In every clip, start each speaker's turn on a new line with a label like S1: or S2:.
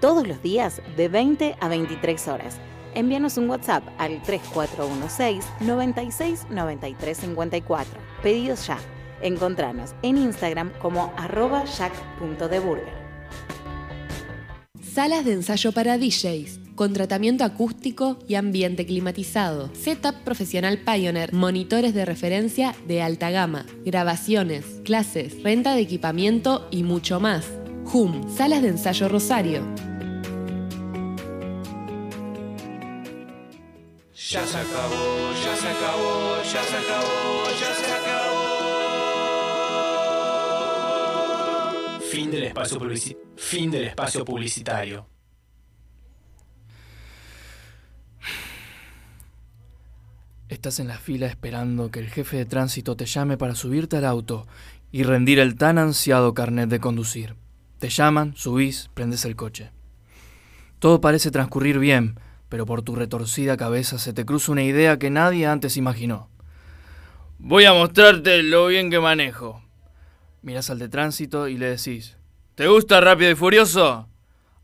S1: todos los días de 20 a 23 horas. Envíanos un WhatsApp al 3416 96 93 54. Pedidos ya. Encontranos en Instagram como arroba jack.deburger.
S2: Salas de ensayo para DJs, con tratamiento acústico y ambiente climatizado. Setup profesional Pioneer, monitores de referencia de alta gama, grabaciones, clases, renta de equipamiento y mucho más. HUM, Salas de ensayo Rosario.
S3: Ya se acabó, ya se acabó, ya se acabó, ya se acabó. Fin del espacio, publici- fin del espacio publicitario.
S4: Estás en la fila esperando que el jefe de tránsito te llame para subirte al auto y rendir el tan ansiado carnet de conducir. Te llaman, subís, prendes el coche. Todo parece transcurrir bien, pero por tu retorcida cabeza se te cruza una idea que nadie antes imaginó. Voy a mostrarte lo bien que manejo. Miras al de tránsito y le decís, ¿te gusta rápido y furioso?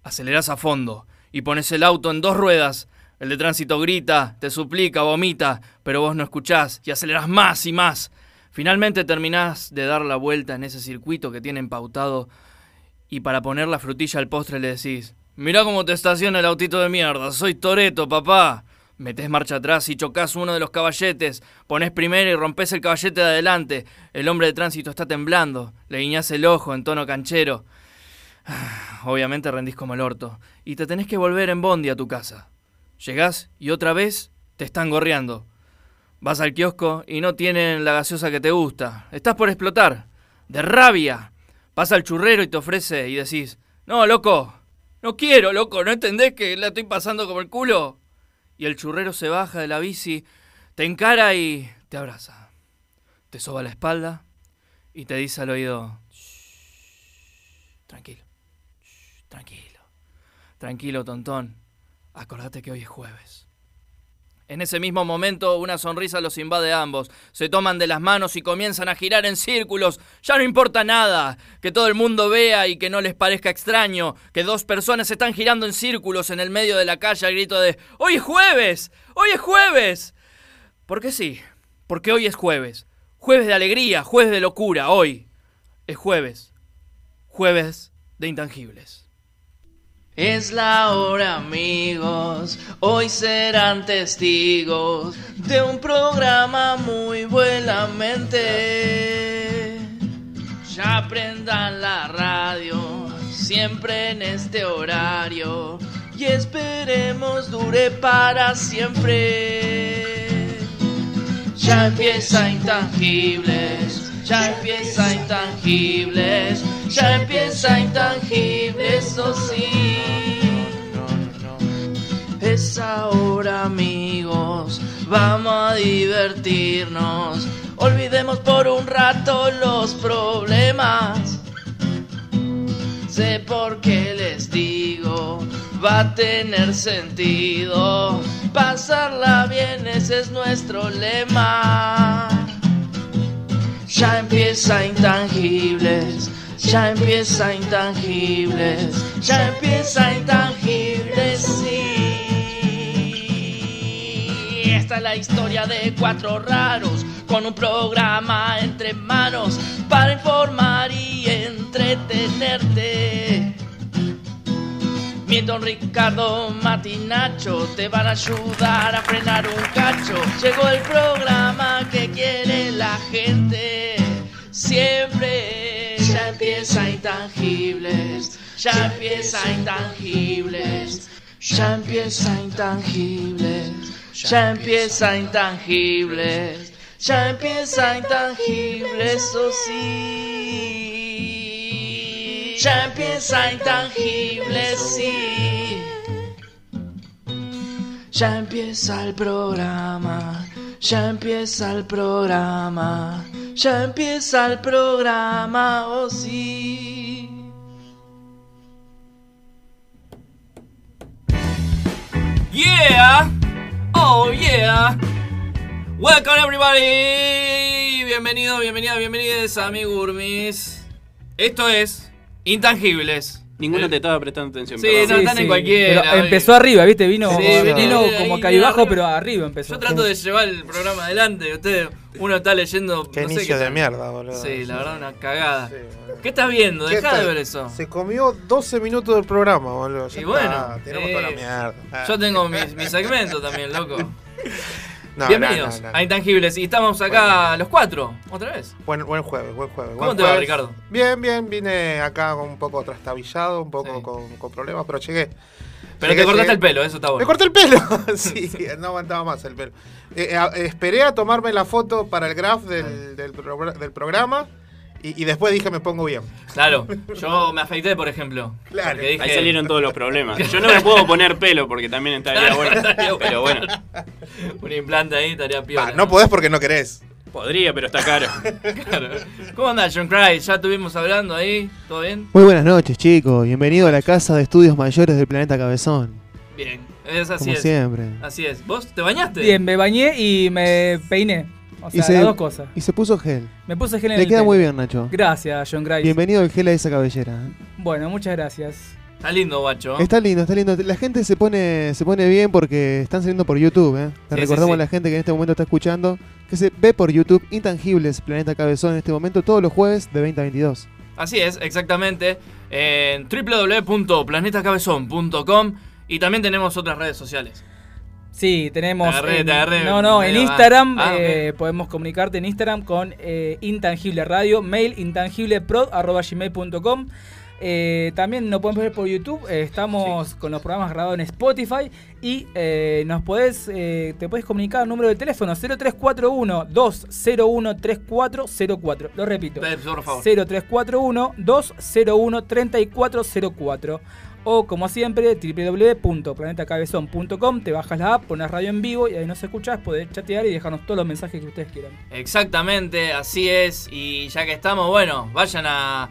S4: Acelerás a fondo y pones el auto en dos ruedas. El de tránsito grita, te suplica, vomita, pero vos no escuchás y acelerás más y más. Finalmente terminás de dar la vuelta en ese circuito que tienen pautado y para poner la frutilla al postre le decís, mirá cómo te estaciona el autito de mierda, soy Toreto, papá. Metés marcha atrás y chocás uno de los caballetes, ponés primero y rompés el caballete de adelante. El hombre de tránsito está temblando, le guiñás el ojo en tono canchero. Obviamente rendís como el orto y te tenés que volver en bondi a tu casa. Llegás y otra vez te están gorreando. Vas al kiosco y no tienen la gaseosa que te gusta. Estás por explotar. De rabia. Pasa al churrero y te ofrece y decís, no, loco, no quiero, loco, ¿no entendés que la estoy pasando como el culo? Y el churrero se baja de la bici, te encara y te abraza. Te soba la espalda y te dice al oído, "Shh, tranquilo, tranquilo, tranquilo, tontón. Acordate que hoy es jueves. En ese mismo momento una sonrisa los invade a ambos. Se toman de las manos y comienzan a girar en círculos. Ya no importa nada. Que todo el mundo vea y que no les parezca extraño. Que dos personas están girando en círculos en el medio de la calle al grito de ¡Hoy es jueves! ¡Hoy es jueves! Porque sí. Porque hoy es jueves. Jueves de alegría, jueves de locura. Hoy es jueves. Jueves de intangibles.
S5: Es la hora amigos, hoy serán testigos de un programa muy buenamente. Ya prendan la radio, siempre en este horario, y esperemos dure para siempre. Ya empieza intangibles, ya empieza intangibles, ya empieza intangibles, eso sí. Es ahora amigos, vamos a divertirnos, olvidemos por un rato los problemas. Sé por qué les digo, va a tener sentido. Pasarla bien, ese es nuestro lema. Ya empieza intangibles, ya empieza intangibles, ya empieza intangibles, sí. Esta es la historia de cuatro raros con un programa entre manos para informar y entretenerte. Milton, Ricardo, Mati, Nacho te van a ayudar a frenar un cacho. Llegó el programa que quiere la gente. Siempre ya empieza intangibles, ya empieza intangibles, ya empieza intangibles, ya empieza intangibles, ya empieza intangibles, eso sí. Ya empieza intangible, sí. Ya empieza el programa, ya empieza el programa, ya empieza el programa, oh sí.
S4: Yeah! Oh yeah! Welcome everybody! Bienvenido, bienvenida, bienvenidos a mi Gurmis. Esto es Intangibles.
S6: Ninguno te estaba prestando atención.
S4: Sí,
S6: perdón.
S4: no, están en cualquiera,
S7: Pero
S4: oye.
S7: empezó arriba, ¿viste? Vino,
S4: Sí,
S7: vino
S4: vino ahí,
S7: como
S4: arriba.
S7: pero arriba empezó.
S4: Yo trato de llevar el programa adelante. Ustedes, uno está leyendo.
S8: Qué
S4: no sé
S8: inicio
S4: qué
S8: de mierda, boludo.
S4: Sí, la verdad, una cagada.
S8: Sí.
S4: ¿Qué estás viendo?
S8: ¿Qué
S4: Dejá de ver eso.
S8: Se comió 12 minutos del programa, boludo. Ya
S4: Y bueno,
S8: tenemos
S4: eh,
S8: toda la mierda.
S4: Yo tengo mi, mi segmento también, loco.
S8: No,
S4: Bienvenidos
S8: no, no, no.
S4: a Intangibles. Y estamos acá los cuatro, otra vez.
S8: Buen, buen jueves, buen jueves.
S4: ¿Cómo
S8: buen
S4: te va. Ricardo?
S8: Bien, bien. Vine acá un poco trastabillado, un poco
S4: Sí.
S8: con, con problemas, pero llegué.
S4: Pero
S8: Llegué,
S4: te cortaste
S8: llegué.
S4: el pelo, eso está bueno.
S8: Me corté el pelo. sí, no aguantaba más el pelo. Eh, eh, esperé a tomarme la foto para el graph del, del, progr- del programa y, y después dije me pongo bien.
S4: Claro, yo me afeité, por ejemplo.
S8: Claro.
S4: Dije,
S6: Ahí salieron todos los problemas. Yo no me puedo poner pelo porque también estaría bueno. Pero bueno,
S4: Un implante ahí estaría piola.
S8: Ah, no podés porque no querés.
S6: podría, pero está caro.
S4: Claro. ¿Cómo andás, John Cry? Ya estuvimos hablando ahí, ¿todo bien?
S9: Muy buenas noches, chicos. Bienvenido a la casa de estudios mayores del planeta Cabezón.
S4: Bien, es así
S9: como
S4: es.
S9: siempre.
S4: Así es. ¿Vos te bañaste?
S7: Bien, me bañé y me peiné. O sea,
S9: Y se-
S7: las dos cosas.
S9: Y se puso gel.
S7: Me puse gel en
S9: Le
S7: el
S9: queda
S7: pelo.
S9: muy bien, Nacho.
S7: Gracias, John Grice.
S9: Bienvenido el gel a esa cabellera.
S7: Bueno, muchas gracias.
S4: Está lindo, guacho.
S9: Está lindo, está lindo. La gente se pone, se pone bien porque están saliendo por YouTube. ¿eh? Le
S4: Sí,
S9: recordamos
S4: sí,
S9: a la gente que en este momento está escuchando que se ve por YouTube Intangibles Planeta Cabezón en este momento todos los jueves de 20 a 22.
S4: Así es, exactamente. En www.planetacabezón.com y también tenemos otras redes sociales.
S7: Sí, tenemos.
S4: Te agarré,
S7: en-
S4: te agarré,
S7: no, no, en Instagram
S4: ah,
S7: eh, podemos comunicarte en Instagram con eh, Intangible Radio, mail intangibleprod.gmail.com. Eh, también nos podemos ver por YouTube. eh, estamos con los programas grabados en Spotify. Y eh, nos podés, eh, te puedes comunicar al número de teléfono 0341 201 3404. Lo repito.
S4: Por favor.
S7: 0341 201 3404 o como siempre www.planetacabezón.com te bajas la app, pones radio en vivo y ahí nos escuchás, podés chatear y dejarnos todos los mensajes que ustedes quieran.
S4: Exactamente, así es. Y ya que estamos, bueno, vayan a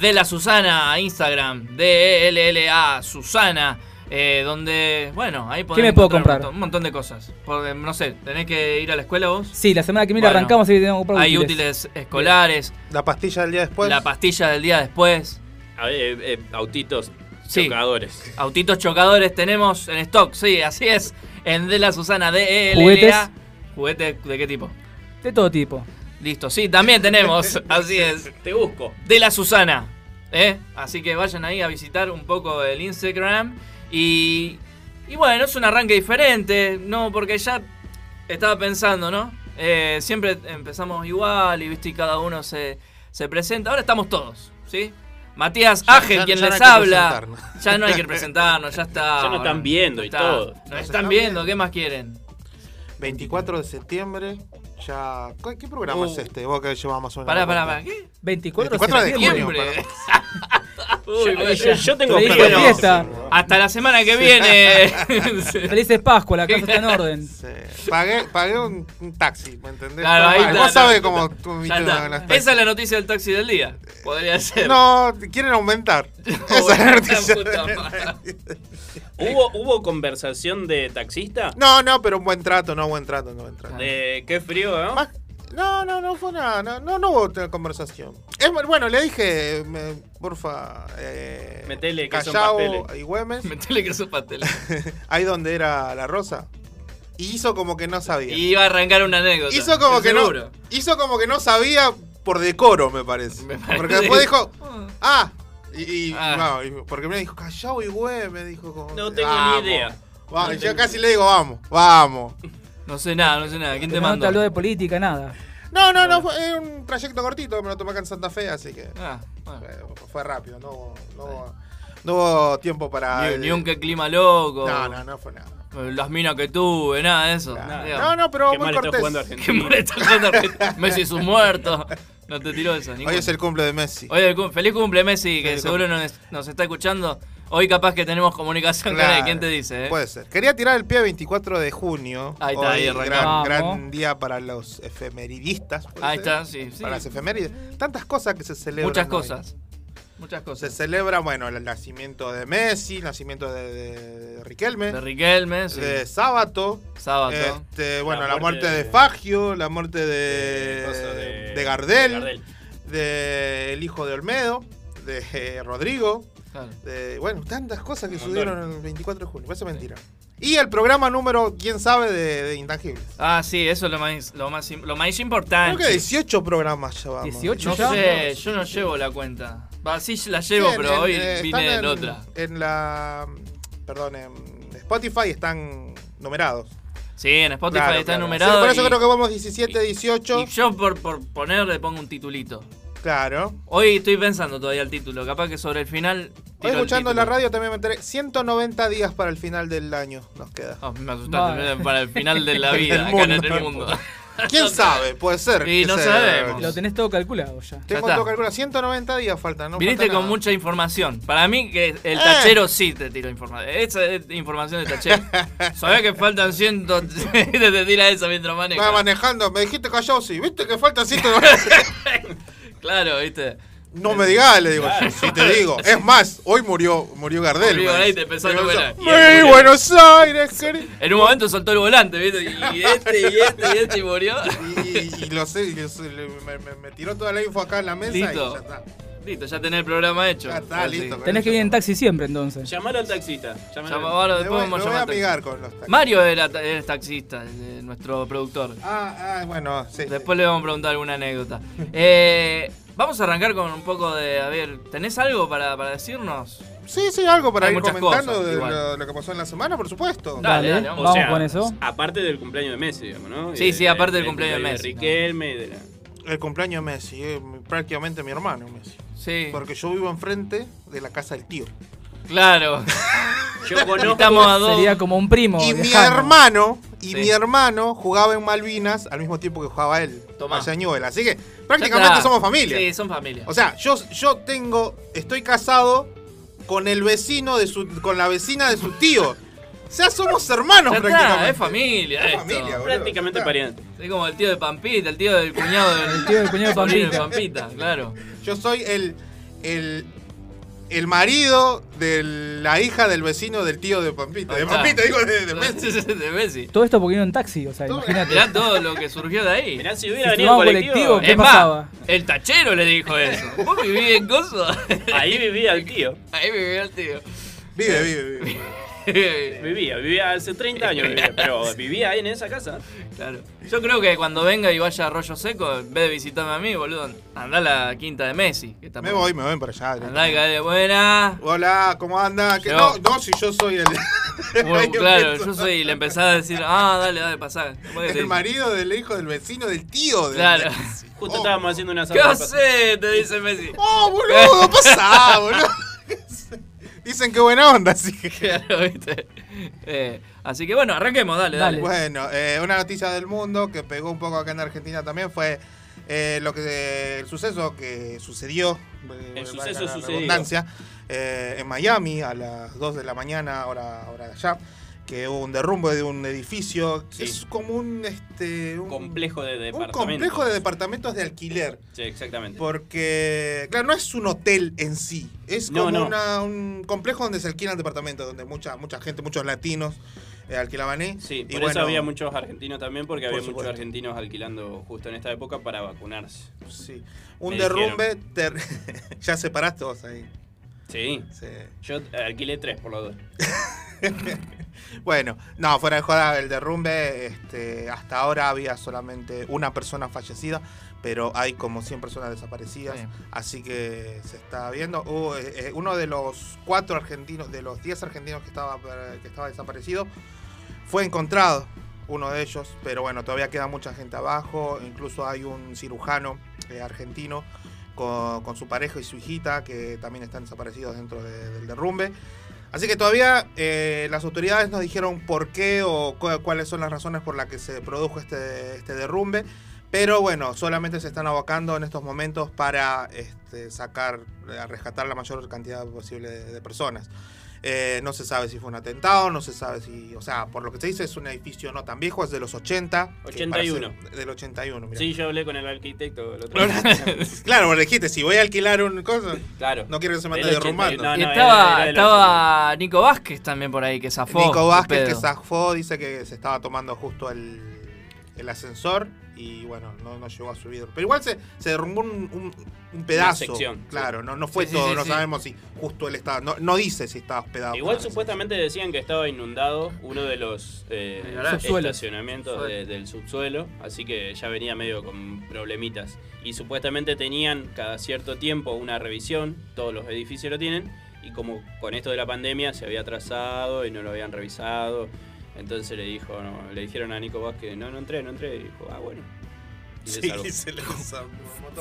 S4: De la Susana a Instagram, D-E-L-L-A Susana, eh, donde, bueno, ahí podés
S7: me puedo comprar?
S4: Un montón, un montón de cosas. Porque, no sé, ¿tenés que ir a la escuela vos?
S7: Sí, la semana que viene
S4: Bueno,
S7: arrancamos y tenemos que comprar
S4: Hay útiles escolares,
S8: La pastilla del día después.
S4: la pastilla del día después.
S6: A ver, eh, eh, autitos
S4: Sí.
S6: chocadores.
S4: Autitos chocadores tenemos en stock, sí, así es. En De la Susana, D-E-L-L-A. ¿Juguetes de qué tipo?
S7: De todo tipo.
S4: Listo, sí, también tenemos, así es.
S6: Te busco.
S4: de la Susana. ¿eh? Así que vayan ahí a visitar un poco el Instagram. Y, y bueno, es un arranque diferente, ¿no? Porque ya estaba pensando, ¿no? Eh, siempre empezamos igual y, ¿viste? y cada uno se, se presenta. Ahora estamos todos, ¿sí? Matías Ángel, quien
S8: ya no
S4: les
S8: hay que
S4: habla. Ya no hay que presentarnos, ya está.
S6: Ya nos están viendo y todo.
S4: Nos están viendo, ¿qué más quieren?
S8: 24 de septiembre. Ya. ¿Qué qué programa
S4: Uh.
S8: es este? Vos que llevamos más o menos
S4: Pará, pará, pará. ¿Qué?
S7: 24,
S8: 24 de
S7: septiembre.
S6: Yo, tengo
S7: Feliz
S6: pelo.
S7: fiesta.
S4: Hasta la semana que viene.
S7: Felices Pascua, la casa está en orden.
S8: Sí. Pagué, pagué un, un taxi, ¿me entendés?
S4: Claro, ahí
S8: Vos
S4: está,
S8: sabés
S4: está.
S8: cómo tú viste las.
S4: Esa es la noticia del taxi del día. Podría ser.
S8: No, quieren aumentar. Esa es la noticia.
S6: ¿Hubo, ¿Hubo conversación de taxista?
S8: No, no, pero un buen trato, no buen trato, no buen trato.
S6: De qué frío, ¿no?
S8: Más- No, no, no fue nada, no, no, no hubo conversación. Es, bueno, le dije, me- porfa, eh,
S6: Metele que son
S8: Callao y Güemes,
S4: Metele que sos pastel.
S8: ahí donde era la rosa. Y hizo como que no sabía.
S4: Y iba a arrancar una anécdota.
S8: hizo como que no,
S4: seguro.
S8: hizo como que no sabía por decoro, me parece.
S4: Me parece.
S8: Porque después dijo, ah, y, y-
S4: Ah.
S8: no, porque me dijo Callao y Güemes, dijo como,
S6: No tengo ni
S8: "Vamos,
S6: idea.
S8: vamos".
S6: No
S8: yo
S6: tengo-
S8: casi le digo, vamos, vamos.
S4: No sé nada, no sé nada. ¿Quién te
S7: No te
S4: mandó?
S7: habló de política, nada.
S8: No, no, no, fue un trayecto cortito, me lo tomé acá en Santa Fe, así que
S4: Ah, bueno.
S8: fue, fue rápido, no, no, no hubo tiempo para...
S4: Ni, ni un que clima loco.
S8: No, no, no fue nada.
S4: Las minas que tuve, nada de eso.
S8: Nada. No, no, pero
S6: Qué
S8: muy
S6: mal está
S8: cortés.
S4: Qué
S6: Argentina.
S4: mal está jugando Argentina. Messi es un muerto. No te tiró eso.
S8: Hoy
S4: ninguno.
S8: es el cumple de Messi.
S4: El cum- feliz cumple Messi, que
S8: Feliz
S4: seguro nos, nos está escuchando. Hoy capaz que tenemos comunicación con
S8: Claro,
S4: él. ¿Quién te dice? eh?
S8: Puede ser. Quería tirar el pie 24 de junio.
S4: Ahí está,
S8: Hoy,
S4: ahí
S8: gran, gran día para los efemeridistas. ¿puede
S4: Ahí
S8: ser?
S4: está, sí, sí.
S8: Para las efemérides. Tantas cosas que se celebran.
S4: Muchas
S8: hoy.
S4: cosas. Muchas
S8: Se
S4: cosas.
S8: celebra, bueno, el nacimiento de Messi, el nacimiento de, de Riquelme,
S4: De Riquelme, sí.
S8: de Sábato,
S4: Sábado.
S8: este, bueno, la,
S6: La
S8: muerte, de,
S6: de-
S8: Fagio, la muerte de, Gardel,
S6: de Gardel.
S8: de el hijo de Olmedo, de eh, Rodrigo,
S4: Claro.
S8: bueno, tantas cosas que
S6: Un
S8: subieron el 24 de junio. Parece mentira. Y el programa número, quién sabe, de, de Intangibles.
S4: Ah, sí, eso es lo más, lo más, lo más importante.
S8: Creo que 18 programas llevamos.
S7: 18
S4: No
S7: ya.
S4: sé, yo no llevo la cuenta. Va, sí la llevo,
S8: Sí, en-
S4: pero
S8: en-
S4: hoy
S8: eh,
S4: vine de
S8: en-
S4: otra.
S8: En la. Perdón, en Spotify están numerados.
S4: Sí, en Spotify
S8: Claro,
S4: está
S8: claro.
S4: enumerado.
S8: Sí, por eso
S4: y,
S8: creo que vamos 17, 18.
S4: y yo por, por poner le pongo un titulito.
S8: Claro.
S4: Hoy estoy pensando todavía el título. Capaz que sobre el final.
S8: Hoy escuchando la radio también me enteré. 190 días para el final del año nos queda.
S4: Ah, me asustaste.
S7: Vale.
S4: Para el final de la
S8: Del
S4: vida, acá en el
S8: mundo.
S4: mundo.
S8: ¿Quién sabe? Puede ser.
S4: Y no
S8: sea-
S4: sabemos.
S7: Lo tenés todo calculado ya.
S8: Tengo
S4: está.
S8: todo calculado. 190 días faltan. No
S4: Viniste
S8: falta
S4: con
S8: nada.
S4: mucha información. Para mí que el
S8: Eh.
S4: tachero sí te tiro información. Esa es información de tachero. Sabés que faltan ciento... te tira eso mientras
S8: Estaba
S4: maneja.
S8: manejando. Me dijiste callado, sí. ¿Viste que faltan 190?
S4: Claro, viste.
S8: no me digas, le digo. yo, Sí, te digo. Es más, hoy murió, murió Gardel.
S4: Murió
S8: me
S4: Gardel,
S8: dice.
S4: te empezó a
S8: Me
S4: numerar.
S8: empezó,
S4: Y él
S8: ¡Ey,
S4: murió.
S8: Buenos Aires, querido!
S4: En un momento soltó el volante, ¿viste? Y este, y este, y este, y murió.
S8: Y, y lo sé, y lo sé, me, me- me tiró toda la info acá en la mesa
S4: Listo.
S8: y ya está.
S4: Listo, ya tenés el programa hecho.
S8: Ya está,
S4: Así.
S8: listo.
S7: Tenés que ir en taxi siempre entonces.
S6: Llamalo al taxista. llamalo
S4: Llama- ahora
S8: Me
S4: después
S8: voy,
S4: vamos
S8: me
S4: a
S8: voy a
S4: llamar.
S8: con los taxis.
S4: Mario era, ta- era taxista, eh, nuestro productor.
S8: Ah, ah, bueno, sí.
S4: Después le vamos a preguntar alguna anécdota. Eh, vamos a arrancar con un poco de. A ver, ¿tenés algo para, para decirnos?
S8: Sí, sí, algo para
S4: Hay
S8: ir
S4: muchas
S8: comentando
S4: cosas,
S8: de
S4: igual.
S8: lo, lo que pasó en la semana, por supuesto.
S4: Dale,
S7: Dale,
S4: dale,
S7: vamos.
S6: O sea,
S7: con eso.
S6: Aparte del cumpleaños de Messi, digamos, ¿no?
S4: Sí,
S6: Y
S4: sí, aparte del cumpleaños de Messi,
S6: Riquelme y de la...
S8: El cumpleaños de Messi, eh, prácticamente mi hermano Messi.
S4: Sí,
S8: Porque yo vivo enfrente de la casa del tío.
S4: claro.
S6: Yo conozco...
S4: A dos.
S7: Sería como un primo.
S8: Y mi hermano, y
S4: Sí.
S8: mi hermano jugaba en Malvinas al mismo tiempo que jugaba él.
S4: Tomá.
S8: allá en Ñuble. Así que prácticamente somos familia.
S4: Sí, son familia.
S8: O sea, yo, yo tengo, estoy casado con el vecino de su, con la vecina de su tío. O sea, somos hermanos
S4: Ya está,
S8: prácticamente.
S4: es familia.
S8: Es
S4: esto.
S8: familia, boludo.
S6: Prácticamente pariente.
S4: Es como el tío de Pampita, el tío del cuñado del
S7: El tío del cuñado de Pampita.
S4: Pampita, claro.
S8: Yo soy el, el, el marido de la hija del vecino del tío de Pampita. De. Pampita, digo, de, de Messi.
S4: de Messi.
S7: Todo esto porque vino en taxi, o sea,
S8: Todo-
S7: imagínate.
S4: Mirá todo lo que surgió de ahí.
S6: Mirá, si
S7: Si
S6: hubiera venido en
S7: tomaba
S6: colectivo,
S7: colectivo, ¿qué
S4: Es más,
S7: pasaba?
S4: el tachero le dijo eso. ¿Vos vivís en Coso?
S6: ahí vivía el tío.
S4: Ahí vivía el tío.
S8: Vive, vive, vive.
S6: Vivía, vivía hace 30 años, vivía, pero vivía ahí en esa casa.
S4: Claro. Yo creo que cuando venga y vaya a Arroyo Seco, en vez de visitarme a mí, boludo, andá a la quinta de Messi. Que está
S8: Me
S4: por-
S8: voy, me voy para allá.
S4: Andá y cae de buena.
S8: Hola, ¿cómo anda? ¿Qué-
S4: Yo.
S8: No, no, si yo soy el.
S4: Bueno, claro, yo soy y le empezaba a decir, ah, dale, dale, pasá. ¿Cómo que te-
S8: El marido del hijo del vecino del tío. de
S4: Claro.
S8: Messi.
S6: Justo
S8: Oh.
S6: estábamos haciendo una
S4: ¿Qué haces? Te dice Messi.
S8: Oh, boludo, pasá, boludo. Dicen que buena onda, así que.
S4: Claro, viste. Eh, así que bueno, arranquemos, dale, dale.
S7: Dale.
S8: Bueno, eh, una noticia del mundo que pegó un poco acá en Argentina también fue eh, lo que el suceso que sucedió, eh,
S6: El
S8: valga
S6: suceso
S8: la
S6: sucedido.
S8: redundancia, eh, en Miami a las 2 de la mañana, hora, hora de allá, que hubo un derrumbe de un edificio,
S6: Sí.
S8: es como un, este, un
S6: Complejo de
S8: un
S6: departamentos.
S8: complejo de departamentos de alquiler.
S6: Sí, exactamente.
S8: Porque, claro, no es un hotel en sí, es como
S6: no.
S8: una- un complejo donde se alquilan departamentos, donde mucha mucha gente, muchos latinos eh, alquilaban ahí.
S6: Sí,
S8: Y
S6: por
S8: bueno,
S6: eso había muchos argentinos también, porque
S8: Por
S6: había muchos argentinos alquilando justo en esta época para vacunarse.
S8: Sí. Un
S6: Me
S8: derrumbe, ter- ya separaste vos ahí.
S6: Sí,
S8: Sí.
S6: yo alquilé tres por los dos.
S8: Bueno, no, fuera de joda, el derrumbe, este, hasta ahora había solamente una persona fallecida, pero hay como 100 personas desaparecidas,
S4: Sí.
S8: así que se está viendo. Eh, eh, uno de los cuatro argentinos, de los 10 argentinos que estaba, eh, que estaba desaparecido, fue encontrado uno de ellos, pero bueno, todavía queda mucha gente abajo, incluso hay un cirujano eh, argentino con, con su pareja y su hijita que también están desaparecidos dentro de- del derrumbe. Así que todavía eh, las autoridades nos dijeron por qué o cu- cuáles son las razones por las que se produjo este, este derrumbe. Pero bueno, solamente se están abocando en estos momentos para este, sacar, a rescatar la mayor cantidad posible de personas. Eh, no se sabe si fue un atentado, no se sabe si, o sea, por lo que se dice es un edificio no tan viejo, es de los 80. que
S6: 81.
S8: parece- Del 81, mira.
S6: Sí, yo hablé con el arquitecto el otro día.
S8: Claro, vos dijiste, si voy a alquilar un cosa,
S6: Claro.
S8: no quiero que se me ande
S6: 81,
S8: derrumbando.
S6: no,
S4: y estaba,
S6: era- era del
S4: estaba Nico Vázquez también por ahí, que zafó.
S8: Nico Vázquez que zafó, dice que se estaba tomando justo el, el ascensor y bueno, no, no llegó a subir. Pero igual se, se derrumbó un, un- un pedazo.
S6: sección,
S8: claro, no, no fue
S4: Sí,
S8: todo,
S4: sí,
S8: no
S4: sí.
S8: sabemos si justo él estaba. No, no dice si estaba hospedado.
S6: Igual supuestamente decían que estaba inundado uno de los eh, estacionamientos de- del subsuelo, así que ya venía medio con problemitas. Y supuestamente tenían cada cierto tiempo una revisión, todos los edificios lo tienen, y como con esto de la pandemia se había atrasado y no lo habían revisado, entonces le dijo, no, le dijeron a Nico Vázquez, no, no entré, no entré, y dijo, ah bueno. Y
S8: Sí,
S6: salvó.
S8: se le.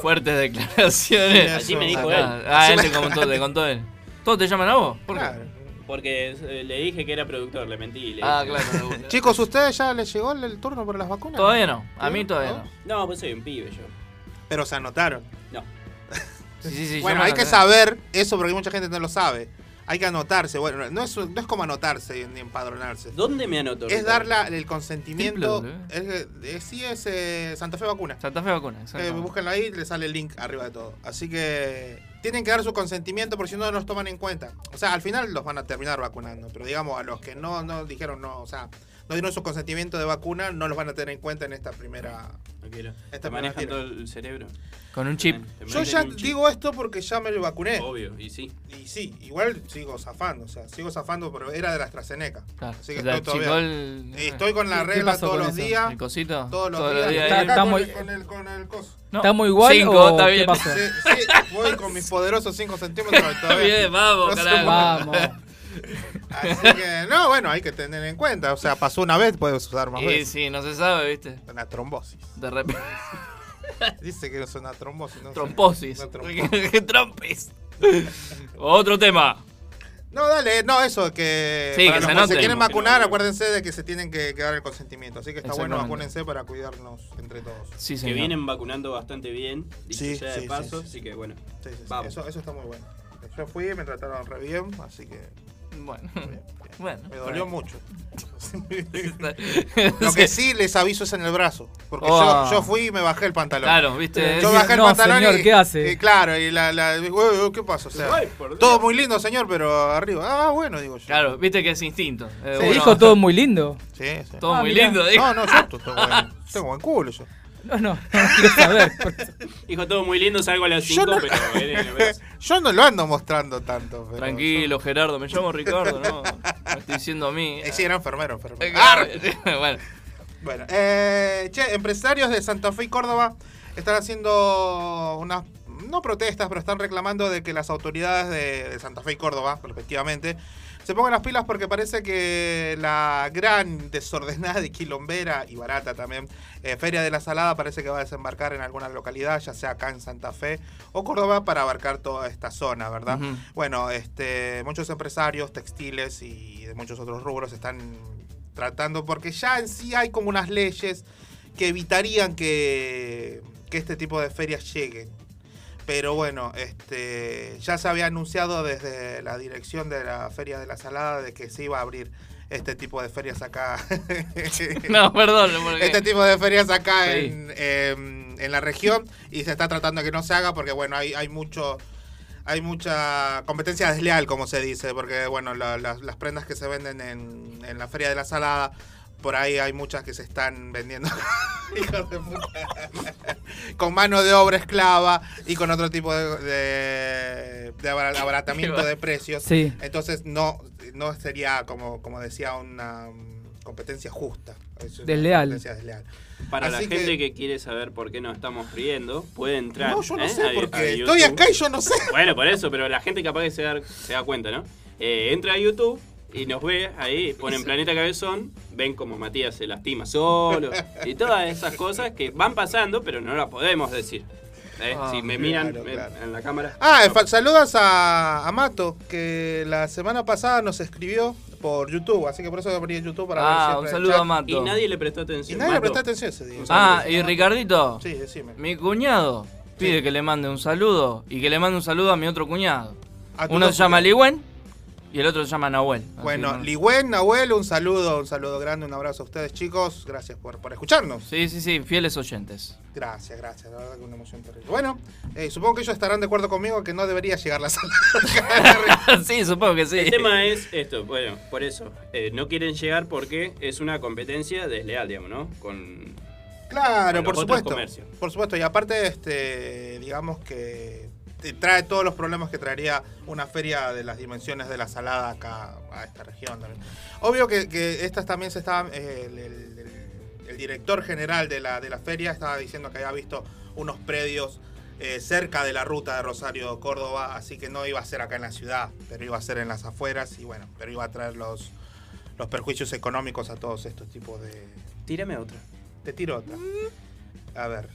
S4: Fuertes declaraciones.
S6: Así me dijo él.
S4: Ah, él te contó, te contó él. ¿Todos te llaman a vos? ¿Por qué?
S8: Claro.
S6: Porque eh, le dije que era productor, le mentí. Le
S4: Ah,
S6: dije-
S4: claro. me gusta.
S8: Chicos, ¿ustedes ya les llegó el, el turno para las vacunas?
S4: Todavía no. A mí todavía no.
S6: No, pues soy un pibe yo.
S8: Pero se anotaron.
S6: No.
S4: Sí, sí, sí,
S8: bueno, hay que saber eso porque mucha gente no lo sabe. Hay que anotarse. Bueno, no es, no es como anotarse ni empadronarse.
S6: ¿Dónde me anoto?
S8: Es
S6: Ricardo?
S8: dar la- el consentimiento.
S4: Triple,
S8: Es, es- sí, es eh, Santa Fe Vacuna.
S4: Santa Fe vacuna.
S8: Eh,
S4: exacto.
S8: búsquenlo ahí, le sale el link arriba de todo. Así que tienen que dar su consentimiento porque si no, no los toman en cuenta. O sea, al final los van a terminar vacunando. Pero digamos, a los que no, no dijeron no, o sea, no dieron su consentimiento de vacuna, no los van a tener en cuenta en esta primera.
S6: No quiero.
S8: Esta
S6: Te manejan todo el cerebro.
S4: Con un chip.
S6: Te
S8: Yo ya
S6: chip.
S8: digo esto porque ya me lo vacuné.
S6: Obvio, y sí.
S8: Y sí, igual sigo zafando, o sea, sigo zafando, pero era de la AstraZeneca.
S4: Claro.
S8: Así que
S4: ¿Se te
S8: estoy todavía.
S4: el-
S8: Y estoy con la
S7: ¿Qué
S8: regla todos
S7: con
S8: los
S7: eso?
S8: días.
S4: el cosito?
S8: Todos los
S4: Todos
S8: días.
S4: los días.
S8: Está con,
S7: muy-
S8: el, con, el, con el coso.
S4: No.
S7: ¿Estamos igual
S4: Cinco,
S7: o
S4: está
S7: qué pasó?
S8: Sí, sí, voy con mis poderosos 5 centímetros
S4: Está
S8: todavía.
S4: bien, vamos,
S8: No.
S7: Vamos.
S8: Así que, no, bueno, hay que tener en cuenta. O sea, pasó una vez, puedes usar más
S4: Y
S8: veces.
S4: sí, no se sabe, ¿viste?
S8: Una trombosis.
S4: De repente.
S8: Dice que es una trombosis. No. Una trombosis.
S4: Trompis. Otro tema.
S8: No, dale, no, eso, que
S4: Sí,
S8: para
S4: que
S8: los
S4: se
S8: que se quieren vacunar, acuérdense de que se tienen que, que dar el consentimiento. Así que está bueno, vacúnense para cuidarnos entre todos.
S4: Sí,
S6: Que vienen vacunando bastante bien, dicho
S8: Sí,
S6: sea
S8: sí,
S6: de paso,
S8: sí, sí.
S6: así que bueno.
S8: Sí, sí, sí,
S6: Vamos.
S8: Eso, eso está muy bueno. Yo fui, me trataron re bien, así que
S4: Bueno.
S8: bien, bien.
S4: Bueno.
S8: me dolió mucho. Lo que sí les aviso es en el brazo. Porque
S4: Oh.
S8: yo, yo fui y me bajé el pantalón.
S4: Claro, ¿viste?
S8: Yo bajé el
S7: No,
S8: pantalón
S7: señor,
S8: y,
S7: ¿qué hace?
S8: y claro, y la, la uy, uy, ¿qué pasa? O sea,
S6: Ay, por Dios.
S8: todo muy lindo, señor, pero arriba. Ah, bueno, digo yo.
S4: Claro, viste que es instinto. Eh,
S8: Sí,
S7: dijo todo muy lindo.
S8: Sí, sí.
S4: todo
S7: Ah,
S4: muy
S7: mirá.
S4: lindo. dijo.
S8: No, no, yo tengo buen, tengo buen culo yo.
S7: No, no, no quiero saber.
S6: Dijo todo muy lindo, salgo a las
S8: Yo
S6: 5,
S8: no-
S6: pero brazo.
S8: Yo no lo ando mostrando tanto. pero-
S4: Tranquilo, Gerardo, me llamo Ricardo, ¿no? Me estoy diciendo a mí.
S8: Eh, sí, era enfermero, enfermero.
S4: Eh,
S8: Ah,
S4: bueno,
S8: Bueno, eh, che, empresarios de Santa Fe y Córdoba están haciendo unas, no protestas, pero están reclamando de que las autoridades de, de Santa Fe y Córdoba, respectivamente, se pongan las pilas porque parece que la gran desordenada y quilombera y barata también eh, Feria de la Salada parece que va a desembarcar en alguna localidad, ya sea acá en Santa Fe o Córdoba, para abarcar toda esta zona, ¿verdad? Bueno, este, muchos empresarios textiles y de muchos otros rubros están tratando, porque ya en sí hay como unas leyes que evitarían que, que este tipo de ferias lleguen. Pero bueno, este, ya se había anunciado desde la dirección de la Feria de la Salada de que se iba a abrir este tipo de ferias acá.
S4: no, perdón. Porque...
S8: este tipo de ferias acá
S4: Sí.
S8: en, em, en la región y se está tratando de que no se haga porque bueno hay, hay mucho hay mucha competencia desleal como se dice porque bueno la- las- las prendas que se venden en, en la feria de la salada por ahí hay muchas que se están vendiendo hijos de puta, con mano de obra esclava y con otro tipo de, de, de abara- abaratamiento de precios
S7: Sí.
S8: entonces no, no sería como, como decía una mm, competencia justa. Es
S7: Desleal.
S8: competencia desleal.
S6: Para
S8: Así
S6: la gente
S8: que-
S6: que... quiere saber por qué nos estamos riendo, puede entrar.
S8: No, yo no
S6: ¿eh?
S8: sé
S6: a- a
S8: porque
S6: YouTube.
S8: estoy acá y yo no sé.
S6: Bueno, por eso, pero la gente capaz que se da, se da cuenta, ¿no? Eh, entra a YouTube y nos ve ahí, ponen Planeta Cabezón, ven como Matías se lastima solo y todas esas cosas que van pasando, pero no las podemos decir. ¿eh?
S4: Ah,
S6: si me miran
S8: claro,
S6: en-
S8: claro.
S6: en la cámara.
S8: Ah, eh, saludas a, a Mato, que la semana pasada nos escribió por YouTube, así que por eso abrí YouTube para ver
S4: Ah, un saludo a Mato.
S6: Y nadie le prestó
S8: Y
S6: atención.
S8: nadie le prestó atención ese día.
S4: Ah, y Ricardito,
S8: Sí, decime.
S4: mi cuñado pide que le mande un saludo y que le mande un saludo a mi otro cuñado. Uno se llama. Ligüen y el otro se llama Nahuel.
S8: Bueno,
S4: no-
S8: Ligüen, Nahuel, un saludo, un saludo grande, un abrazo a ustedes chicos, gracias por, por escucharnos.
S4: Sí, sí, sí, fieles oyentes.
S8: Gracias, gracias, la verdad que una emoción terrible. Bueno, eh, supongo que ellos estarán de acuerdo conmigo que no debería llegar la sala.
S4: sí, supongo que sí.
S6: El tema es esto, bueno, por eso. eh, no quieren llegar porque es una competencia desleal, digamos, ¿no? Con
S8: Claro,
S6: a
S8: por supuesto.
S6: comercios.
S8: Por supuesto, y aparte, este, digamos que te trae todos los problemas que traería una feria de las dimensiones de la salada acá a esta región también. Obvio que, que estas también se estaban. eh, el, el- el- el director general de la, de la feria estaba diciendo que había visto unos predios eh, cerca de la ruta de Rosario Córdoba, así que no iba a ser acá en la ciudad, pero iba a ser en las afueras y bueno, pero iba a traer los, los perjuicios económicos a todos estos tipos de,
S6: Tírame otra.
S8: te tiro otra. A ver,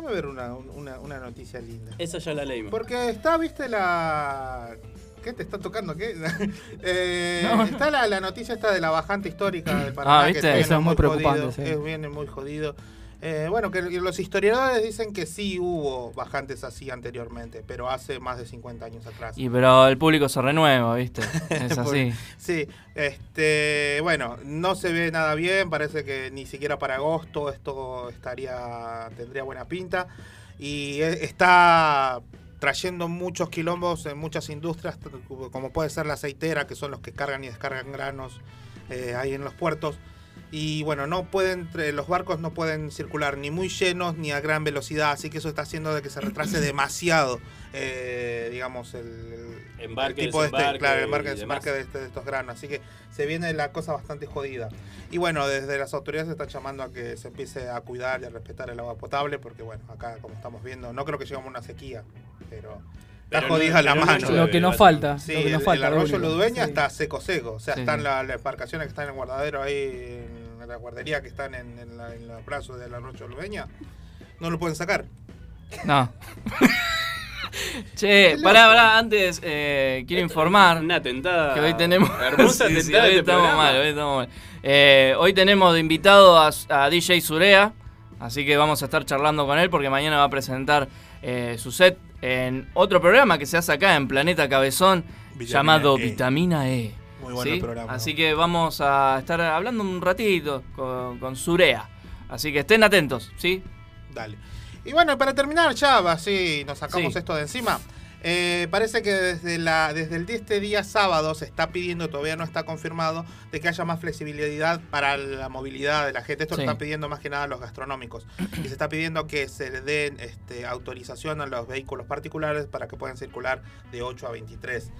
S8: déjame ver una, una, una noticia linda.
S6: Esa ya la leímos.
S8: Porque está, viste, la... ¿Qué te está tocando? ¿Qué? Eh,
S7: No.
S8: Está la, la noticia esta de la bajante histórica del Paraná.
S4: Ah,
S8: que
S4: ¿viste?
S8: viene
S7: Eso es muy preocupante,
S8: jodido,
S7: sí.
S8: que viene muy jodido. Eh, bueno, que los historiadores dicen que sí hubo bajantes así anteriormente, pero hace más de 50 años atrás.
S4: Y pero el público se renueva, ¿viste? Es así.
S8: Sí, este, bueno, no se ve nada bien, parece que ni siquiera para agosto esto estaría tendría buena pinta y e- está trayendo muchos quilombos en muchas industrias, como puede ser la aceitera, que son los que cargan y descargan granos eh, ahí en los puertos. Y bueno, no pueden, los barcos no pueden circular ni muy llenos ni a gran velocidad, así que eso está haciendo de que se retrase demasiado, eh, digamos, el, tipo de este, claro, el embarque,
S6: y
S8: desembarque
S6: demás.
S8: de, este- de estos granos. Así que se viene la cosa bastante jodida. Y bueno, desde las autoridades se están llamando a que se empiece a cuidar y a respetar el agua potable, porque bueno, acá como estamos viendo, no creo que lleguemos a una sequía, pero está
S6: Pero
S8: jodida
S6: no-
S8: la
S6: no
S8: mano.
S7: Lo que nos falta.
S8: Sí,
S7: lo que
S8: el,
S7: nos
S8: el
S7: falta.
S8: arroyo. Ludueña
S7: Sí.
S8: está seco seco. O sea,
S4: Sí,
S8: están la- las embarcaciones que están en el guardadero ahí, en la guardería que están en, en, la- en los brazos del arroyo Ludueña. No lo pueden sacar.
S4: No. che, pará, pará, antes eh, quiero informar
S6: Una atentada.
S4: que hoy tenemos.
S6: Hermosa
S4: Sí, hoy
S6: de este
S4: estamos mal, hoy estamos mal. Eh, hoy tenemos de invitado a, a DJ Surea, así que vamos a estar charlando con él porque mañana va a presentar eh, su set en otro programa que se hace acá en Planeta Cabezón
S8: Vitamina
S4: llamado
S8: E.
S4: Vitamina E.
S8: Muy bueno
S4: ¿sí?
S8: el programa.
S4: Así que vamos a estar hablando un ratito con, con Surea. Así que estén atentos, ¿sí?
S8: Dale. Y bueno, para terminar ya, así nos sacamos
S4: Sí.
S8: esto de encima. Eh, parece que desde, la, desde el de este día sábado se está pidiendo, todavía no está confirmado, de que haya más flexibilidad para la movilidad de la gente. Esto
S4: Sí.
S8: lo están pidiendo más que nada los gastronómicos. Y se está pidiendo que se le den este, autorización a los vehículos particulares para que puedan circular de 8 a 23.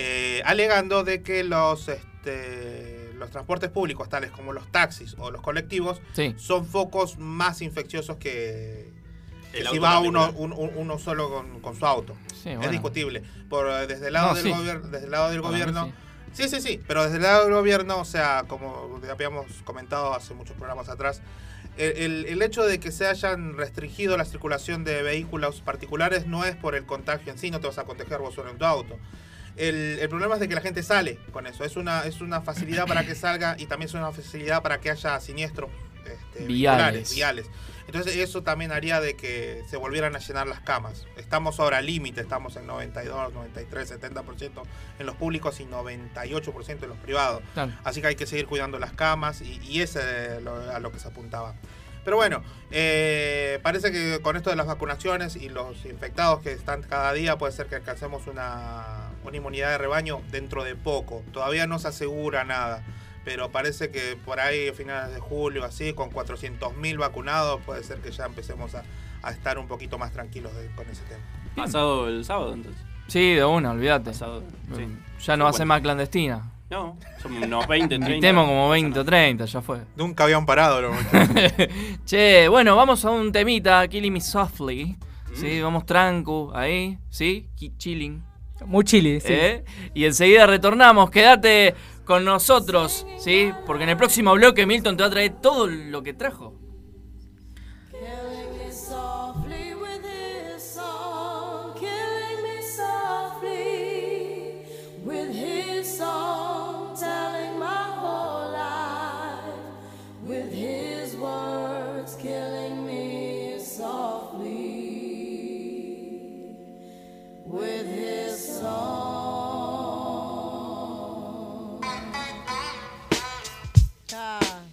S8: Eh, alegando de que los, este, los transportes públicos, tales como los taxis o los colectivos,
S4: Sí.
S8: son focos más infecciosos que, si va uno,
S6: particular.
S8: un- un- uno solo con, con su auto.
S4: Sí,
S8: Es discutible. Por, eh, desde el lado
S4: No,
S8: del
S4: sí.
S8: gobierno, desde el lado del
S4: Para
S8: gobierno.
S4: sí.
S8: Sí, sí, sí, pero desde el lado del gobierno, o sea, como ya habíamos comentado hace muchos programas atrás, el- el hecho de que se hayan restringido la circulación de vehículos particulares no es por el contagio en sí, no te vas a contagiar vos solo en tu auto. El, el problema es de que la gente sale con eso. Es una, es una facilidad para que salga y también es una facilidad para que haya siniestros este,
S4: Viales.
S8: viales. Entonces eso también haría de que se volvieran a llenar las camas. Estamos ahora al límite, estamos en 92, 93, 70% en los públicos y 98% en los privados.
S4: Claro.
S8: Así que hay que seguir cuidando las camas y, y ese es lo- a lo que se apuntaba. Pero bueno, eh, parece que con esto de las vacunaciones y los infectados que están cada día, puede ser que alcancemos una, una inmunidad de rebaño dentro de poco. Todavía no se asegura nada, pero parece que por ahí a finales de julio, así, con 400.000 vacunados, puede ser que ya empecemos a, a estar un poquito más tranquilos de- con ese tema.
S6: Pasado el sábado, entonces.
S4: Sí, de una, olvídate.
S6: Pasado. Sí.
S4: Ya no va a ser más clandestina.
S6: No, son unos 20, 30.
S4: Invitemos como 20 o 30, ya fue.
S8: Nunca habían parado los
S4: Che, bueno, vamos a un temita, Killing Me Softly.
S6: Mm.
S4: Sí, vamos trancu, ahí, ¿sí? Chilling.
S7: Muy chili, sí.
S4: ¿eh? Y enseguida retornamos, quédate con nosotros, ¿sí? Porque en el próximo bloque Milton te va a traer todo lo que trajo.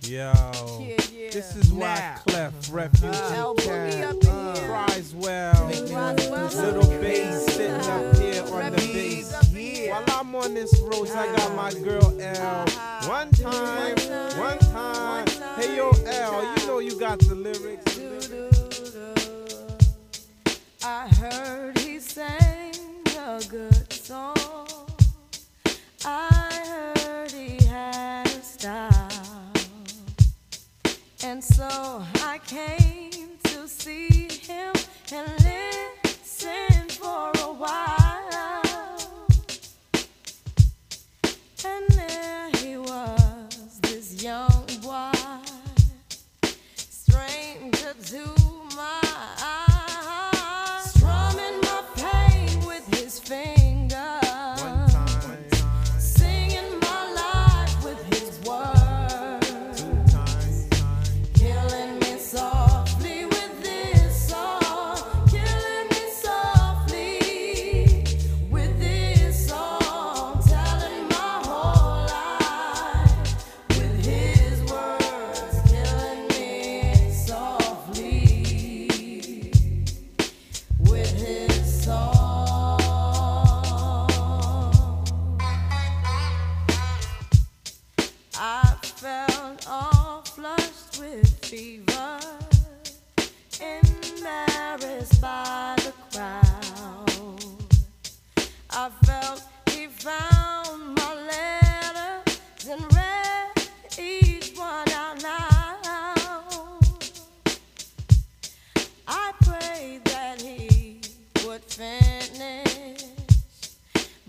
S10: Yo.
S11: Yeah, yeah.
S10: This is why
S11: nah.
S10: Clef, mm-hmm.
S11: Refugee uh,
S10: Cat,
S11: uh, Criswell,
S10: Little Bass sitting up here on the bass. While I'm on this road, I got my uh-huh. girl L. Uh-huh. One time, one time. Hey, yo, L, you know you got the lyrics.
S11: I heard he sang a good song. I heard he had a style. And so I came to see him and listen for a while.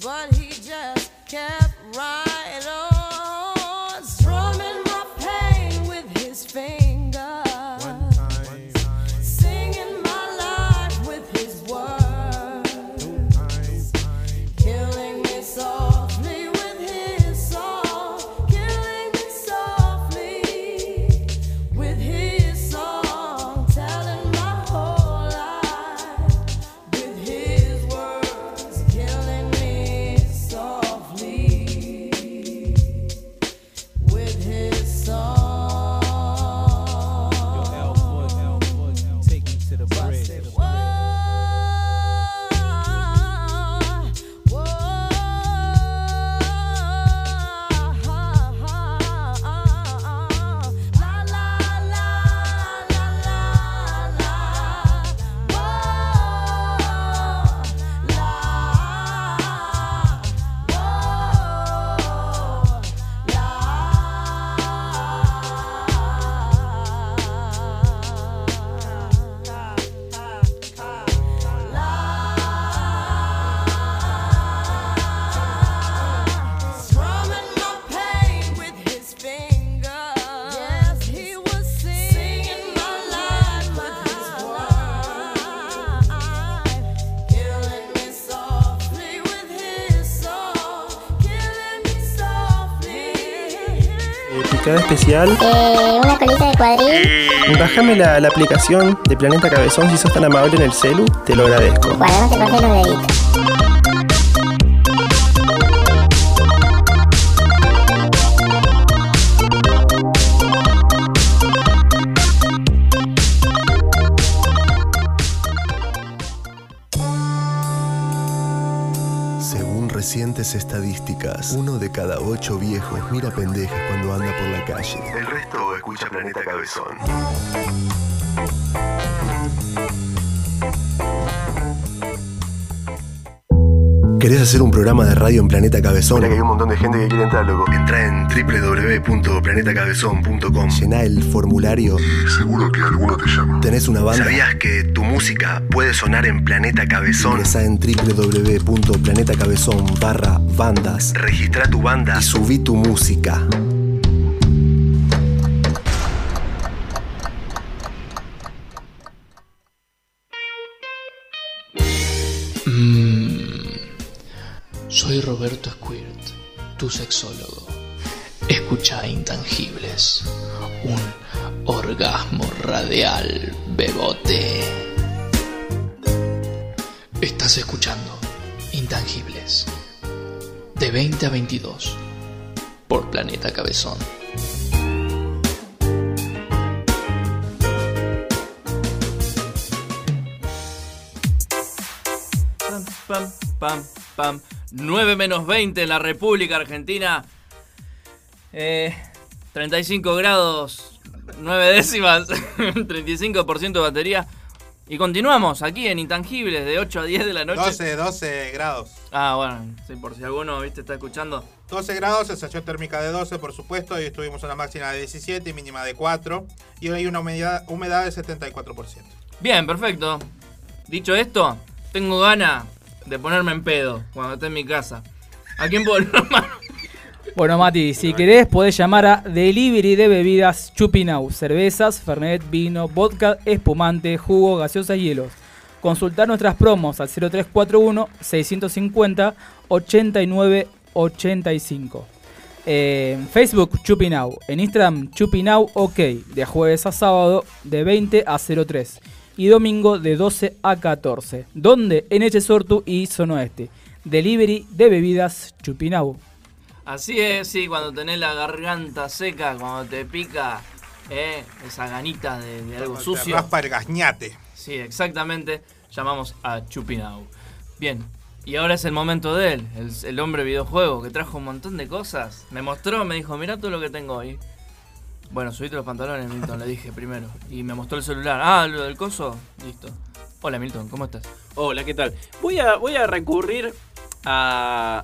S11: But he just kept
S12: Eh, picada especial.
S13: una colita de cuadril.
S12: Bájame la, la aplicación de Planeta Cabezón si sos tan amable en el celu, te lo agradezco.
S13: Bueno, no te cortes los deditos.
S14: Estadísticas, uno de cada ocho viejos mira pendejas cuando anda por la calle. El resto escucha Planeta Cabezón. ¿Querés hacer un programa de radio en Planeta Cabezón? Mira que hay un montón de gente que quiere entrar, loco. Entra en www.planetacabezón.com. Llená el formulario. Y seguro que alguno te llama. ¿Tenés una banda? ¿Sabías que tu música puede sonar en Planeta Cabezón? Ingresa en www.planetacabezón barra bandas. Registra tu banda y subí tu música.
S15: Roberto Squirt, tu sexólogo. Escucha Intangibles, un orgasmo radial bebote. Estás escuchando Intangibles, de 20 a 22, por Planeta Cabezón.
S4: Pam, pam. 9 menos 20 en la República Argentina. Eh, 35 grados, 9 décimas, 35% de batería. Y continuamos aquí en Intangibles de 8 a 10 de la noche.
S8: 12, 12 grados.
S4: Ah, bueno, sí, por si alguno viste está escuchando.
S8: 12 grados, sensación térmica de 12, por supuesto. Hoy estuvimos en una máxima de 17 y mínima de 4. Y hoy hay una humedad, humedad de 74%.
S4: Bien, perfecto. Dicho esto, tengo ganas de ponerme en pedo cuando esté en mi casa. ¿A quién puedo
S7: Bueno, Mati, si querés podés llamar a Delivery de Bebidas Chupinau. Cervezas, Fernet, vino, vodka, espumante, jugo, gaseosas, hielos. Consultar nuestras promos al 0341-650-8985. Eh, En Facebook, Chupinau. En Instagram, Chupinau OK. De jueves a sábado, de 20 a 03. Y domingo, de 12 a 14. ¿Dónde? En Echesortu y Zonoeste. Delivery de bebidas Chupinau.
S4: Así es, sí, cuando tenés la garganta seca, cuando te pica eh, esa ganita de, de algo
S8: Cuando te
S4: sucio.
S8: raspa el gañate.
S4: Sí, exactamente. Llamamos a Chupinau. Bien, y ahora es el momento de él, el, el hombre videojuego que trajo un montón de cosas. Me mostró, me dijo, mirá todo lo que tengo hoy. Bueno, subiste los pantalones, Milton, le dije primero. Y me mostró el celular. Ah, lo del coso. Listo. Hola, Milton, ¿cómo estás?
S6: Hola, ¿qué tal? Voy a, voy a recurrir a,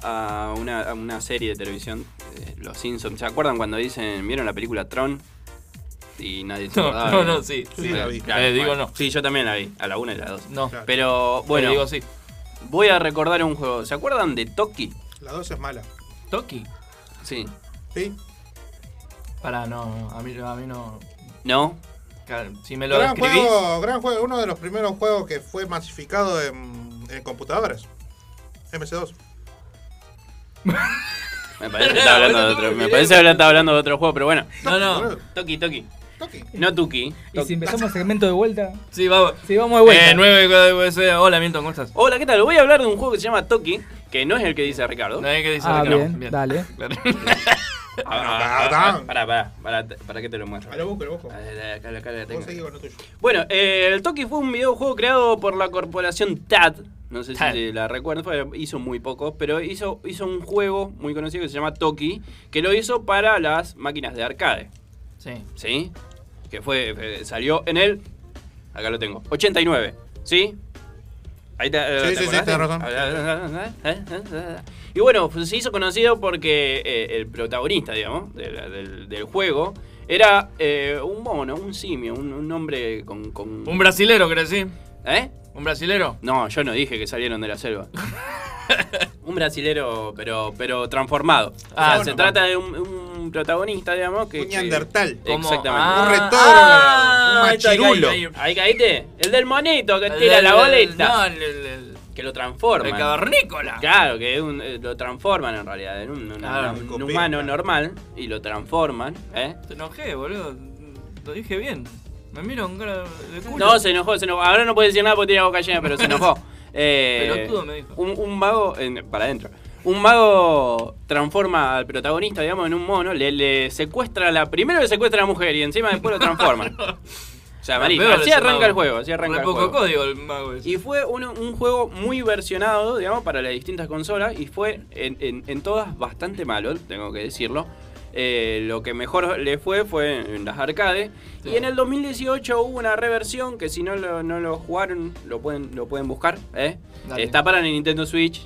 S6: a una, a una serie de televisión, eh, Los Simpsons. ¿Se acuerdan cuando dicen, vieron la película Tron? Y nadie se
S4: No,
S6: acordaba.
S4: no, no, sí, sí,
S6: Bueno,
S4: la vi.
S6: claro,
S4: Eh, digo
S6: bueno.
S4: no.
S6: Sí, yo también la vi, a la una y a la dos.
S4: No.
S6: Pero bueno,
S4: Eh, digo sí.
S6: voy a recordar un juego. ¿Se acuerdan de Toki?
S8: La 2 es mala.
S4: ¿Toki?
S6: Sí.
S8: ¿Sí?
S4: Pará, no, a mí, a mí no.
S6: ¿No?
S4: Claro, Si me lo
S8: Gran
S4: describís.
S8: juego, gran juego. Uno de los primeros juegos que fue masificado en, en computadoras. MC2.
S6: Me parece que estaba hablando de otro, me parece que estaba hablando de otro juego, pero bueno.
S4: No, no.
S6: Toki, Toki.
S8: Toki.
S6: No Tuki.
S7: Y si empezamos el segmento de vuelta.
S4: Sí, vamos.
S7: Sí, vamos de vuelta.
S4: Eh, nueve, eh, hola, Milton, ¿cómo estás?
S6: Hola, ¿qué tal? Voy a hablar de un juego que se llama Toki, que no es el que dice Ricardo.
S4: No es que dice
S7: Ah,
S4: Ricardo.
S7: bien, dale.
S4: Claro.
S6: Ah, ah, ah, Pará, pará, pará, para que te lo muestro.
S8: A lo busco, lo busco.
S6: Acá, tengo.
S8: con lo tuyo.
S6: Bueno, eh, el Toki fue un videojuego creado por la corporación TAD. No sé
S4: TAD.
S6: si la recuerdan, fue- hizo muy poco, pero hizo, hizo un juego muy conocido que se llama Toki, que lo hizo para las máquinas de arcade.
S4: Sí.
S6: ¿Sí? Que fue, eh, salió en el. Acá lo tengo. 89. ¿Sí? Ahí te, eh,
S8: Sí,
S6: ¿te
S8: sí, sí, razón.
S6: Y bueno, pues se hizo conocido porque eh, el protagonista, digamos, del, del juego era eh, un mono, un simio, un, un hombre con, con-
S4: Un brasilero, ¿querés decir?
S6: ¿Eh?
S4: ¿Un brasilero?
S6: No, yo no dije que salieron de la selva. un brasilero, pero, pero transformado. O sea,
S4: Ah,
S6: se
S4: bueno.
S6: trata de un, un protagonista, digamos, que...
S8: Un neandertal.
S6: Exactamente.
S4: Ah,
S8: Un retorno.
S4: ah,
S8: un
S4: ahí está, ahí
S8: machirulo.
S4: ahí.
S6: Ahí caíste. El del monito que
S4: El
S6: tira
S4: del-
S6: la
S4: el-
S6: boleta.
S4: No, el, el, el-
S6: que lo transforma.
S4: el cavernícola.
S6: Claro, que un- eh, lo transforman en realidad en un, una-
S8: copié,
S6: humano normal y lo transforman, ¿eh?
S4: Te enojé, boludo. Lo dije bien. Me miro con cara de culo.
S6: No, se enojó, se enojó. Ahora no puede decir nada porque tiene la boca llena, pero se enojó. Eh,
S4: Pelotudo me dijo.
S6: Un, un mago, en- para adentro. Un mago transforma al protagonista, digamos, en un mono, le, le secuestra la. Primero le secuestra a la mujer y encima después lo transforman. O sea, así arranca
S4: mago.
S6: el juego, así arranca el
S4: poco
S6: juego.
S4: código el mago ese.
S6: Y fue un, un juego muy versionado, digamos, para las distintas consolas y fue en, en- en todas bastante malo, tengo que decirlo. Eh, lo que mejor le fue fue en las arcades. Y en el 2018 hubo una reversión que si no lo, no lo jugaron, lo pueden, lo pueden buscar. ¿eh? Está para la Nintendo Switch,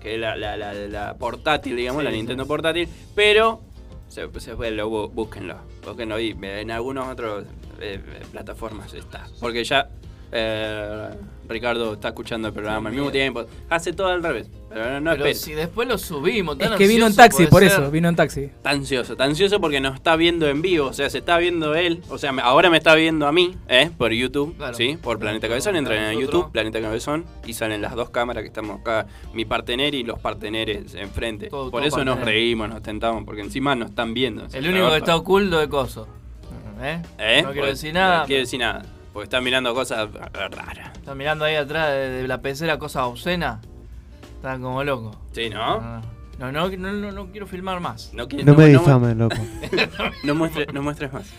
S6: que es la, la- la- la portátil, digamos,
S4: Sí,
S6: la
S4: sí.
S6: Nintendo portátil. Pero se, se fue, lo, búsquenlo. Búsquenlo y en algunas otras eh, plataformas está. Porque ya eh, Ricardo está escuchando el programa al mismo tiempo. Hace todo al revés. Pero no, no
S4: Pero si después lo subimos,
S7: Es
S4: tan
S7: que vino en
S4: ansioso
S7: taxi,
S4: puede
S7: por
S4: ser.
S7: eso, vino en taxi.
S6: Está ansioso, está ansioso porque nos está viendo en vivo, o sea, se está viendo él, o sea, me- ahora me está viendo a mí, ¿eh? Por YouTube,
S4: Claro.
S6: ¿sí? Por Planeta Cabezón, entran en
S4: Nosotros.
S6: YouTube, Planeta Cabezón, y salen las dos cámaras que estamos acá, mi partener y los parteneres enfrente.
S4: Todo-
S6: Por
S4: todo
S6: eso nos
S4: partener.
S6: reímos, nos tentamos, porque encima nos están viendo.
S4: El único que está oculto es Coso. ¿Eh?
S6: ¿Eh?
S4: No quiero decir nada.
S6: No quiero decir nada, porque están mirando cosas raras.
S4: Está mirando ahí atrás de, de la pecera cosas obscenas. Está como loco.
S6: Sí, ¿no?
S4: No, no, no, no, no quiero filmar más.
S6: No, qui-
S9: No me difames, loco.
S6: no, muestres, no muestres más.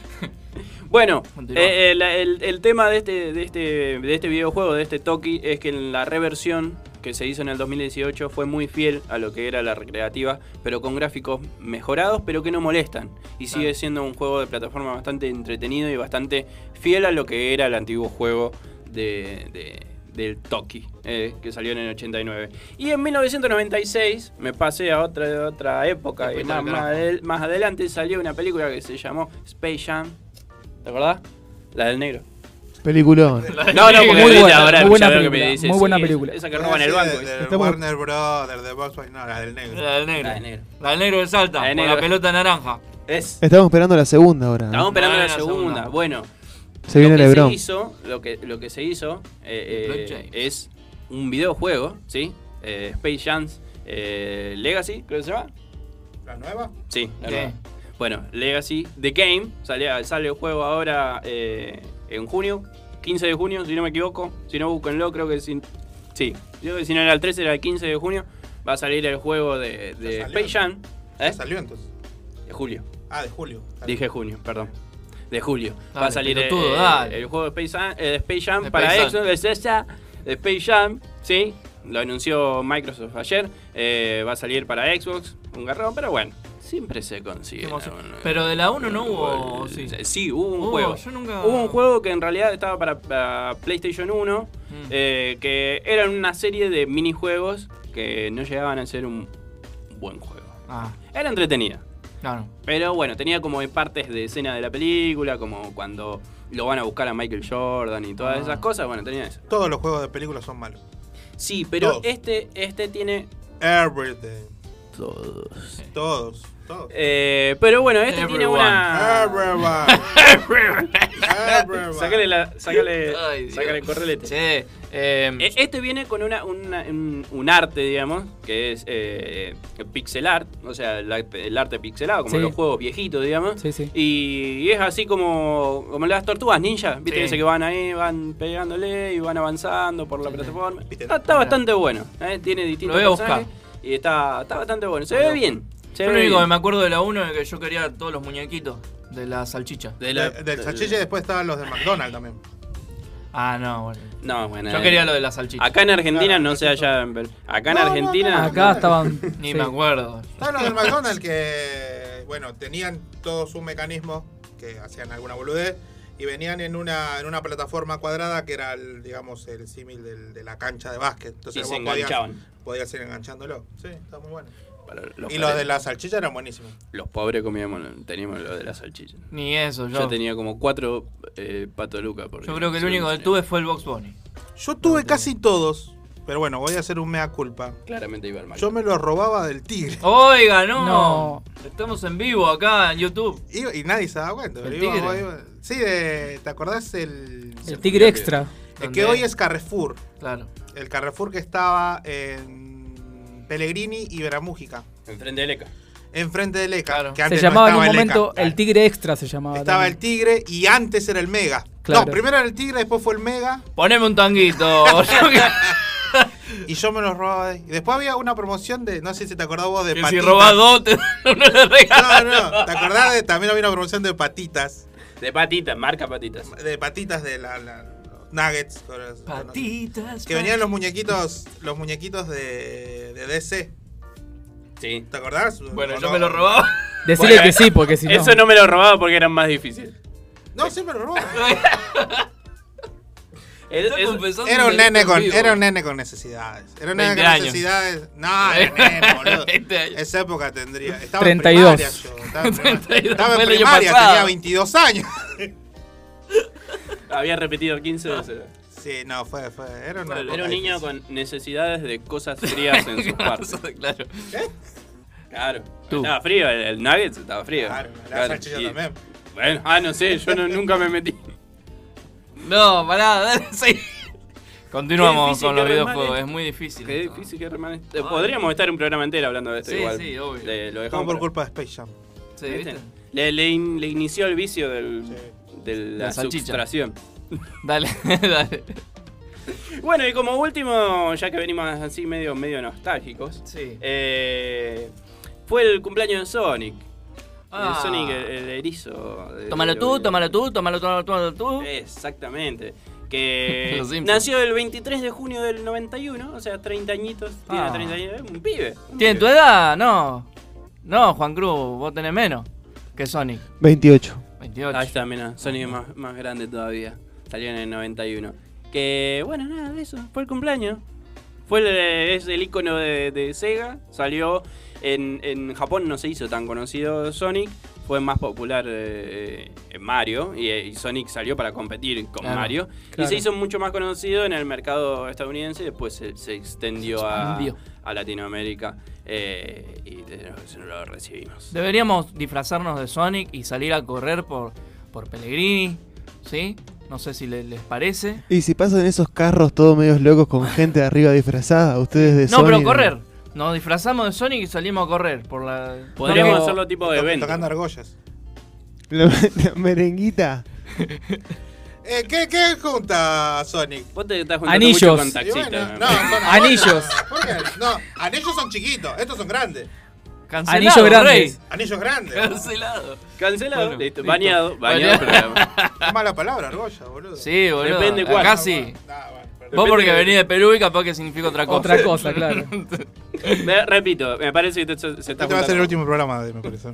S6: Bueno, eh, eh, el, el tema de este, de, este, de este videojuego, de este Toki, es que en la reversión que se hizo en el 2018 fue muy fiel a lo que era la recreativa, pero con gráficos mejorados, pero que no molestan. Y sigue siendo un juego de plataforma bastante entretenido y bastante fiel a lo que era el antiguo juego de, de- del Toki, eh, que salió en el 89. Y en 1996 me pasé a otra, otra época, y más, adel- más adelante salió una película que se llamó Space Jam. ¿Te acordás? La del negro.
S9: Peliculón.
S6: No, no,
S7: Muy buena,
S6: ahora
S7: muy buena
S6: que me
S7: película,
S6: dice,
S7: muy buena
S6: sí,
S7: película.
S6: Esa que roban el
S8: Sí,
S6: banco.
S8: de- de
S9: Estamos-
S8: Warner Brothers, de Volkswagen, no, la del negro.
S4: La del negro.
S6: La del negro.
S4: La del negro de Salta,
S6: La
S4: con la pelota naranja.
S6: Es.
S9: Estamos esperando la segunda ahora. ¿no?
S6: Estamos esperando
S4: Bueno,
S6: la
S4: la
S6: segunda.
S4: segunda.
S6: Bueno,
S9: Se viene
S6: lo que
S9: LeBron.
S6: se hizo, lo que, lo que se hizo eh, eh, es un videojuego, ¿sí? Eh, Space Jam eh, Legacy, creo que se llama.
S8: ¿La nueva?
S6: Sí, la nueva. Bueno, Legacy The Game, sale, sale el juego ahora eh, en junio, 15 de junio, si no me equivoco. Si no, búsquenlo, creo que sin, sí. Creo que si no era el 13, era el 15 de junio. Va a salir el juego de, de
S8: Ya.
S6: Space Jam.
S8: ¿Ya
S6: ¿eh?
S8: salió entonces?
S6: De julio.
S8: Ah, de julio.
S6: Dije junio, perdón. De julio. Va a salir el,
S4: pelotudo,
S6: el juego de Space Jam, eh, de Space Jam
S4: De
S6: para
S4: Space
S6: Xbox, de Sega, de Space Jam, ¿sí? Lo anunció Microsoft ayer. eh, va a salir para Xbox, un garrón, pero bueno, siempre se consigue.
S4: Pero de la 1 no hubo.
S6: un-
S4: Sí.
S6: Sí, hubo un
S4: Hubo,
S6: juego.
S4: yo nunca-
S6: Hubo un juego que en realidad estaba para, para PlayStation 1,
S4: Mm.
S6: eh, que eran una serie de minijuegos que no llegaban a ser un buen juego.
S4: Ah,
S6: Era entretenida.
S4: claro.
S6: Pero bueno, tenía como partes de escena de la película, como cuando lo van a buscar a Michael Jordan y todas
S4: Ah.
S6: esas cosas. Bueno, tenía eso.
S8: Todos los juegos de películas son malos.
S6: Sí, pero
S8: Todos.
S6: este, este tiene
S8: Everything.
S6: todos.
S8: Todos. Todos.
S6: Eh, pero bueno, este tiene
S4: Everyone.
S6: una.
S8: Everyone. Everyone.
S6: Sácale la. Sácale.
S4: Ay,
S6: sácale el correlete.
S4: Sí. eh,
S6: Este viene con una, una- un, un arte, digamos, que es eh, pixel art, o sea, el arte, el arte pixelado, como
S7: Sí.
S6: los juegos viejitos, digamos.
S7: Sí, sí.
S6: Y, y es así como, como las tortugas ninja, ¿viste?
S4: Sí.
S6: Ese que van ahí, van pegándole y van avanzando por la plataforma. Está, está bastante bueno, ¿eh? tiene distintos
S4: Lo voy a buscar.
S6: y está, está bastante bueno. Se ve bien. Se
S4: yo lo único que me acuerdo de la 1 es que yo quería todos los muñequitos de la salchicha.
S6: De la-
S8: De- del salchicha y después estaban los de McDonald's también.
S4: Ah, no, bueno.
S6: No, bueno.
S4: Yo
S6: eh,
S4: quería lo de la salchicha.
S6: Acá en Argentina,
S8: Claro,
S6: no sé allá. en- Acá en
S8: No, no,
S6: Argentina.
S7: Acá estaban.
S4: Ni
S7: sí.
S4: me acuerdo.
S8: Estaban los del McDonald's que, bueno, tenían todos un mecanismo que hacían alguna boludez y venían en una, en una plataforma cuadrada que era, el, digamos, el símil del- de la cancha de básquet. Entonces
S6: Y se
S8: vos podías,
S6: enganchaban.
S8: podías ir enganchándolo. Sí, está muy bueno.
S6: Para los,
S8: y los de la salchicha eran buenísimos.
S6: Los pobres comíamos, teníamos lo de la salchicha.
S4: Ni eso, yo.
S6: Yo tenía como cuatro eh, pato luca.
S4: Yo creo que el único que tuve fue el Box Bunny.
S8: Yo tuve casi todos, pero bueno, voy a hacer un mea culpa.
S6: Claramente iba al mal.
S8: Yo me los robaba del tigre.
S4: Oiga, no.
S7: No.
S4: Estamos en vivo acá en YouTube.
S8: Y, y nadie se daba cuenta.
S4: ¿El
S8: iba-
S4: tigre?
S8: iba- sí, de- ¿te acordás el,
S7: El tigre extra.
S8: el que hoy es Carrefour?
S4: Claro.
S8: El Carrefour que estaba en Pellegrini y Veramújica.
S6: Enfrente del ECA.
S8: Enfrente del ECA.
S4: Claro.
S8: Que
S7: Se
S8: no
S7: llamaba en un
S8: el
S7: momento
S8: ECA.
S7: el tigre extra, se llamaba.
S8: Estaba el tigre y antes era el Mega.
S7: Claro.
S8: No, primero era el tigre, después fue el Mega
S4: Poneme un tanguito.
S8: Y yo me los robaba de ahí. Y después había una promoción de, no sé si te acordás vos, de
S4: que si
S8: patitas.
S4: robás dos, te regalo.
S8: No, no, ¿te acordás de, también había una promoción de patitas.
S6: De patitas, marca patitas.
S8: De patitas de la, la- nuggets.
S4: Patitas.
S8: Que venían los muñequitos, los muñequitos de, de DC.
S6: Sí.
S8: ¿Te acordás?
S4: Bueno,
S8: ¿O
S4: yo
S8: no?
S4: me lo robaba.
S7: Decirle
S6: Bueno,
S7: que sí, porque si no.
S6: Eso no me lo robaba porque eran más difíciles.
S8: No, sí me lo robaba. Era un nene
S4: en
S8: con, era un nene con necesidades. Era un nene
S4: 20
S8: con
S4: años.
S8: necesidades. No, era nene, boludo.
S4: 20 años.
S8: Esa época tendría. Estaba
S7: 32.
S8: en primaria yo. Estaba en primaria,
S4: 32
S8: Estaba en primaria, tenía 22 años.
S6: Había repetido 15 veces.
S8: Sí, no, fue, fue. Era, una
S6: Era un niño
S8: difícil.
S6: con necesidades de cosas frías en sus partes.
S4: claro.
S6: Claro.
S4: Tú.
S6: Estaba frío, el, el nuggets estaba frío.
S8: Claro, la
S6: Claro,
S8: salchicha
S6: y-
S8: también.
S6: Bueno, ah, no sé, yo no- nunca me metí.
S4: No, pará, dale, sí. Continuamos con los videojuegos, es muy difícil.
S6: Qué
S4: esto.
S6: difícil que remane. Eh, Podríamos estar un programa entero hablando de esto
S4: Sí,
S6: igual.
S4: sí, obvio.
S6: Le- lo dejamos
S8: por culpa de Space Jam.
S4: Sí,
S6: ¿viste?
S4: ¿viste?
S6: Le, le in- le inició el vicio del,
S8: Sí.
S6: De la,
S4: La. Dale, dale.
S6: Bueno, y como último, ya que venimos así medio, medio nostálgicos,
S4: Sí.
S6: eh, fue el cumpleaños de Sonic.
S4: Ah.
S6: El Sonic, el, el erizo. de-
S4: Tómalo tú, tómalo tú, tómalo tú, tómalo tú.
S6: Exactamente. Que nació el 23 de junio del 91, o sea, 30 añitos. Tiene
S4: Ah.
S6: 30 años, es un pibe. un
S4: ¿Tiene tu edad? No. No, Juan Cruz, vos tenés menos que Sonic.
S9: 28.
S4: 28.
S6: Ahí está, mira, Sonic es más, más grande todavía. Salió en el 91. Que, bueno, nada, eso. Fue el cumpleaños. Fue el, es el icono de, de Sega. Salió en, en Japón, no se hizo tan conocido Sonic. Fue más popular eh, en Mario. Y, eh, y Sonic salió para competir con
S4: Claro,
S6: Mario. Y se hizo mucho más conocido en el mercado estadounidense. Después se, se extendió a Latinoamérica. Eh, y de- no lo recibimos.
S4: Deberíamos disfrazarnos de Sonic y salir a correr por, por Pellegrini, ¿sí? No sé si le- les parece.
S9: Y si pasan esos carros todos medios locos con gente arriba disfrazada, ustedes de
S4: No, pero correr. Nos disfrazamos de Sonic y salimos a correr por la...
S6: Podríamos hacerlo tipo de evento.
S8: Tocando argollas.
S9: La, la merenguita.
S8: Eh, ¿qué, ¿Qué junta Sonic?
S6: Vos te estás juntando
S7: Anillos.
S6: mucho con taxistas.
S8: bueno, no,
S7: Anillos.
S8: ¿Por qué? No, anillos son chiquitos, estos son grandes.
S4: Cancelado,
S7: Anillos grandes.
S4: Rey.
S8: Anillos grandes.
S4: Cancelado.
S6: Cancelado.
S4: Bueno,
S6: listo.
S4: listo.
S6: Bañado. Bañado.
S4: Bañado.
S6: pero-
S8: Qué mala palabra, argolla, boludo.
S4: Sí, boludo.
S6: Depende cuál.
S4: Sí.
S8: Ah.
S4: Vos porque venís de Perú y capaz que significa otra cosa.
S7: Otra cosa, claro.
S6: Me- repito, me parece que te- se, se está
S8: Este va a ser el último programa, de- me parece.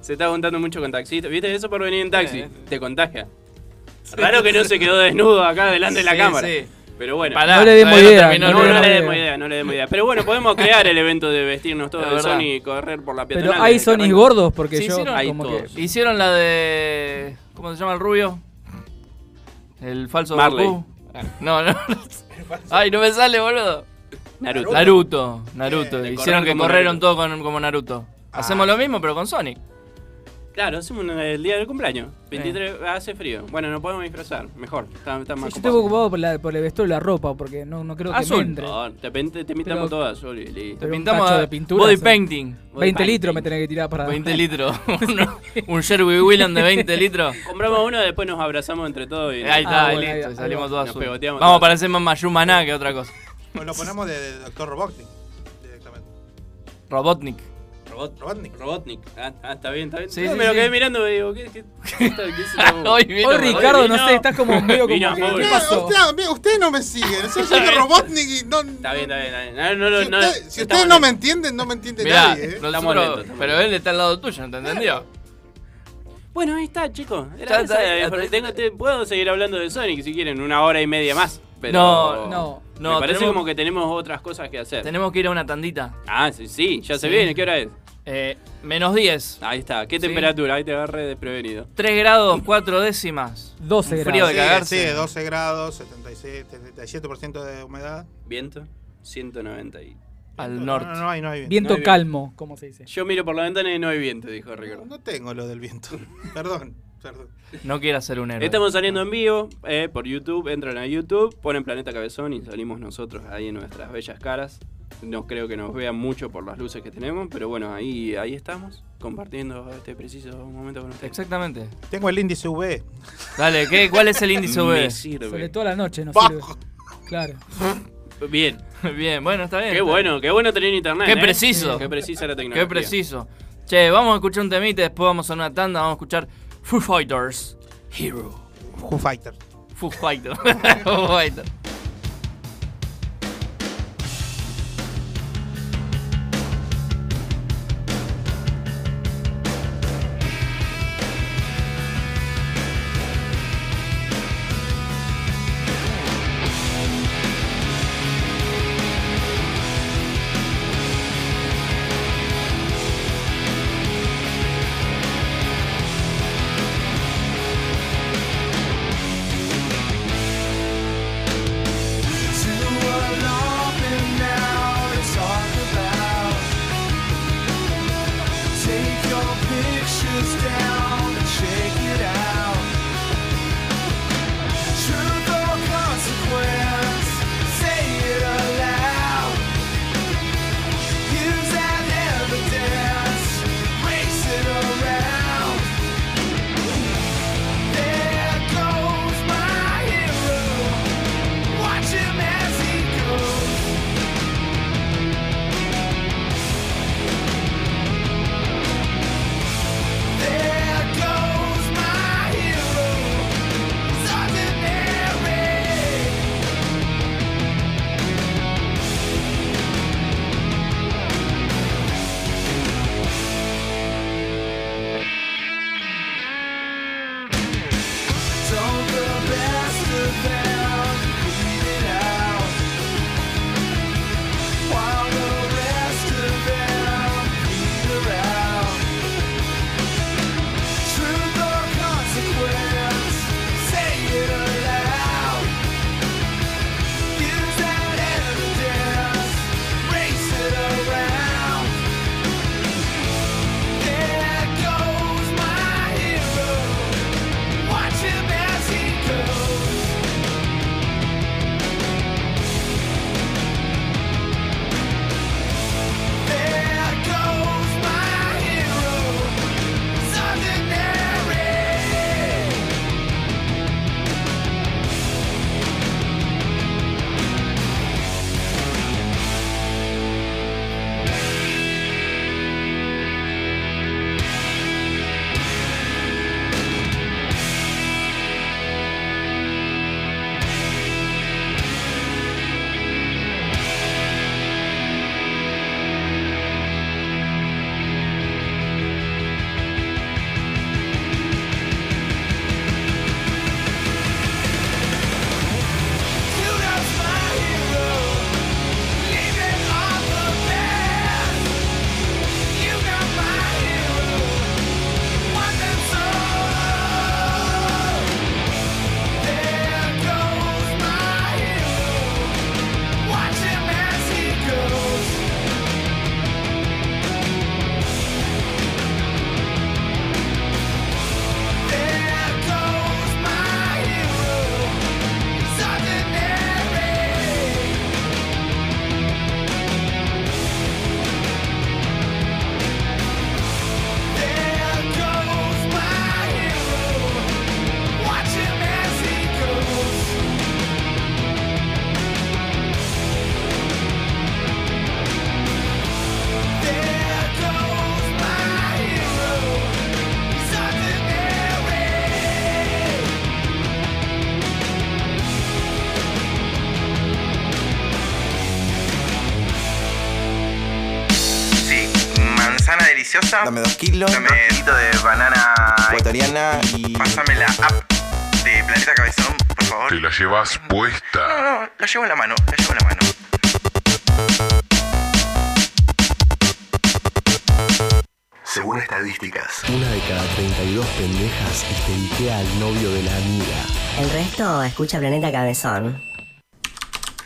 S6: se está juntando mucho con taxistas. ¿Viste? Eso por venir en taxi.
S4: Eh.
S6: Te contagia. Raro que no se quedó desnudo acá delante de la cámara.
S4: sí.
S6: Pero bueno.
S4: Pará,
S7: No le demos idea,
S6: No,
S4: el
S6: no,
S7: no
S6: le demos
S7: idea.
S6: idea, no le demos idea. Pero bueno, podemos crear el evento de vestirnos todos de
S4: verdad.
S6: Sony y correr por la peatonal.
S7: Pero hay Sony gordos porque
S4: Sí,
S7: yo
S4: hicieron-
S6: hay
S7: como
S6: todos.
S7: que...
S4: Hicieron la de... ¿Cómo se llama el rubio? El falso
S6: Marley.
S4: Goku. No, no. Ay, no me sale, boludo.
S6: Naruto.
S4: Naruto, Naruto.
S6: Eh,
S4: Hicieron que corrieron todos con- como Naruto. Hacemos lo mismo, pero con Sonic.
S6: Claro, hacemos el día del cumpleaños. 23, hace frío. Bueno, nos podemos disfrazar. Mejor. Está, está
S7: Sí,
S6: más
S7: yo estoy ocupado por, la, por el vestuario y la ropa porque no, no creo que
S4: Azul.
S7: me entre.
S6: No, te, pin- te pintamos
S7: Pero-
S6: todas, azul y listo.
S7: Pero un
S4: Pintamos
S7: de pintura,
S4: body painting.
S7: 20
S6: painting.
S7: litros me tenés que tirar para...
S4: 20 litros. Un Sherwin Williams de 20 litros.
S6: Compramos uno, después nos abrazamos entre todos y
S4: Ahí está,
S7: Ah,
S4: ahí
S7: bueno,
S4: listo.
S7: ahí-
S4: y salimos
S7: ahí
S4: todos
S6: Nos
S4: azul. Vamos a parecer más Mayumaná que otra cosa.
S8: O lo ponemos de, de Doctor Robotnik. Directamente.
S4: Robotnik.
S6: Robot,
S8: Robotnik.
S6: Robotnik. Ah, ah, está bien, está bien.
S4: Sí,
S6: No,
S4: sí,
S6: me lo
S4: sí.
S6: quedé mirando y digo, ¿qué, qué, qué, está-
S4: Hoy vino
S7: Hoy. Ricardo, no sé, estás como medio como
S6: vino.
S7: ¿Qué pasó?
S8: usted- mira, ustedes no me siguen. Yo soy de Robotnik y no.
S6: Está bien, está bien. Está bien. No, no,
S8: Si, usted- ustedes no me entienden, no me entiende
S4: Mirá,
S8: nadie. ¿eh?
S6: Estamos lentos, estamos
S4: pero él está al lado tuyo, ¿no te entendió?
S6: Bueno, ahí está, chicos. Era esa, eh, tengo- te- puedo seguir hablando de Sonic si quieren, una hora y media más. Pero
S4: No,
S7: no,
S6: Me
S4: no,
S6: parece
S4: tenemos-
S6: como que tenemos otras cosas que hacer.
S4: Tenemos que ir a una tandita.
S6: Ah, sí, sí, ya se viene. ¿Qué hora es?
S4: Eh, menos 10.
S6: Ahí está. ¿Qué
S4: Sí.
S6: temperatura? Ahí te agarré desprevenido.
S4: 3 grados, 4 décimas.
S7: 12
S4: Un frío de
S8: Sí,
S4: cagarse.
S8: sí, 12 grados, 76, 77% de humedad.
S6: Viento, 190 y...
S4: Al
S8: No,
S4: norte.
S8: No, no hay, no hay viento.
S7: Viento
S6: No hay
S7: calmo, como se dice.
S6: Yo miro por la ventana y no hay viento, dijo
S8: No,
S6: Ricardo.
S8: no tengo lo del viento. Perdón, perdón.
S4: No quiera ser un héroe.
S6: Estamos saliendo en vivo eh, por YouTube. Entran a YouTube, ponen Planeta Cabezón y salimos nosotros ahí en nuestras bellas caras. No creo que nos vean mucho por las luces que tenemos, pero bueno, ahí, ahí estamos, compartiendo este preciso momento con ustedes.
S4: Exactamente.
S8: Tengo el índice V.
S4: Dale, ¿qué, ¿cuál es el índice
S6: Me
S4: V?
S6: sirve.
S7: Sobre todo a la noche nos sirve. Claro.
S6: Bien.
S4: Bien, bueno, está bien.
S6: Qué bueno, qué bueno tener internet.
S4: Qué
S6: ¿eh?
S4: preciso.
S6: Qué precisa la tecnología.
S4: Qué preciso. Che, vamos a escuchar un temita, después vamos a una tanda, vamos a escuchar Foo Fighters. Hero.
S8: Who Fighter.
S4: Foo Fighters. Foo Fighters.
S14: Dame dos kilos. Dame un de banana ecuatoriana y. Pásame la app de Planeta Cabezón, por favor.
S16: Te la llevas puesta.
S14: No, no, la llevo en la mano, la llevo en la mano. Según estadísticas, una de cada 32 pendejas histeriquea al novio de la amiga.
S17: El resto escucha Planeta Cabezón.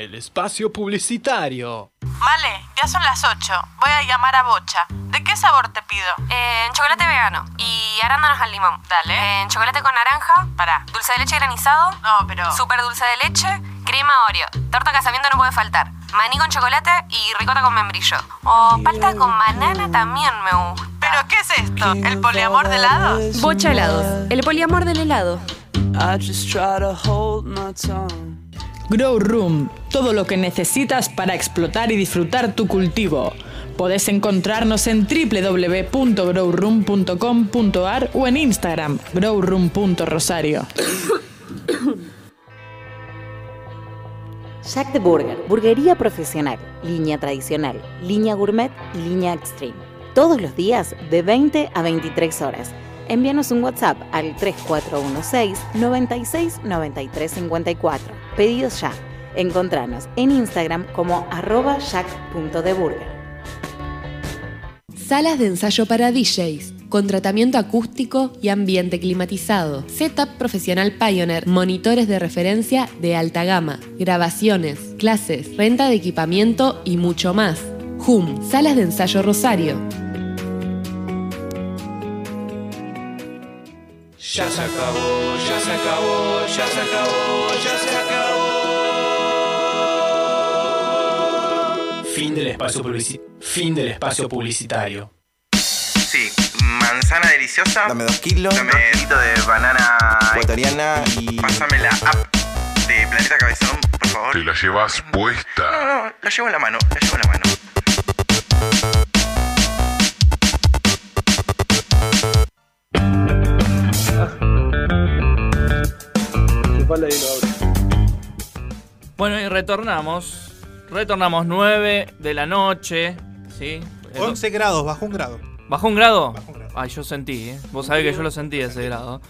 S10: El espacio publicitario.
S18: Vale, ya son las 8. Voy a llamar a Bocha. ¿De qué sabor te pido? Eh, en chocolate vegano. Y arándanos al limón. Dale. en chocolate con naranja. Para. Dulce de leche granizado. No, pero. Super dulce de leche. Crema Oreo. Torta casamiento no puede faltar. Maní con chocolate y ricota con membrillo. O palta con banana también me gusta. ¿Pero qué es esto? ¿El poliamor de helados?
S2: Bocha helados. El poliamor del helado.
S3: I just try to hold my tongue.
S19: Grow Room, todo lo que necesitas para explotar y disfrutar tu cultivo. Podés encontrarnos en www.growroom.com.ar o en Instagram, growroom.rosario.
S1: Jack the Burger, burguería profesional, línea tradicional, línea gourmet y línea extreme. Todos los días de 20 a 23 horas. Envíanos un WhatsApp al 3416 96 93 54. Pedidos ya. Encontranos en Instagram como arroba jack.deburger.
S2: Salas de ensayo para DJs, con tratamiento acústico y ambiente climatizado. Setup profesional Pioneer, monitores de referencia de alta gama, grabaciones, clases, renta de equipamiento y mucho más. HUM, Salas de ensayo Rosario.
S3: Ya se acabó, ya se acabó, ya se acabó, ya se acabó.
S12: Fin del espacio, publici- fin del espacio publicitario.
S14: Sí, manzana deliciosa. Dame dos kilos. Dame un de banana ecuatoriana y. Pásame la app de Planeta Cabezón, por favor.
S16: Te la llevas puesta.
S14: No, no, la llevo en la mano, la llevo en la mano.
S4: Bueno, y retornamos. Retornamos 9 de la noche. ¿Sí?
S8: 11 grados, bajó un grado.
S4: ¿Bajó un grado? Ay, yo sentí, ¿eh? Vos sabés que yo lo sentí ese grado.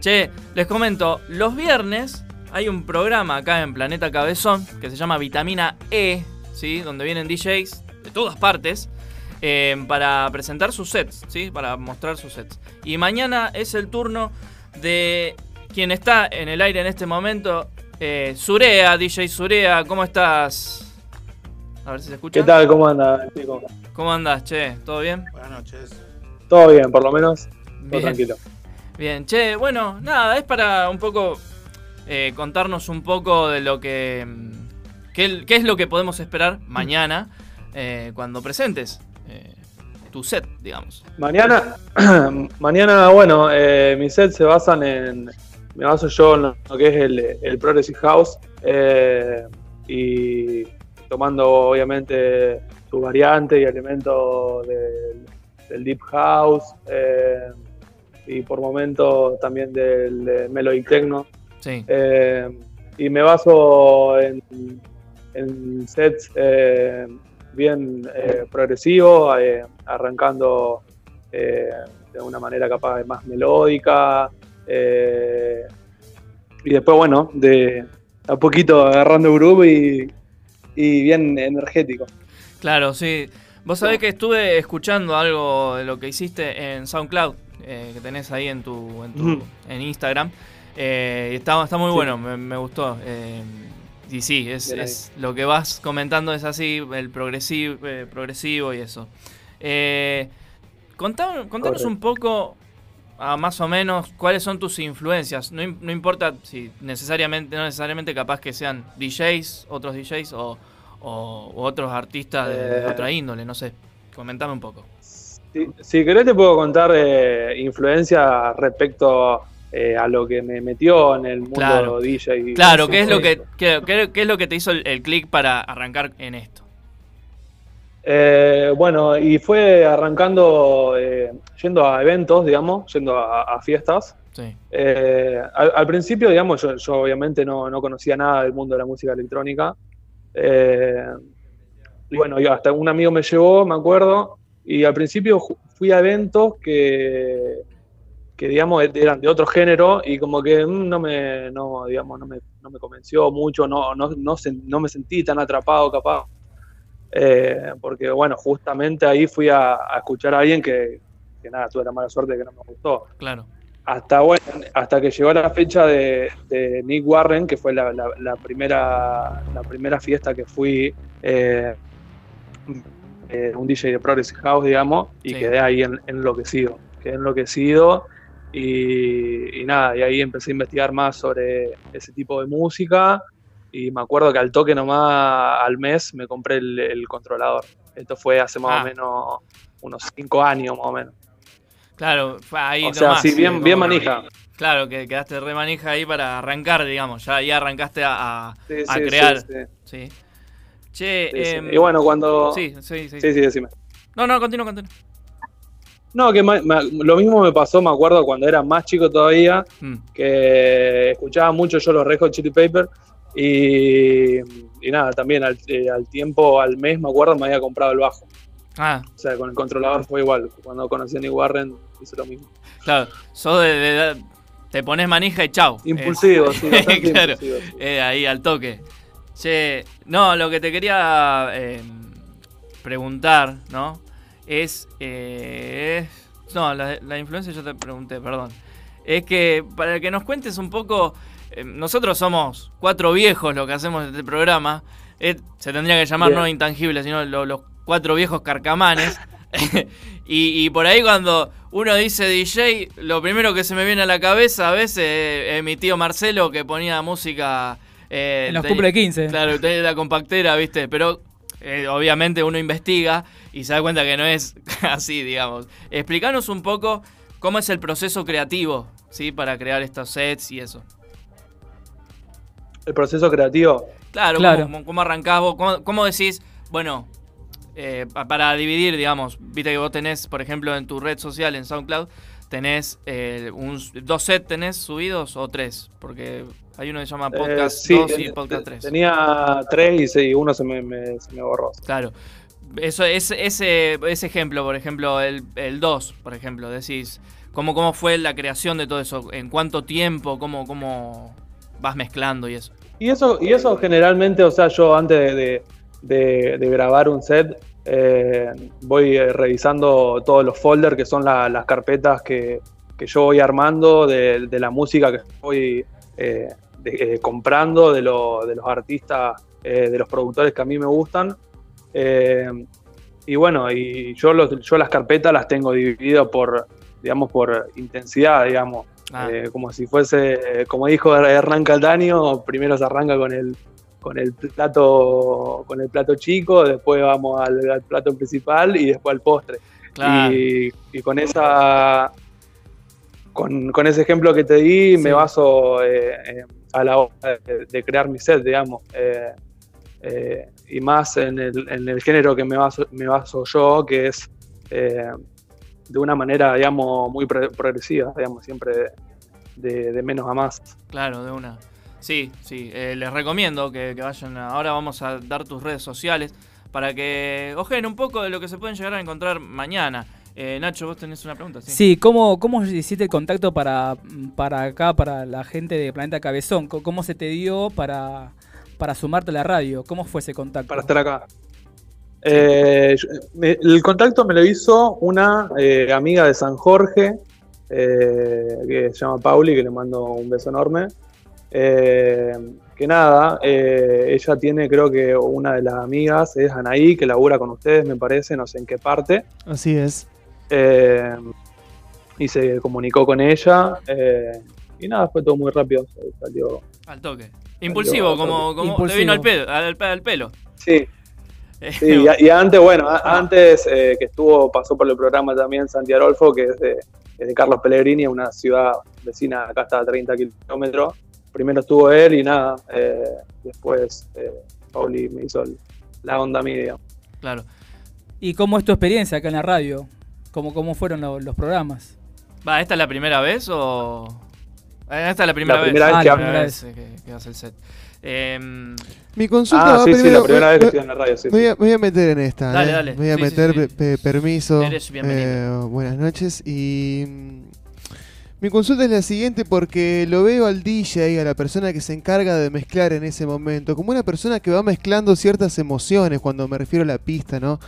S4: Che, les comento, los viernes hay un programa acá en Planeta Cabezón que se llama Vitamina E, ¿sí? Donde vienen DJs de todas partes eh, para presentar sus sets, ¿sí? Para mostrar sus sets. Y mañana es el turno de quien está en el aire en este momento, eh, Surea, DJ Surea, ¿cómo estás? A ver si se escucha.
S20: ¿Qué tal? ¿Cómo anda, chico?
S4: ¿Cómo andás, che? ¿Todo bien?
S8: Buenas noches.
S20: Todo bien, por lo menos. Todo
S4: Bien.
S20: tranquilo.
S4: Bien, che, bueno, nada, es para un poco eh, contarnos un poco de lo que. mm, ¿Qué, qué es lo que podemos esperar mañana eh, cuando presentes eh, tu set, digamos?
S20: Mañana, mañana bueno, eh, mis sets se basan en. Me baso yo en lo que es el, el Progressive House. eh, y tomando, obviamente, su variante y elementos del, del Deep House. eh, y por momentos también del eh, Melodic Techno.
S4: Sí.
S20: Eh, y me baso en, en sets eh, bien progresivos, arrancando de una manera capaz de más melódica. y después, bueno, de, a poquito agarrando groove y, y bien energético.
S4: Claro, sí. Vos sabés que estuve escuchando algo de lo que hiciste en SoundCloud, eh, que tenés ahí en tu, en, tu- en Instagram. Eh, y está, está muy
S20: Sí.
S4: bueno, me, me gustó. Eh, y sí, es, es- lo que vas comentando es así, el progresivo, eh, progresivo y eso. Contanos
S20: Correcto.
S4: un poco, ah, más o menos, cuáles son tus influencias. No, no importa si necesariamente, no necesariamente capaz que sean DJs, otros DJs o, otros artistas de,
S20: Eh.
S4: otra índole, no sé. Comentame un poco.
S20: Si, si querés te puedo contar eh, influencia respecto eh, a lo que me metió en el mundo
S4: Claro.
S20: DJ.
S4: Claro, ¿qué es lo que qué, qué- qué es lo que te hizo el, el click para arrancar en esto?
S20: Eh, bueno, y fue arrancando, eh, yendo a eventos, digamos, yendo a, a fiestas.
S4: Sí.
S20: Eh, al, al principio, digamos, yo, yo obviamente no, no conocía nada del mundo de la música electrónica. Eh, y bueno, yo hasta un amigo me llevó, me acuerdo, y al principio fui a eventos que, que digamos, eran de otro género y como que mm, no me, no, digamos, no me, no me convenció mucho, no, no, no, sen- no me sentí tan atrapado capaz. Eh, porque bueno, justamente ahí fui a, a escuchar a alguien que, que nada, tuve la mala suerte que no me gustó.
S4: Claro.
S20: Hasta bueno, hasta que llegó la fecha de, de Nick Warren, que fue la, la- la primera, la primera fiesta que fui, eh, eh, un DJ de Progressive House, digamos, y
S4: Sí.
S20: quedé ahí en- enloquecido. Quedé enloquecido y, y nada, y ahí empecé a investigar más sobre ese tipo de música. Y me acuerdo que al toque nomás al mes me compré el, el controlador. Esto fue hace más
S4: Ah.
S20: o menos unos cinco años, más o menos.
S4: Claro, fue ahí
S20: O sea,
S4: nomás,
S20: sí, bien- bien
S4: que-
S20: manija.
S4: Claro, que quedaste re manija ahí para arrancar, digamos. Ya, ya arrancaste a, a-
S20: Sí,
S4: a
S20: sí,
S4: crear.
S20: sí.
S4: Che, em,
S20: Y bueno, cuando.
S4: Sí, sí, sí.
S20: Sí, sí, decime.
S4: No, no, continúa, continúa.
S20: No, que lo mismo me pasó, me acuerdo, cuando era más chico todavía,
S4: Mm.
S20: que escuchaba mucho yo los Red Hot Chili Peppers y, y nada, también al, eh, al tiempo, al mes, me acuerdo, me había comprado el bajo.
S4: Ah,
S20: O sea, con el controlador fue igual. Cuando conocí a Nick Warren, hice lo mismo.
S4: claro. Sos de, de- te pones manija y chau.
S20: Impulsivo,
S4: Eh,
S20: sí,
S4: claro.
S20: impulsivo, sí.
S4: Eh, ahí al toque. Che, no, lo que te quería eh, preguntar, ¿no? Es. es- no, la, la influencia yo te pregunté, perdón. Es que para que nos cuentes un poco. Eh, nosotros somos cuatro viejos lo que hacemos en este programa. Eh, se tendría que llamar
S20: Bien.
S4: no intangibles, sino lo- los cuatro viejos carcamanes. y, y por ahí cuando uno dice DJ, lo primero que se me viene a la cabeza a veces es, es mi tío Marcelo que ponía música... eh,
S7: En los cumple 15.
S4: Claro, tenía la compactera, ¿viste? Pero eh, obviamente uno investiga y se da cuenta que no es así, digamos. Explícanos un poco cómo es el proceso creativo, ¿sí? Para crear estos sets y eso.
S20: El proceso creativo.
S4: Claro,
S20: Claro.
S4: ¿cómo, cómo arrancás vos? ¿Cómo, cómo decís, bueno, eh, pa- para dividir, digamos, viste que vos tenés, por ejemplo, en tu red social, en SoundCloud, tenés eh, un, dos sets tenés subidos o tres, porque hay uno que se llama
S20: Eh,
S4: Podcast
S20: sí,
S4: 2 y
S20: eh,
S4: Podcast 3.
S20: Tenía tres y, y uno se me, me- se me borró.
S4: Claro. Eso, es, ese, ese ejemplo, por ejemplo, el, el 2, por ejemplo, decís, ¿cómo, ¿cómo fue la creación de todo eso? ¿En cuánto tiempo? ¿Cómo, cómo vas mezclando y eso?
S20: Y eso, y eso generalmente, o sea, yo antes de, de- grabar un set, eh, voy eh, revisando todos los folders que son la- las carpetas que, que yo voy armando de, la música que voy eh, comprando, de, lo- de los artistas, de los productores que a mí me gustan. Y bueno, y yo, los- yo las carpetas las tengo divididas por, digamos, por intensidad, digamos.
S4: Ah.
S20: Eh, como si fuese, como dijo Hernán Caldaño, primero se arranca con el, con el plato, con el plato chico, después vamos al, al plato principal y después al postre.
S4: Claro.
S20: Y, y con esa con, con ese ejemplo que te di, me baso eh, eh, a la hora de, de crear mi set, digamos. Eh, y más en el, en el género que me baso, me baso yo, que es de una manera, digamos, muy pro- progresiva, digamos, siempre de, de- menos a más.
S4: Claro, de una. Sí, sí, eh, les recomiendo que, que vayan. a- ahora vamos a dar tus redes sociales para que ojen un poco de lo que se pueden llegar a encontrar mañana. Eh, Nacho, vos tenés una pregunta, sí.
S7: Sí, ¿cómo, ¿cómo hiciste el contacto para, para acá, para la gente de Planeta Cabezón? ¿Cómo se te dio para, para sumarte a la radio? ¿Cómo fue ese contacto?
S20: Para estar acá. Eh, me- el contacto me lo hizo una eh, amiga de San Jorge, eh, que se llama Pauli, que le mando un beso enorme. Eh, que nada, eh, ella tiene, creo que una de las amigas es Anaí, que labura con ustedes, me parece, no sé en qué parte.
S9: Así es.
S20: Eh, y se comunicó con ella. eh, y nada, fue todo muy rápido. Salió.
S4: Al toque. Impulsivo, como, como te vino al pelo. Al, al pelo.
S20: Sí. Sí, y, y antes, bueno, a- antes eh, que estuvo, pasó por el programa también Santi Arolfo, que es de, es de Carlos Pellegrini, una ciudad vecina, acá está a 30 kilómetros. Primero estuvo él y nada, eh, después eh, Pauli me hizo el- la onda mía. digamos.
S4: Claro.
S7: ¿Y cómo es tu experiencia acá en la radio? ¿Cómo, cómo fueron lo- los programas?
S4: Va, ¿esta es la primera vez o...? Esta es la primera
S20: La
S4: vez.
S20: primera vez
S4: Ah,
S20: que
S4: la primera vez que, que hace el set. Em,
S9: Mi consulta
S20: Ah,
S9: va
S20: sí, sí,
S9: primero.
S20: la primera
S9: me-
S20: vez que estoy en la radio, sí,
S9: me voy a, me voy a meter en esta.
S4: Dale,
S9: ¿eh?
S4: dale.
S9: Me voy a meter,
S4: sí.
S9: pe- pe- permiso.
S4: Eres bienvenido.
S9: Eh, buenas noches. Y. mm, Mi consulta es la siguiente porque lo veo al DJ, a la persona que se encarga de mezclar en ese momento, como una persona que va mezclando ciertas emociones cuando me refiero a la pista, ¿no?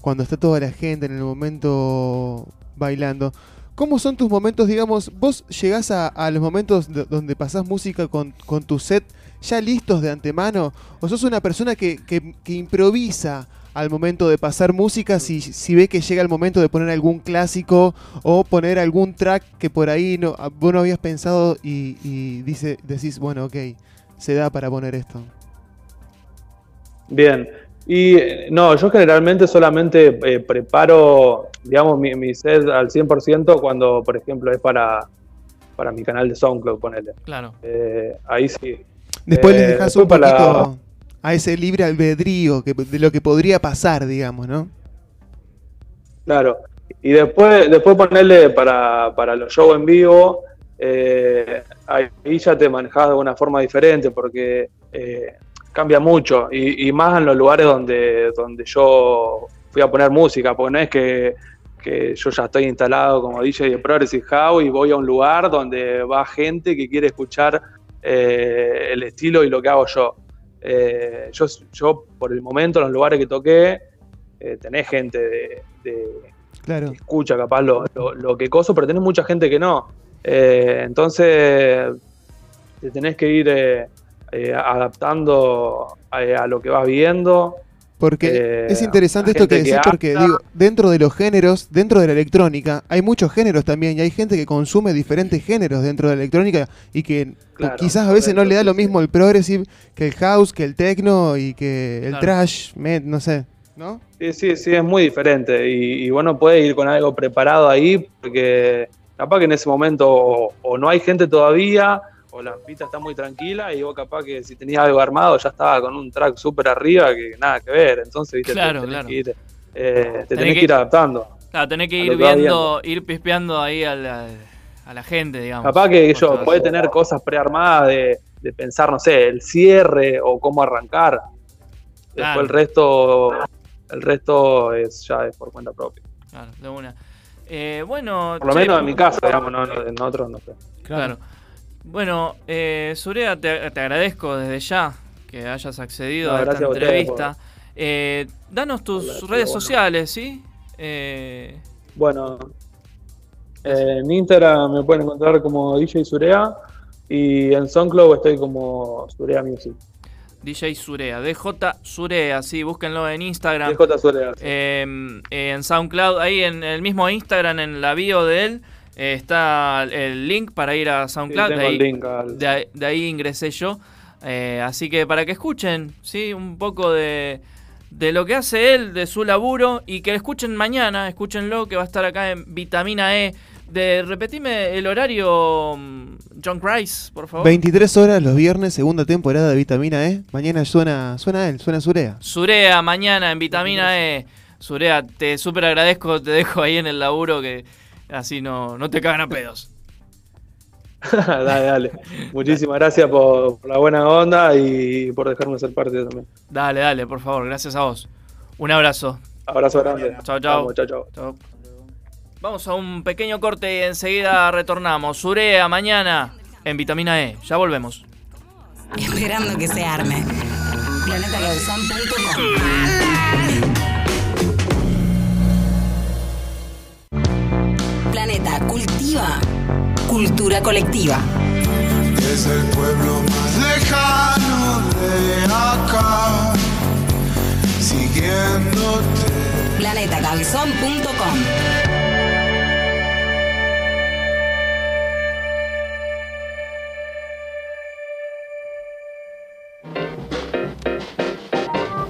S9: Cuando está toda la gente en el momento bailando. ¿Cómo son tus momentos, digamos, vos llegás a, a los momentos do- donde pasás música con, con tu set ya listos de antemano? ¿O sos una persona que, que- que improvisa al momento de pasar música si, si ve que llega el momento de poner algún clásico o poner algún track que por ahí no, ah, vos no habías pensado y, y dice, decís, bueno, ok, se da para poner esto?
S20: Bien. Y no, yo generalmente solamente eh, preparo, digamos, mi, mi set al 100% cuando, por ejemplo, es para, para mi canal de SoundCloud, ponele.
S4: Claro.
S20: Eh, ahí sí.
S9: Después
S20: Eh,
S9: les dejas
S20: después
S9: un poquito a ese libre albedrío que, de lo que podría pasar, digamos, ¿no?
S20: Claro. Y después, después ponerle para, para los shows en vivo, eh, ahí ya te manejas de una forma diferente porque eh, cambia mucho. Y, y más en los lugares donde, donde yo fui a poner música, porque no es que, que yo ya estoy instalado como DJ de Progressive House y voy a un lugar donde va gente que quiere escuchar eh, el estilo y lo que hago yo. Eh, yo. Yo, por el momento, en los lugares que toqué, eh, tenés gente de, de-
S9: Claro.
S20: que escucha capaz lo, lo- lo que coso, pero tenés mucha gente que no. Eh, entonces, te tenés que ir adaptando a, a lo que vas viendo.
S9: Porque
S20: Eh,
S9: es interesante esto que decís,
S20: que
S9: porque digo, dentro de los géneros, dentro de la electrónica, hay muchos géneros también, y hay gente que consume diferentes géneros dentro de la electrónica y que
S20: Claro,
S9: quizás a veces no le da lo mismo el progressive que el house, que el techno y que el
S20: Claro.
S9: trash, med, no sé, ¿no?
S20: Sí, sí, sí, es muy diferente. Y, y bueno, puede ir con algo preparado ahí, porque capaz que en ese momento o, o no hay gente todavía, o la pista está muy tranquila, y vos capaz que si tenías algo armado ya estaba con un track súper arriba que nada que ver. Entonces, viste, te
S4: Claro,
S20: tenés
S4: claro.
S20: que ir, eh, te
S4: Tenés
S20: tenés
S4: que-
S20: que ir adaptando.
S4: Claro, tenés que
S20: A
S4: ir viendo, ir pispeando ahí a la, a la gente, digamos.
S20: Capaz que yo puede tener cosas prearmadas de, de pensar, no sé, el cierre o cómo arrancar. Después
S4: Claro.
S20: el resto, el resto es ya es por cuenta propia.
S4: Claro, de una. Eh, bueno,
S20: Por lo
S4: che,
S20: menos en mi caso, digamos, no, no- en otros no sé.
S4: Claro. Bueno, eh, Surea, te, te agradezco desde ya que hayas accedido
S20: No,
S4: a esta
S20: gracias a ustedes
S4: entrevista. Eh, danos tus redes sociales, ¿sí? Eh,
S20: Bueno, eh, en Instagram me pueden encontrar como DJ Surea y en SoundCloud estoy como Surea Music.
S4: DJ Surea, DJ Surea, sí, búsquenlo en Instagram.
S20: DJ Surea, sí.
S4: Eh, en SoundCloud, ahí en el mismo Instagram, en la bio de él, eh, está el link para ir a SoundCloud.
S20: Sí,
S4: de, ahí,
S20: el link al-
S4: de ahí- de ahí ingresé yo. Eh, así que para que escuchen, ¿sí? Un poco de, de lo que hace él, de su laburo, y que escuchen mañana, escúchenlo, que va a estar acá en Vitamina E. De, repetime el horario, mm, John Price, por favor.
S9: 23 horas los viernes, segunda temporada de Vitamina E. Mañana suena, suena él, suena Surea.
S4: Surea, mañana en Vitamina E. Surea, te súper agradezco, te dejo ahí en el laburo que así no, no te cagan a pedos.
S20: dale, dale. Muchísimas gracias por, por la buena onda y por dejarme ser parte también.
S4: Dale, dale, por favor, gracias a vos. Un abrazo.
S20: Abrazo grande.
S4: Chao, chao.
S20: Vamos, chao, chao.
S4: Vamos a un pequeño corte y enseguida retornamos. Urea mañana en vitamina E. Ya volvemos.
S17: Esperando que se arme. Planetacabezón.com Planeta cultiva cultura colectiva.
S21: Es el pueblo más lejano de acá, siguiéndote.
S17: Planetacabezón.com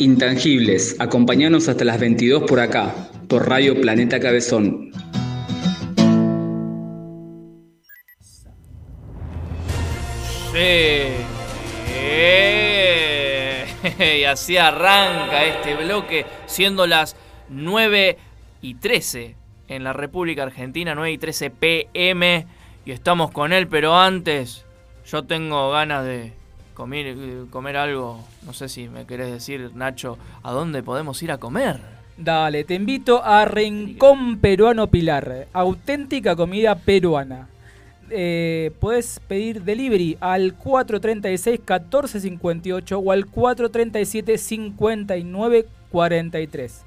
S22: Intangibles, acompañanos hasta las 22 por acá, por Radio Planeta Cabezón.
S4: Sí. Y así arranca este bloque, siendo las 9 y 13 en la República Argentina, 9 y 13 pm. Y estamos con él, pero antes yo tengo ganas de comer, eh, comer algo. No sé si me querés decir, Nacho, ¿a dónde podemos ir a comer?
S7: Dale, te invito a Rincón Peruano Pilar, auténtica comida peruana. Eh, puedes pedir delivery al 436-1458 o al 437-5943.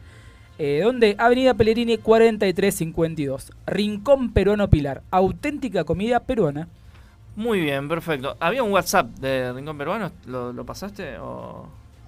S7: Eh, donde Avenida Pellegrini 4352. Rincón Peruano Pilar, auténtica comida peruana.
S4: Muy bien, perfecto. ¿Había un WhatsApp de Rincón Peruano? ¿Lo, lo pasaste? O...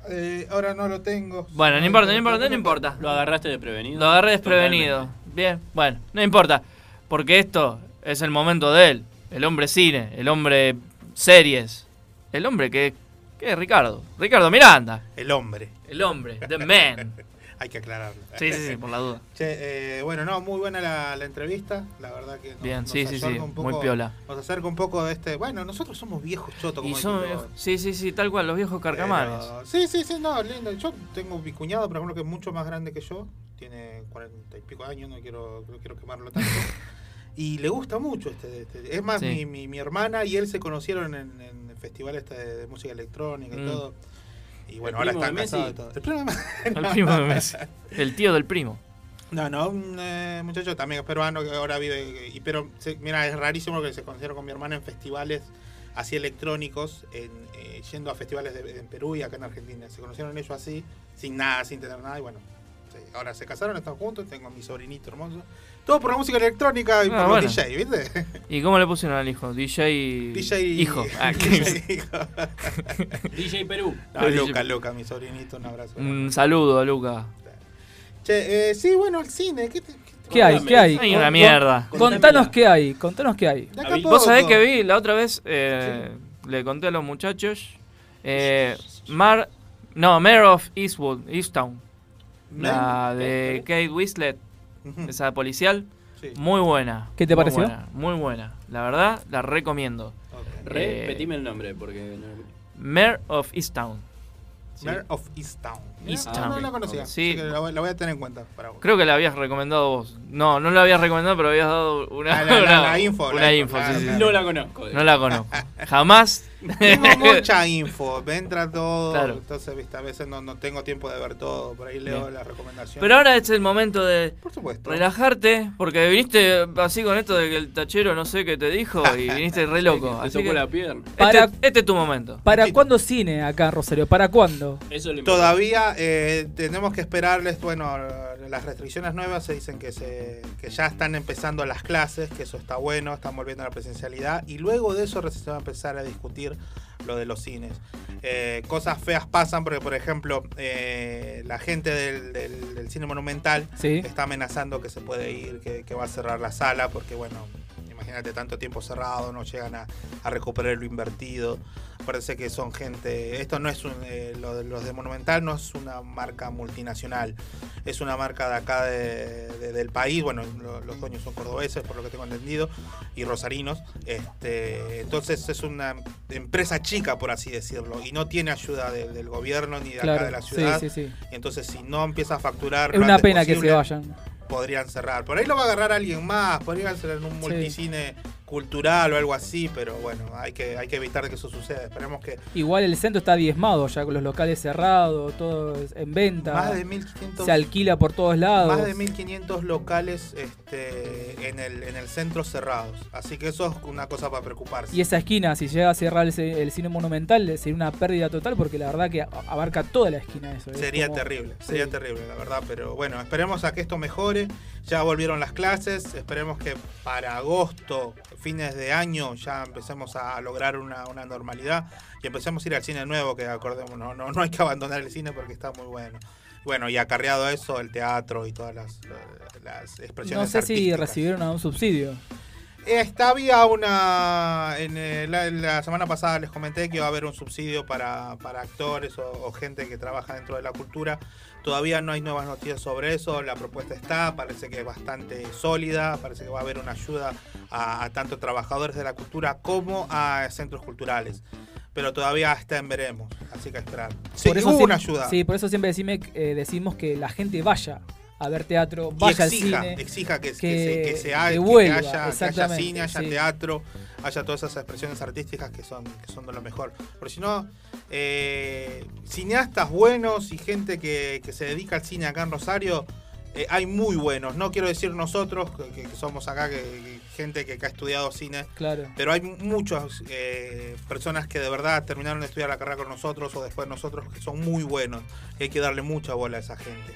S8: Eh, ahora no lo tengo.
S4: Bueno, no importa, no importa, no importa.
S6: ¿Lo agarraste desprevenido?
S4: Lo agarré desprevenido. Bien, bueno, no importa. Porque esto es el momento de él. El hombre cine, el hombre series. El hombre que, que es Ricardo. Ricardo Miranda.
S8: El hombre.
S4: El hombre, the man.
S8: Hay que aclararlo.
S4: Sí, sí, sí, por la duda.
S8: Che, eh, bueno, no, muy buena la, la entrevista. La verdad que nos,
S4: Bien,
S8: nos
S4: sí, sí, sí,
S8: un
S4: muy piola.
S8: Nos acerca un poco de este. Bueno, nosotros somos viejos chotos.
S4: Y
S8: Como
S4: son,
S8: dijiste vos.
S4: sí, sí, sí, tal cual, los viejos carcamanes.
S8: Pero- Sí, sí, sí, no, lindo. Yo tengo mi cuñado, por ejemplo, que es mucho más grande que yo. Tiene cuarenta y pico años, no quiero, no quiero quemarlo tanto. y le gusta mucho este. este- es más,
S4: Sí.
S8: mi, mi, mi hermana y él se conocieron en, en el festival este de, de música electrónica y
S4: Mm.
S8: todo. Y bueno,
S6: ¿El
S8: ahora están casados y todo. El primo de Messi.
S4: El primo de Messi. El tío del primo.
S8: No, no, un eh, muchacho también es peruano que ahora vive. Y, pero, se- mira, es rarísimo que se conocieron con mi hermana en festivales así electrónicos, en, eh, yendo a festivales de- en Perú y acá en Argentina. Se conocieron ellos así, sin nada, sin tener nada. Y bueno, sí, ahora se casaron, están juntos. Tengo a mi sobrinito hermoso. Todo por la música electrónica y
S4: Ah,
S8: por
S4: bueno.
S8: los DJ, ¿viste?
S4: ¿Y cómo le pusieron al hijo? DJ.
S8: DJ
S4: Hijo. Ah,
S8: DJ hijo.
S6: DJ Perú.
S8: No, Luca, Luca, mi sobrinito, un abrazo.
S4: Un saludo a Luca.
S8: Che, eh, sí, bueno, al cine. ¿qué te- qué-
S7: ¿Qué hay? ¿Qué hay?
S4: Hay una mierda.
S7: con- Contanos qué hay, contanos qué hay.
S4: Vos sabés que vi la otra vez, eh, le conté a los muchachos, eh, Mar, no, Mayor of Eastwood, Easttown, la de Kate Winslet, esa policial, muy buena.
S7: ¿Qué te
S4: muy
S7: pareció?
S4: buena, muy buena, la verdad, la recomiendo. Eh,
S6: Repetime el nombre porque no-
S4: Mayor of Easttown.
S8: Mayor of Easttown.
S4: Easttown.
S8: No, no la conocía.
S4: Sí.
S8: así que la, voy- la voy a tener en cuenta para vos.
S4: Creo que la habías recomendado vos. No, no la habías recomendado, pero habías dado una,
S8: Ah, la- la-
S4: una-
S8: la info,
S4: Una
S8: la
S4: info,
S8: info,
S4: sí,
S8: claro,
S4: sí,
S8: claro.
S4: sí.
S6: No la conozco.
S4: No la conozco. Jamás.
S8: Tengo mucha info, me entra todo.
S4: Claro.
S8: Entonces, viste, a veces no, no tengo tiempo de ver todo. Por ahí leo
S4: Bien.
S8: las recomendaciones.
S4: Pero ahora es el momento de
S8: supuesto.
S4: relajarte, porque viniste así con esto de que el tachero no sé qué te dijo y viniste re loco.
S6: Te
S4: así
S6: tocó
S4: que
S6: la pierna.
S4: Este,
S7: Para-
S4: este es tu momento.
S7: ¿Para cuándo cine acá Rosario? ¿Para cuándo?
S6: Eso es lo
S8: Todavía eh, tenemos que esperarles, bueno, las restricciones nuevas se dicen que, se, que ya están empezando las clases, que eso está bueno, están volviendo a la presencialidad y luego de eso recién se va a empezar a discutir lo de los cines. Eh, cosas feas pasan porque, por ejemplo, eh, la gente del, del- del cine monumental
S7: Sí.
S8: está amenazando que se puede ir, que, que va a cerrar la sala porque, bueno, imagínate tanto tiempo cerrado, no llegan a, a recuperar lo invertido. Acuérdense que son gente. Esto no es un. eh, lo de- los de Monumental no es una marca multinacional. Es una marca de acá de- de- del país. Bueno, lo- los dueños son cordobeses, por lo que tengo entendido, y rosarinos. Este, entonces es una empresa chica, por así decirlo. Y no tiene ayuda de- del gobierno ni de acá de la ciudad.
S7: sí,
S8: entonces, si no empieza a facturar.
S7: Es una pena que se vayan.
S8: Podrían cerrar. Por ahí lo va a agarrar alguien más. Podrían ser en un multicine cultural o algo así. Pero bueno, hay que, hay que evitar que eso suceda. Esperemos que.
S7: Igual el centro está diezmado ya con los locales cerrados, todo en venta.
S8: Más de 1500
S7: Se alquila por todos lados.
S8: Más de 1500 locales este, en, el, en el centro cerrados. Así que eso es una cosa para preocuparse.
S7: Y esa esquina, si llega a cerrar el, cine monumental, sería una pérdida total porque la verdad que abarca toda la esquina eso. es
S8: Sería
S7: como-
S8: terrible,
S7: Sí.
S8: sería terrible, la verdad. Pero bueno, esperemos a que esto mejore. Ya volvieron las clases. Esperemos que para agosto, fines de año, ya empecemos a lograr una, una normalidad y empecemos a ir al cine nuevo. Que acordemos, no, no, no hay que abandonar el cine porque está muy bueno. Bueno, y acarreado eso, el teatro y todas las, las expresiones.
S7: No sé si recibieron algún subsidio.
S8: Esta había una. En eh, la, la semana pasada les comenté que iba a haber un subsidio para, para actores o, o gente que trabaja dentro de la cultura. Todavía no hay nuevas noticias sobre eso. La propuesta está, parece que es bastante sólida. Parece que va a haber una ayuda a, a tanto trabajadores de la cultura como a centros culturales. Pero todavía está en veremos, así que esperar. Sí,
S7: Por eso
S8: hubo
S7: siempre-
S8: una ayuda.
S7: Sí, por eso siempre decime, eh, decimos que la gente vaya a ver teatro, vaya
S8: exija,
S7: al cine.
S8: exija que, que
S7: que-
S8: se, que se
S7: vuelva,
S8: haya, cine, haya
S7: sí.
S8: teatro, haya todas esas expresiones artísticas que son, que son de lo mejor. Porque si no, eh, cineastas buenos y gente que, que se dedica al cine acá en Rosario, eh, hay muy buenos. No quiero decir nosotros, que, que somos acá, que, que gente que, que ha estudiado cine,
S7: Claro.
S8: pero hay muchas eh, personas que de verdad terminaron de estudiar la carrera con nosotros o después de nosotros que son muy buenos. Y hay que darle mucha bola a esa gente.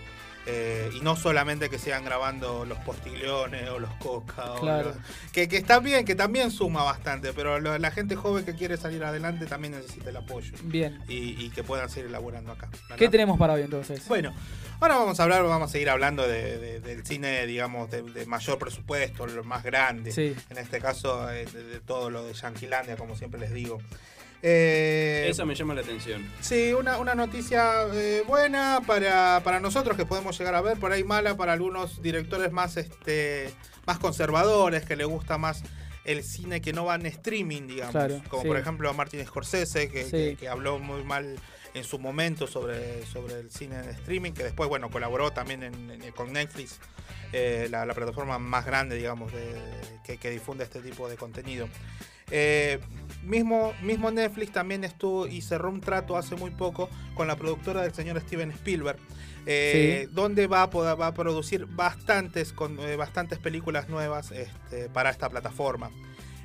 S8: Eh, y no solamente que sigan grabando los postigliones o los coca. o los- que, que está bien, que también suma bastante, pero lo- la gente joven que quiere salir adelante también necesita el apoyo.
S7: Bien.
S8: Y, y que puedan seguir elaborando acá. ¿verdad?
S7: ¿Qué tenemos para hoy entonces?
S8: Bueno, ahora vamos a hablar, vamos a seguir hablando de- de- del cine, digamos, de, de mayor presupuesto, lo más grande.
S7: Sí.
S8: En este caso, eh, de, de todo lo de Yanquilandia, como siempre les digo. Eh,
S6: Esa me llama la atención.
S8: Sí, una, una noticia eh, buena para, para nosotros que podemos llegar a ver, por ahí mala para algunos directores más, este, más conservadores, que le gusta más el cine que no va en streaming, digamos.
S7: Claro,
S8: como
S7: sí.
S8: por ejemplo Martin Scorsese, que,
S7: Sí.
S8: que- que habló muy mal en su momento sobre, sobre el cine en streaming, que después, bueno, colaboró también en- en- con Netflix, eh, la, la plataforma más grande, digamos, de, que, que difunde este tipo de contenido. Eh, mismo, mismo Netflix también estuvo y cerró un trato hace muy poco con la productora del señor Steven Spielberg, eh, donde va a, poder- va a producir bastantes, con, eh, bastantes películas nuevas este, para esta plataforma.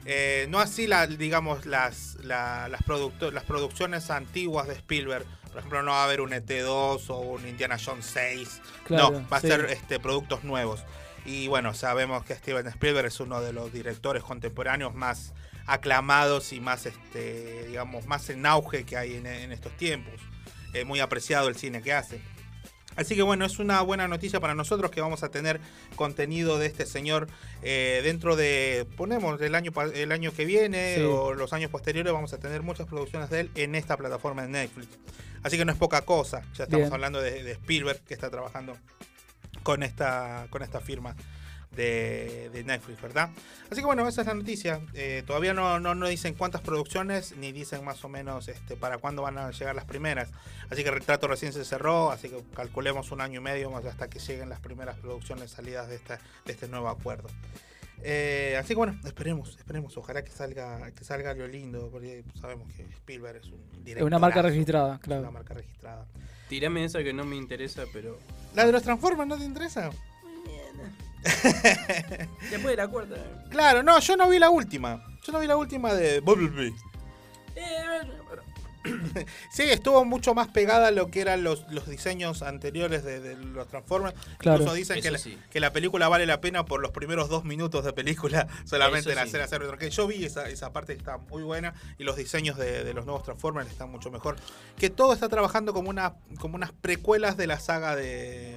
S8: Eh, no así, la, digamos, las, la- las, producto- las producciones antiguas de Spielberg. Por ejemplo, no va a haber un ET2 o un Indiana Jones 6.
S7: Claro,
S8: no, va a
S7: sí.
S8: ser este, productos nuevos. Y bueno, sabemos que Steven Spielberg es uno de los directores contemporáneos más aclamados y más, este, digamos, más en auge que hay en, en estos tiempos. Eh, muy apreciado el cine que hace. Así que bueno, es una buena noticia para nosotros que vamos a tener contenido de este señor eh, dentro de, ponemos, el año, el año que viene
S7: Sí.
S8: o los años posteriores, vamos a tener muchas producciones de él en esta plataforma de Netflix. Así que no es poca cosa, ya estamos
S7: Bien.
S8: hablando de, de Spielberg que está trabajando con esta, con esta firma de, de Netflix, ¿verdad? Así que bueno, esa es la noticia. Eh, todavía no, no, no dicen cuántas producciones, ni dicen más o menos este, para cuándo van a llegar las primeras. Así que Retrato recién se cerró, así que calculemos un año y medio más hasta que lleguen las primeras producciones salidas de, esta, de este nuevo acuerdo. Eh, así que bueno, esperemos, esperemos. Ojalá que salga, que salga algo lindo, porque sabemos que Spielberg es un
S7: Es una marca registrada,
S8: es
S7: claro.
S8: Una marca registrada.
S6: Tirame esa que no me interesa, pero.
S8: ¿La de los Transformers no te interesa?
S6: Después de la cuarta.
S8: Claro, no, yo no vi la última. Yo no vi la última de Bumblebee. Sí, estuvo mucho más pegada a lo que eran los, los diseños anteriores de, de los Transformers.
S7: Claro.
S8: Incluso dicen que la,
S6: sí.
S8: que la película vale la pena por los primeros dos minutos de película, solamente
S6: Eso
S8: la
S6: sí.
S8: hacer retro- que Yo vi esa, esa parte que está muy buena y los diseños de, de los nuevos Transformers están mucho mejor. Que todo está trabajando como, una, como unas precuelas de la saga de.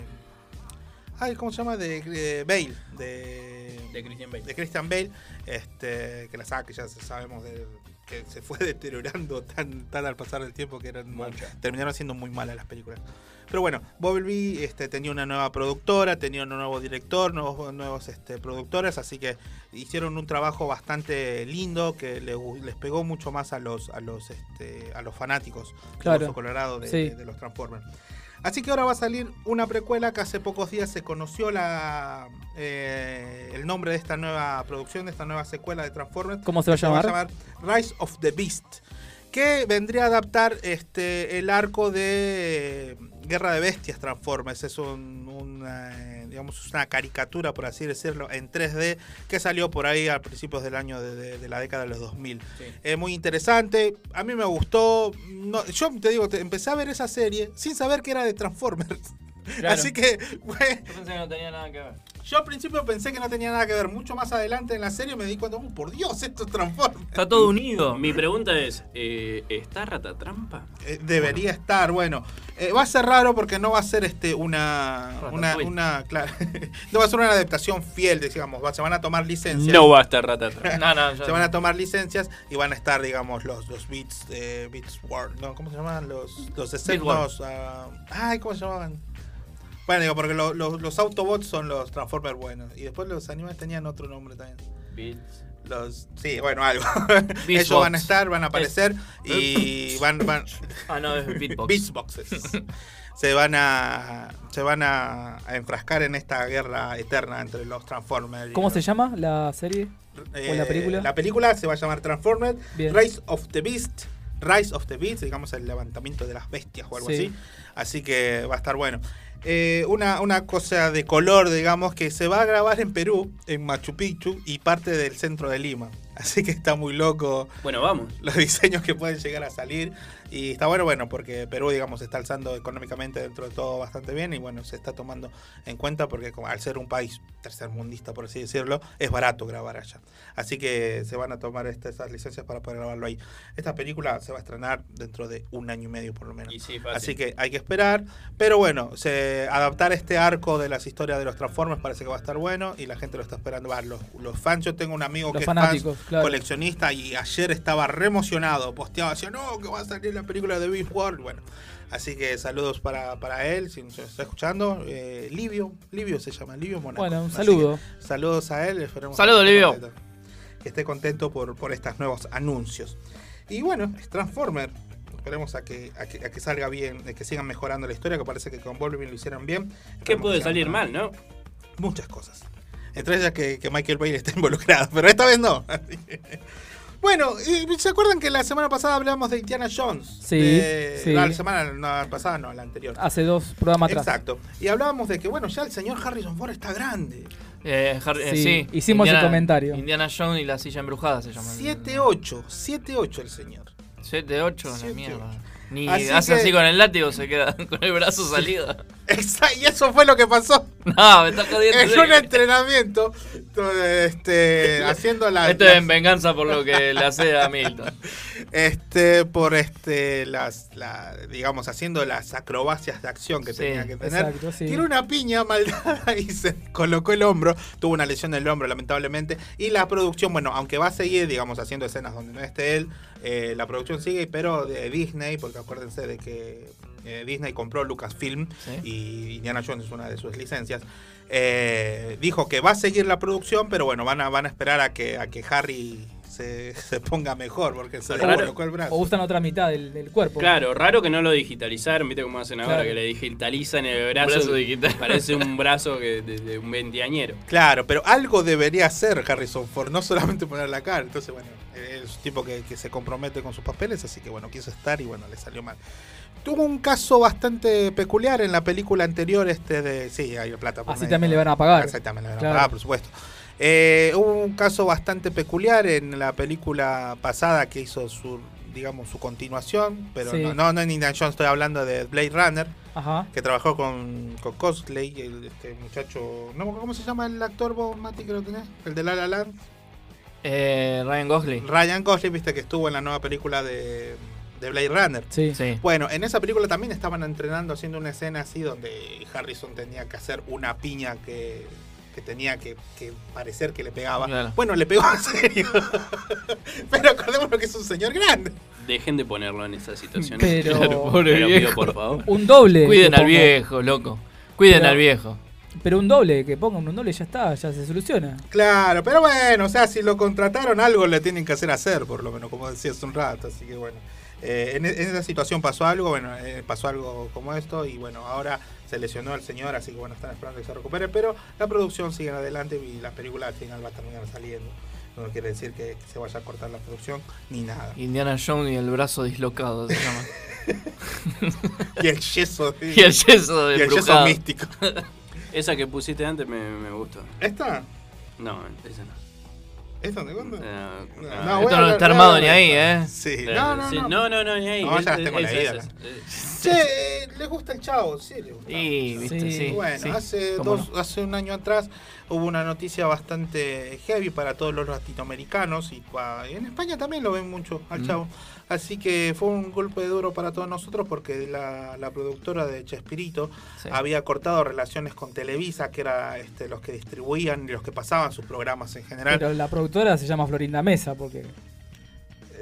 S8: Ay, ¿cómo se llama? De, de Bale. De,
S6: De Christian Bale.
S8: de Christian Bale, este, que la saga que ya sabemos de que se fue deteriorando tan, tan al pasar del tiempo que eran terminaron siendo muy malas las películas. Pero bueno, Bumblebee este, tenía una nueva productora, tenía un nuevo director, nuevos, nuevos este, productores, así que hicieron un trabajo bastante lindo que le gu- les pegó mucho más a los a los este, a los fanáticos
S7: Claro.
S8: Colorado de,
S7: Sí.
S8: de- de los Transformers. Así que ahora va a salir una precuela que hace pocos días se conoció la eh, el nombre de esta nueva producción, de esta nueva secuela de Transformers.
S7: ¿Cómo se va a
S8: que
S7: llamar?
S8: Rise of the Beast. Que vendría a adaptar este el arco de Guerra de Bestias Transformers. Es un, una, eh, digamos, una caricatura, por así decirlo, en 3D que salió por ahí a principios del año de, de- de la década de los 2000. Es muy interesante. A mí me gustó. No, yo te digo, te- empecé a ver esa serie sin saber que era de Transformers.
S4: Claro.
S8: Así que,
S4: Yo
S8: fue-
S4: pensé que no tenía nada que ver.
S8: Yo al principio pensé que no tenía nada que ver. Mucho más adelante en la serie me di cuenta, "Oh, por Dios, esto es Transformers.
S4: Está todo unido.
S6: Mi pregunta es, eh, ¿está Ratatrampa?
S8: Eh, debería estar, bueno. Eh, va a ser raro porque no va a ser este una. Una,
S6: Ratatouille.
S8: una claro, no va a ser una adaptación fiel, digamos. va- se van a tomar licencias.
S6: No va a estar Ratatrampa.
S4: No, no,
S8: se van a tomar licencias y van a estar, digamos, los, los Beats, eh, Beats World, ¿no? ¿Cómo se llaman? Los, los escenos. ah, ay, ¿cómo se llamaban? Bueno, digo, porque lo- lo- los Autobots son los Transformers buenos. Y después los animales tenían otro nombre también.
S6: Beats.
S8: Los, sí, bueno, algo. Ellos van a estar, van a aparecer y van, van
S4: Ah, no, es Beatbox.
S8: Beatsboxes. se van a se van a, a enfrascar en esta guerra eterna entre los Transformers.
S7: ¿Cómo
S8: los-
S7: se llama la serie? ¿O la
S8: eh,
S7: película?
S8: La película se va a llamar Transformers
S7: Bien.
S8: Rise of the Beast. Rise of the Beast, digamos el levantamiento de las bestias o algo
S7: Sí.
S8: así. Así que va a estar bueno. Eh, una, una cosa de color, digamos, que se va a grabar en Perú, en Machu Picchu y parte del centro de Lima. Así que está muy loco
S6: Bueno, vamos.
S8: los diseños que pueden llegar a salir. Y está bueno, bueno, porque Perú, digamos, se está alzando económicamente dentro de todo bastante bien. Y bueno, se está tomando en cuenta porque como al ser un país tercermundista, por así decirlo, es barato grabar allá. Así que se van a tomar este- estas licencias para poder grabarlo ahí. Esta película se va a estrenar dentro de un año y medio por lo menos.
S6: Y sí, fácil.
S8: Así que hay que esperar. Pero bueno, se, adaptar este arco de las historias de los Transformers parece que va a estar bueno. Y la gente lo está esperando. Va, los, los fans, yo tengo un amigo
S7: Los
S8: que
S7: fanáticos,
S8: es fan,
S7: claro.
S8: coleccionista y ayer estaba re emocionado. Posteaba, decía, no, que va a salir la película de Beast World. Bueno, así que saludos para, para él, si nos está escuchando. Eh, Livio, Livio se llama, Livio Monaco.
S7: Bueno, un saludo.
S8: que saludos a él. esperemos
S4: Saludos,
S8: que
S4: Livio.
S8: contento. Que esté contento por, por estos nuevos anuncios. Y bueno, es Transformer. Esperemos a que, a que, a que salga bien, a que sigan mejorando la historia, que parece que con Wolverine lo hicieron bien.
S6: ¿Qué puede salir mal, no?
S8: Muchas cosas. Entre ellas que, que Michael Bay está involucrado, pero esta vez no. Bueno, y ¿se acuerdan que la semana pasada hablamos de Indiana Jones?
S7: Sí,
S8: De-
S7: sí.
S8: no, la semana no, pasada, no, la anterior.
S7: Hace dos programas atrás.
S8: Exacto. Y hablábamos de que, bueno, ya el señor Harrison Ford está grande.
S4: Eh, Har- eh,
S7: Sí,
S4: sí,
S7: hicimos el comentario.
S4: Indiana Jones y la silla embrujada se llama.
S8: 7-8, 7-8 el señor.
S4: 7, 8, la
S8: Siete,
S4: mierda. Ni
S8: Así
S4: hace
S8: que-
S4: así con el látigo, se queda con el brazo salido.
S8: Exacto, y eso fue lo que pasó.
S4: No, me está jodiendo.
S8: En un entrenamiento, este, haciendo la.
S4: Esto es en venganza por lo que le hace a Milton.
S8: este por este las la- digamos haciendo las acrobacias de acción que
S4: Sí,
S8: tenía que tener
S7: exacto, sí.
S8: tiró una piña maldada y se colocó el hombro tuvo una lesión del hombro lamentablemente y la producción bueno aunque va a seguir digamos haciendo escenas donde no esté él eh, la producción sigue pero de Disney porque acuérdense de que eh, Disney compró Lucasfilm y Indiana Jones es una de sus licencias eh, dijo que va a seguir la producción pero bueno van a van a esperar a que a que Harry se, se ponga mejor porque se le
S6: Raro.
S8: colocó el brazo
S7: O usan otra mitad del, del cuerpo.
S6: Claro, raro que no lo digitalizaron, viste cómo hacen ahora
S7: Claro.
S6: que le digitalizan el brazo.
S4: brazo digital.
S6: Parece un brazo que de, de un veinteañero.
S8: Claro, pero algo debería hacer Harrison Ford, no solamente poner la cara. Entonces, bueno, es un tipo que, que se compromete con sus papeles, así que bueno, quiso estar y bueno, le salió mal. Tuvo un caso bastante peculiar en la película anterior, este de. Sí, hay plata por
S7: Así
S8: medio.
S7: también le van a pagar.
S8: Exactamente, le van a
S7: Claro.
S8: pagar, por supuesto. Eh, hubo un caso bastante peculiar en la película pasada que hizo su, digamos, su continuación, pero
S7: Sí.
S8: no, no, no en Indiana Jones, estoy hablando de Blade Runner,
S7: Ajá.
S8: que trabajó con, con Cosplay, el, este muchacho, no, ¿cómo se llama el actor vos, Mati, que lo tenés? El de La La Land.
S4: Eh, Ryan Gosling.
S8: Ryan Gosling, viste que estuvo en la nueva película de, de Blade Runner.
S7: Sí.
S4: Sí.
S8: Bueno, en esa película también estaban entrenando haciendo una escena así donde Harrison tenía que hacer una piña que, que tenía que, que parecer que le pegaba.
S4: Claro.
S8: Bueno, le pegó en serio. Pero acordémonos que es un señor grande.
S6: Dejen de ponerlo en esa situación.
S7: Pero-
S4: Claro, pobre
S6: Te lo pido,
S4: viejo.
S6: por favor.
S7: Un doble.
S4: Cuiden al viejo, loco. Cuiden
S7: Pero-
S4: al viejo.
S7: Pero un doble, que pongan un doble ya está, ya se soluciona.
S8: Claro, pero bueno, o sea, si lo contrataron, algo le tienen que hacer hacer, por lo menos, como decía hace un rato. Así que bueno, eh, en, en esa situación pasó algo, bueno, eh, pasó algo como esto, y bueno, ahora se lesionó al señor, así que bueno, están esperando que se recupere, pero la producción sigue adelante y la película al final va a terminar saliendo. No quiere decir que, que se vaya a cortar la producción ni nada.
S4: Indiana Jones y el brazo dislocado se llama.
S8: Y el yeso. de-
S4: Y el yeso
S8: y el yeso
S4: embrujado.
S8: místico.
S6: Esa que pusiste antes me, me gustó.
S8: ¿Esta?
S6: No, esa no.
S8: ¿Esta cuándo?
S6: Eh,
S8: No,
S6: no,
S8: voy
S4: Esto
S8: a
S4: no está armado ni ahí. ¿eh?
S8: Sí, no, no,
S6: sí,
S8: no.
S6: no, no, no, ni ahí.
S8: No, ya las tengo leídas. Che, eh, ¿les gusta el chavo? Sí, les gusta.
S4: Sí, viste, sí.
S8: Bueno,
S4: sí.
S8: hace,
S4: ¿Cómo
S8: dos,
S4: no?
S8: hace un año atrás hubo una noticia bastante heavy para todos los latinoamericanos y en España también lo ven mucho al
S4: Mm.
S8: chavo. Así que fue un golpe duro para todos nosotros porque la, la productora de Chespirito
S4: Sí.
S8: había cortado relaciones con Televisa, que era este, los que distribuían y los que pasaban sus programas en general.
S7: Pero la productora se llama Florinda Mesa, porque.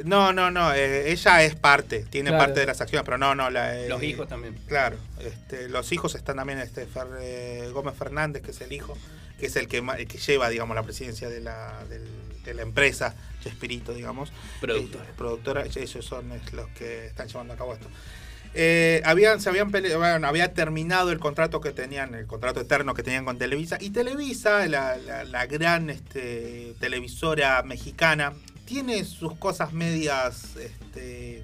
S8: No, no, no, eh, ella es parte, tiene
S7: Claro.
S8: parte de las acciones, pero no, no. La, eh,
S6: Los hijos también.
S8: Claro, este, los hijos están también este Fer- eh, Gómez Fernández, que es el hijo, que es el que, ma- el que lleva, digamos, la presidencia de la, del- de la empresa Chespirito, digamos.
S6: Productora.
S8: Eh, productora, ellos son los que están llevando a cabo esto. Eh, habían, se habían pele- bueno, había terminado el contrato que tenían, el contrato eterno que tenían con Televisa. Y Televisa, la, la- la gran este, televisora mexicana, tiene sus cosas medias, este,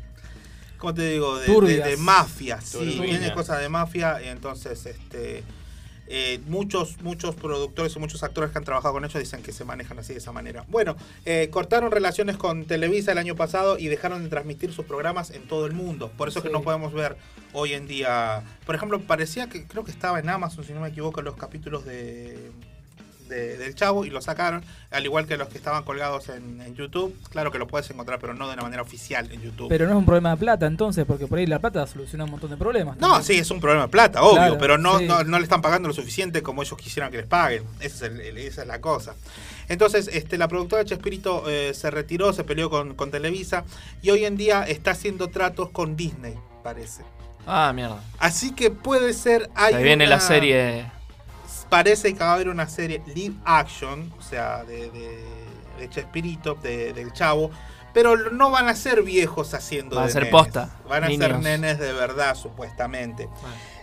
S8: ¿cómo te digo? De, de,
S7: Turbias.
S8: de mafia, sí, tiene cosas de mafia. Y entonces, este, eh, muchos, muchos productores y muchos actores que han trabajado con ellos dicen que se manejan así de esa manera. Bueno, eh, cortaron relaciones con Televisa el año pasado y dejaron de transmitir sus programas en todo el mundo. Por eso es que no podemos ver hoy en día. Por ejemplo, parecía que creo que estaba en Amazon, si no me equivoco, los capítulos de. De- del Chavo y lo sacaron, al igual que los que estaban colgados en, en YouTube. Claro que lo puedes encontrar, pero no de una manera oficial en YouTube.
S7: Pero no es un problema de plata entonces, porque por ahí la plata soluciona un montón de problemas.
S8: No,
S7: también.
S8: sí, es un problema de plata, obvio,
S7: Claro,
S8: pero no,
S7: sí.
S8: no, no le están pagando lo suficiente como ellos quisieran que les paguen. Esa es, el- el- esa es la cosa. Entonces, este, la productora de Chespirito eh, se retiró, se peleó con, con Televisa y hoy en día está haciendo tratos con Disney, parece.
S4: Ah, mierda.
S8: Así que puede ser. Hay
S4: Ahí viene la serie.
S8: Parece que va a haber una serie live action, o sea, de, de, de Chespirito, de- del Chavo. Pero no van a ser viejos haciendo
S4: Van a
S8: de
S4: ser
S8: nenes.
S4: posta,
S8: Van a ser nenes de verdad, supuestamente.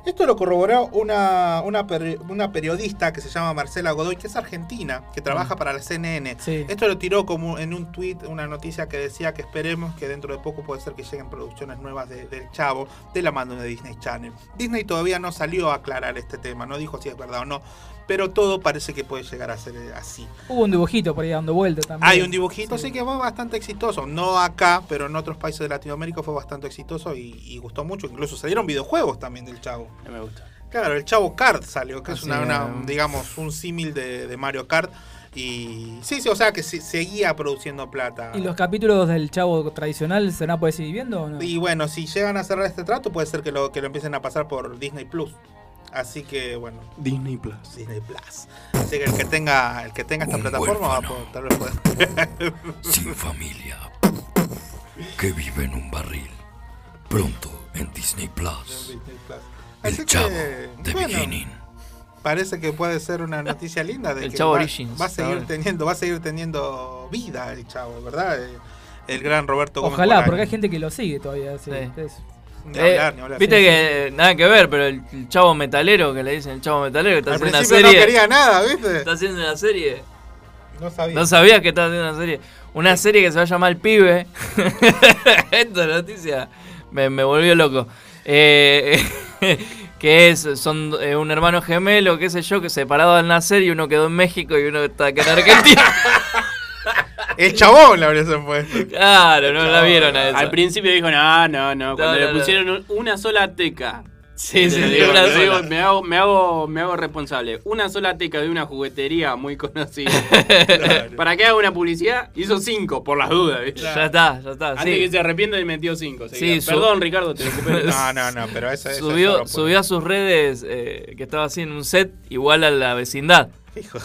S8: Esto lo corroboró una, una, peri- una periodista que se llama Marcela Godoy, que es argentina, que trabaja para la CNN.
S7: Sí.
S8: Esto lo tiró como en un tweet, una noticia que decía que esperemos que dentro de poco puede ser que lleguen producciones nuevas de- del Chavo de la mano de Disney Channel. Disney todavía no salió a aclarar este tema, no dijo si es verdad o no, pero todo parece que puede llegar a ser eh, así.
S7: Hubo un dibujito por ahí dando vuelta también.
S8: Hay un dibujito, sí. que fue bastante exitoso. No acá, pero en otros países de Latinoamérica fue bastante exitoso y, y gustó mucho. Incluso salieron videojuegos también del Chavo.
S6: No me gusta.
S8: Claro, el Chavo Kart salió, que es
S4: Así
S8: una, digamos, un símil de, de Mario Kart. Y sí, sí, o sea que se- seguía produciendo plata.
S7: ¿Y los capítulos del chavo tradicional se van a poder seguir viendo o no?
S8: Y bueno, si llegan a cerrar este trato, puede ser que lo, que lo empiecen a pasar por Disney Plus. Así que bueno,
S14: Disney Plus.
S8: Disney Plus. Así que el que tenga, el que tenga esta plataforma va a poder, tal vez pueda.
S23: Sin familia. Que vive en un barril. Pronto en Disney Plus. El
S8: Así
S23: chavo
S8: que,
S23: de
S8: bueno,
S23: beginning.
S8: Parece que puede ser una noticia linda de
S4: El
S8: que
S4: Chavo
S8: va,
S4: Origins,
S8: va a seguir teniendo, va a seguir teniendo vida el chavo, ¿verdad? El, el gran Roberto Gómez
S7: Ojalá, porque hay gente que lo sigue todavía. sí,
S4: Sí.
S8: Ni
S4: Eh,
S8: hablar, ni hablar.
S4: Viste
S8: Sí,
S4: que nada que ver, pero el, el chavo metalero que le dicen el chavo metalero que está
S8: Al
S4: haciendo una serie.
S8: no quería nada, ¿viste?
S4: Está haciendo una serie.
S8: No sabía.
S4: No sabías que estaba haciendo una serie. Una serie que se va a llamar El Pibe. Esta noticia me, me volvió loco. Eh, que es, son eh, un hermano gemelo, qué sé yo, que separado al nacer y uno quedó en México y uno está acá en Argentina.
S8: El chabón le habría puesto.
S4: claro, no la vieron a esa.
S6: Al principio dijo, no, no, no. Cuando
S4: No,
S6: le pusieron un- una sola teca.
S4: Sí, sí, sí,
S6: digo,
S4: sola.
S6: me, hago, me, hago, me hago responsable. Una sola teca de una juguetería muy conocida. Para que haga una publicidad, hizo cinco, por las dudas. ¿viste?
S4: Ya está, ya está.
S6: Antes
S4: sí.
S6: que se arrepienta y metió cinco.
S4: Sí,
S6: Perdón, Ricardo, te ocupé.
S8: No, no, no, pero eso, eso- eso
S4: Subió, subió a sus redes eh, que estaba así en un set igual a la vecindad.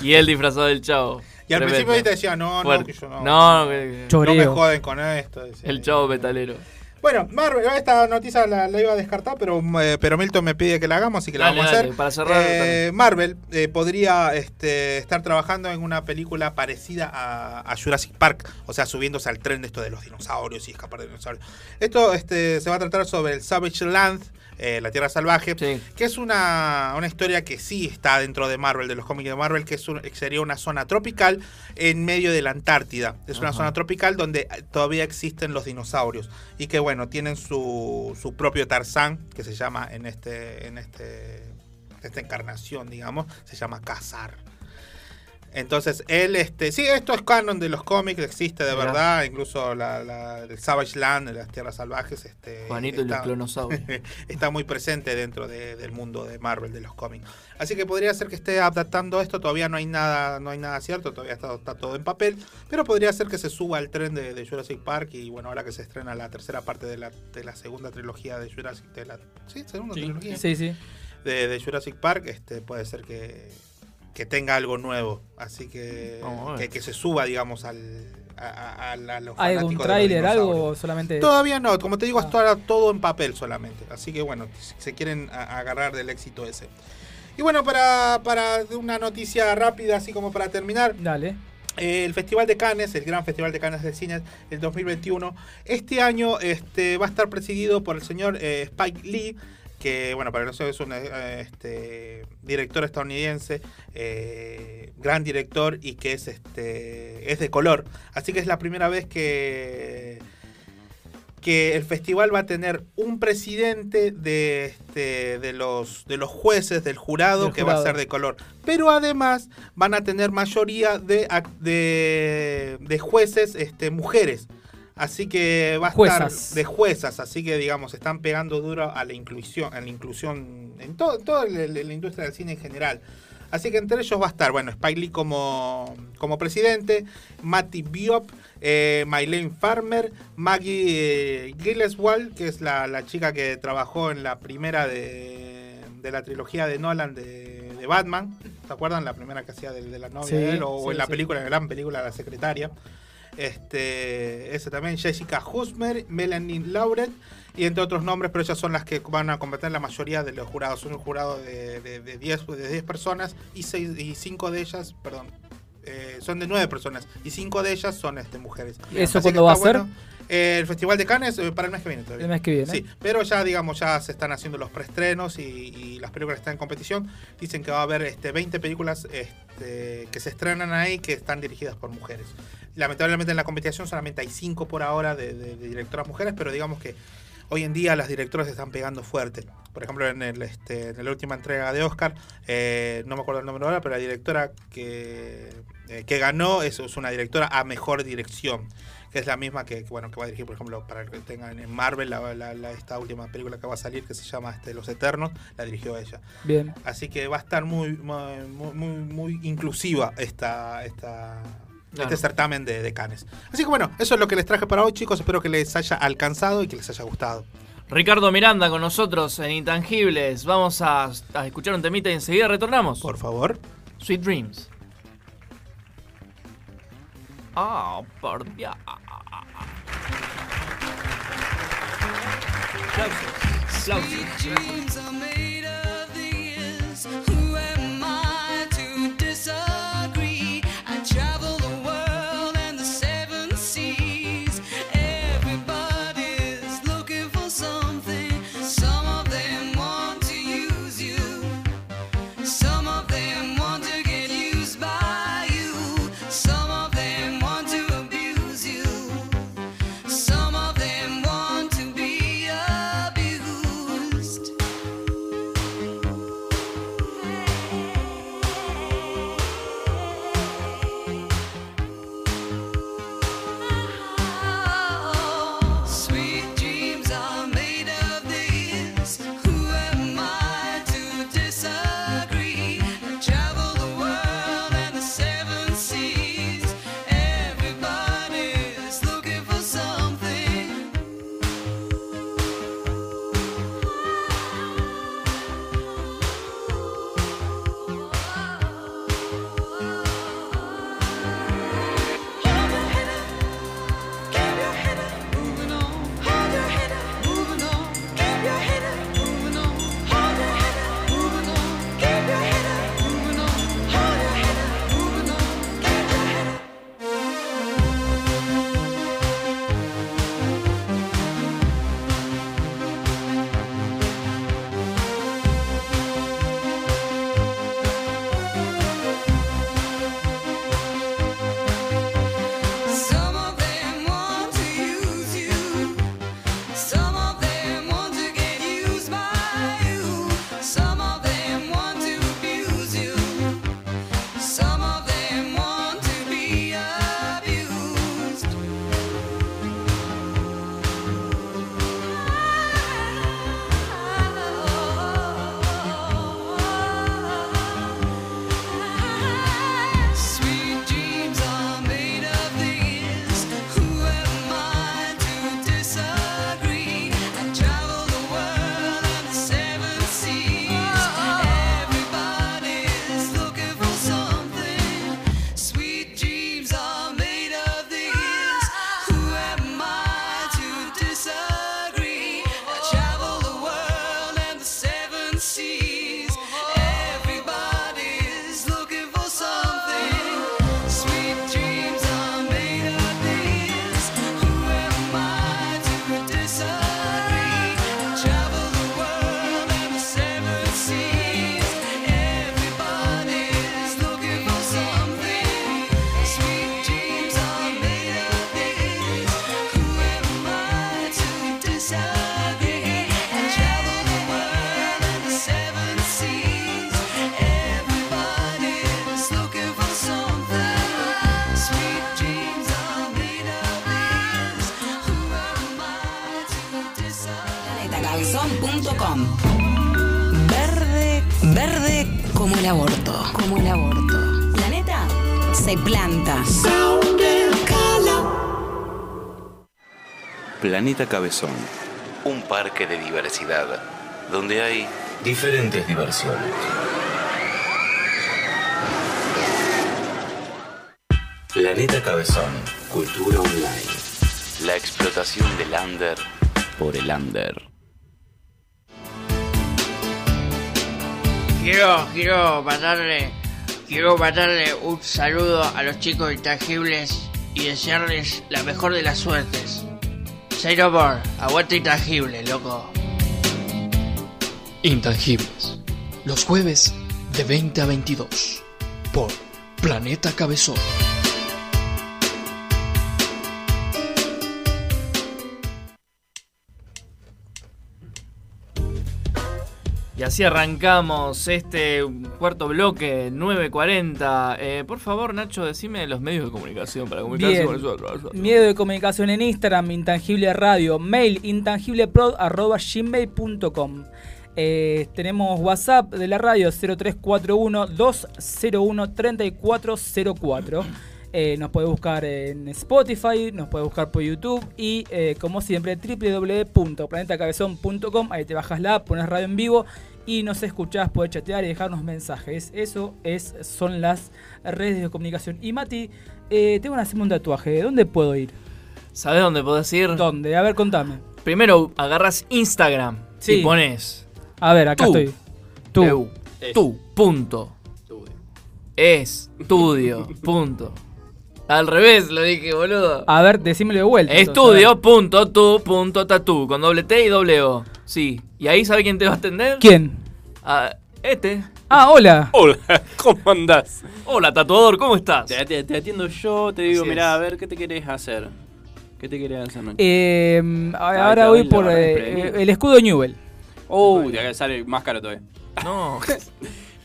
S4: Y él disfrazado del chavo.
S8: Y al
S4: Tremendo.
S8: principio ahorita decía, no, no,
S4: Fuerte.
S8: que yo no.
S4: No, que-
S8: no me joden con esto. decía.
S4: El chavo metalero.
S8: Bueno, Marvel, esta noticia la, la iba a descartar, pero, eh, pero Milton me pide que la hagamos, así que la
S4: Dale,
S8: vamos a
S4: dale,
S8: hacer.
S4: para cerrar,
S8: Eh, Marvel eh, podría este, estar trabajando en una película parecida a, a Jurassic Park, o sea, subiéndose al tren de esto de los dinosaurios y escapar de dinosaurios. Esto este, se va a tratar sobre el Savage Land. Eh, la Tierra Salvaje, que es una, una historia que sí está dentro de Marvel, de los cómics de Marvel, que es un- sería una zona tropical en medio de la Antártida. Es una zona tropical donde todavía existen los dinosaurios y que bueno, tienen su, su propio Tarzán, que se llama en este, en este, esta encarnación, digamos, se llama Cazar. Entonces, él, este, sí, esto es canon de los cómics, existe de verdad, incluso la, la- el Savage Land, las tierras salvajes, este,
S4: Juanito y los clonosaurios.
S8: está muy presente dentro de- del mundo de Marvel, de los cómics. Así que podría ser que esté adaptando esto, todavía no hay nada, no hay nada cierto, todavía está, está todo en papel, pero podría ser que se suba al tren de, de Jurassic Park y bueno, ahora que se estrena la tercera parte de la, de la segunda trilogía de Jurassic, de la, sí, segunda
S7: Sí.
S8: trilogía
S7: Sí, sí.
S8: De, de Jurassic Park, este, puede ser que, que tenga algo nuevo, así que,
S7: ver.
S8: que, que se suba, digamos, al, a, a- a los
S7: ¿Hay algún tráiler, algo solamente...?
S8: Todavía no, como te digo, esto era todo en papel solamente. Así que bueno, si se quieren agarrar del éxito ese. Y bueno, para, para una noticia rápida, así como para terminar.
S7: Dale.
S8: El Festival de Cannes, el Gran Festival de Cannes de Cine del 2021, este año este, va a estar presidido por el señor eh, Spike Lee, que, bueno, para nosotros es un eh, este, director estadounidense, eh, gran director y que es, este, es de color. Así que es la primera vez que, que el festival va a tener un presidente de, este, de, los, de los jueces, del jurado,
S7: Del
S8: que va a ser de color. Pero además van a tener mayoría de, de jueces este, mujeres. Así que va a
S7: Juezas.
S8: estar de juezas, así que digamos, están pegando duro a la inclusión, a la inclusión en todo, toda la, industria del cine en general. Así que entre ellos va a estar, bueno, Spike Lee como, como presidente, Matty Biop, eh, Mylene Farmer, Maggie eh, Gillespie, que es la, la chica que trabajó en la primera de, de la trilogía de Nolan de, de Batman. ¿Se acuerdan? La primera que hacía de, de la novia
S7: Sí,
S8: de él, o
S7: sí,
S8: en la
S7: sí.
S8: película, en la gran película La Secretaria. Este, ese también, Jessica Husmer, Melanie Lauret, y entre otros nombres, pero ellas son las que van a competir la mayoría de los jurados. Son un jurado de, de, de 10, de 10 personas y 6 y 5 de ellas, perdón, eh, son de 9 personas y 5 de ellas son este, mujeres.
S7: ¿Eso cuándo va a ser?
S8: bueno. Eh, el Festival de Cannes eh, para el mes que viene todavía.
S7: El mes que viene.
S8: Sí, pero ya digamos, ya se están haciendo los preestrenos y, y las películas están en competición. Dicen que va a haber este, 20 películas este, que se estrenan ahí que están dirigidas por mujeres. Lamentablemente en la competición solamente hay 5 por ahora de, directoras mujeres, pero digamos que hoy en día las directoras están pegando fuerte. Por ejemplo, en, el, este, la última entrega de Oscar, eh, no me acuerdo el nombre ahora, pero la directora que, eh, ganó es una directora a mejor dirección que es la misma que, que, bueno que va a dirigir por ejemplo para que tengan en Marvel la, la- la- esta última película que va a salir que se llama este, Los Eternos la dirigió ella
S7: Bien.
S8: así que va a estar muy muy muy, inclusiva esta esta
S4: Claro.
S8: este certamen de, de Cannes. Así que bueno, eso es lo que les traje para hoy, chicos. Espero que les haya alcanzado y que les haya gustado.
S4: Ricardo Miranda con nosotros en Intangibles. Vamos a, a escuchar un temita y enseguida retornamos.
S8: Por favor.
S4: Sweet Dreams. Ah, por Dios.
S17: closer, closer. closer. Planeta
S24: Cabezón, un parque de diversidad, donde hay diferentes diversiones. Planeta Cabezón, cultura online. La explotación del under por el under.
S5: Quiero, quiero mandarle, quiero mandarle un saludo a los chicos intangibles y desearles la mejor de las suertes. More, aguante intangible, loco.
S10: Intangibles. Los jueves de 20 a 22. Por Planeta Cabezón.
S4: Y así arrancamos este cuarto bloque, 9.40. Eh, por favor, Nacho, decime los medios de comunicación para comunicarse
S7: Bien.
S4: con nosotros.
S7: Miedo de comunicación en Instagram, Intangible Radio, mail intangibleprod.gmail.com eh, Tenemos WhatsApp de la radio 0341-201-3404. Eh, nos puede buscar en Spotify, nos puede buscar por YouTube y eh, como siempre www.planetacabezón.com. Ahí te bajas la app, pones radio en vivo y nos escuchás, podés chatear y dejarnos mensajes. Eso es, son las redes de comunicación. Y Mati, eh, tengo una segunda tatuaje. ¿Dónde puedo ir?
S4: ¿Sabes dónde podés ir?
S7: ¿Dónde? A ver, contame.
S4: Primero agarras Instagram
S7: Sí.
S4: y pones
S7: A ver, acá
S4: Tú.
S7: estoy. Tú.
S4: tú, punto. Estudio, punto. Al revés lo dije, boludo.
S7: A ver, decímelo de vuelta. entonces, a
S4: Estudio, punto, tu, punto, tatu, con doble T y doble O. Sí. ¿Y ahí sabe quién te va a atender?
S7: ¿Quién?
S4: Ah, este.
S7: Ah, hola.
S6: Hola, ¿cómo andás?
S4: Hola, tatuador, ¿cómo estás?
S6: Te, te- te atiendo yo, te digo, mirá, a ver, ¿qué te querés hacer? ¿Qué te querés hacer, Nacho?
S7: Eh,
S6: Ah,
S7: ahora voy por eh, el escudo Newell.
S6: Uh, te sale más caro todavía.
S4: No.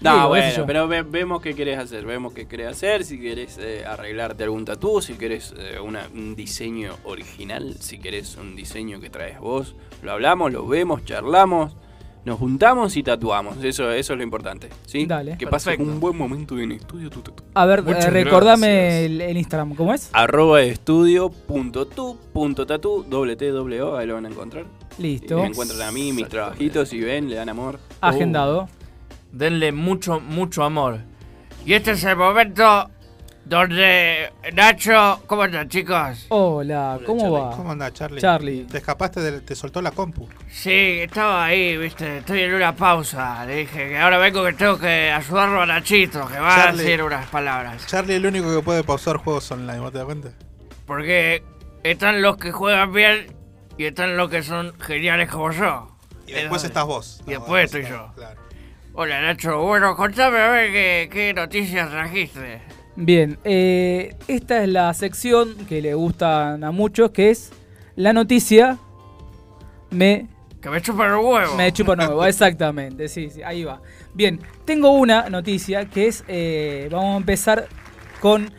S6: No,
S7: Digo,
S6: bueno, pero ve- vemos qué querés hacer, vemos qué querés hacer, si querés eh, arreglarte algún tatú, si querés eh, una- un diseño original, si querés un diseño que traes vos, lo hablamos, lo vemos, charlamos, nos juntamos y tatuamos, eso, eso es lo importante, ¿sí?
S7: Dale.
S6: Que pases un buen momento en estudio tu tatu.
S7: A ver, eh, recordame el, el Instagram, ¿cómo es?
S6: Arroba estudio.tu.tatu, doble T, doble O, ahí lo van a encontrar.
S7: Listo.
S6: Y me encuentran a mí, mis trabajitos, y ven, le dan amor.
S7: Agendado.
S4: Denle mucho, mucho amor.
S5: Y este es el momento donde Nacho, ¿cómo están chicos?
S7: Hola, ¿cómo va?
S8: ¿Cómo anda, Charlie?
S7: Charlie.
S8: Te escapaste, de- te soltó la compu.
S5: Sí, estaba ahí, viste, estoy en una pausa. Le dije que ahora vengo que tengo que ayudarlo a Nachito, que va
S8: Charlie.
S5: a decir unas palabras.
S8: Charlie es el único que puede pausar juegos online, ¿vos te das cuenta?
S5: Porque están los que juegan bien y están los que son geniales como yo.
S8: Y después estás vos.
S5: Y después estoy yo. Hola Nacho, bueno, contame a ver qué, qué noticias trajiste.
S7: Bien, eh, esta es la sección que le gustan a muchos, que es la noticia me...
S5: Que me chupa el huevo.
S7: Me chupa el huevo, exactamente, sí, sí, ahí va. Bien, tengo una noticia que es, eh, vamos a empezar con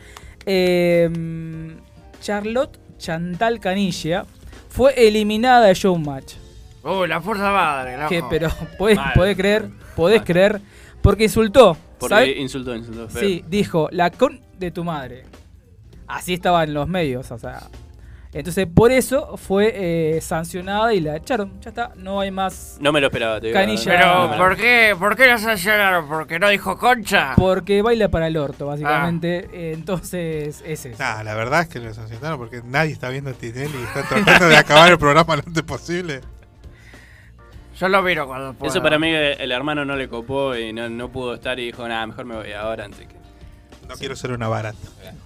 S7: eh, Charlotte Chantal Canilla. Fue eliminada de Showmatch.
S5: Uy, la fuerza madre, loco.
S7: Que, pero, ¿podés,
S6: Mal.
S7: podés creer? ¿Podés creer? Porque insultó.
S6: Porque
S7: ¿sabes?
S6: insultó, insultó. feo.
S7: Sí, dijo, la con de tu madre. Así estaba en los medios, o sea. Entonces, por eso fue eh, sancionada y la echaron. Ya está, no hay más.
S6: No me lo esperaba, te digo.
S7: Canilla.
S5: Pero, ¿por qué, ¿por qué la sancionaron? ¿Porque no dijo concha?
S7: Porque baila para el orto, básicamente. Eh, Entonces, es eso.
S8: Nah, la verdad es que lo sancionaron porque nadie está viendo Tinelli y está tratando de acabar el programa lo antes posible.
S5: Yo lo miro cuando puedo.
S6: Eso para mí eh, el hermano no le copó y no, no pudo estar y dijo, nada, mejor me voy ahora antes que...
S8: No quiero ser una barata.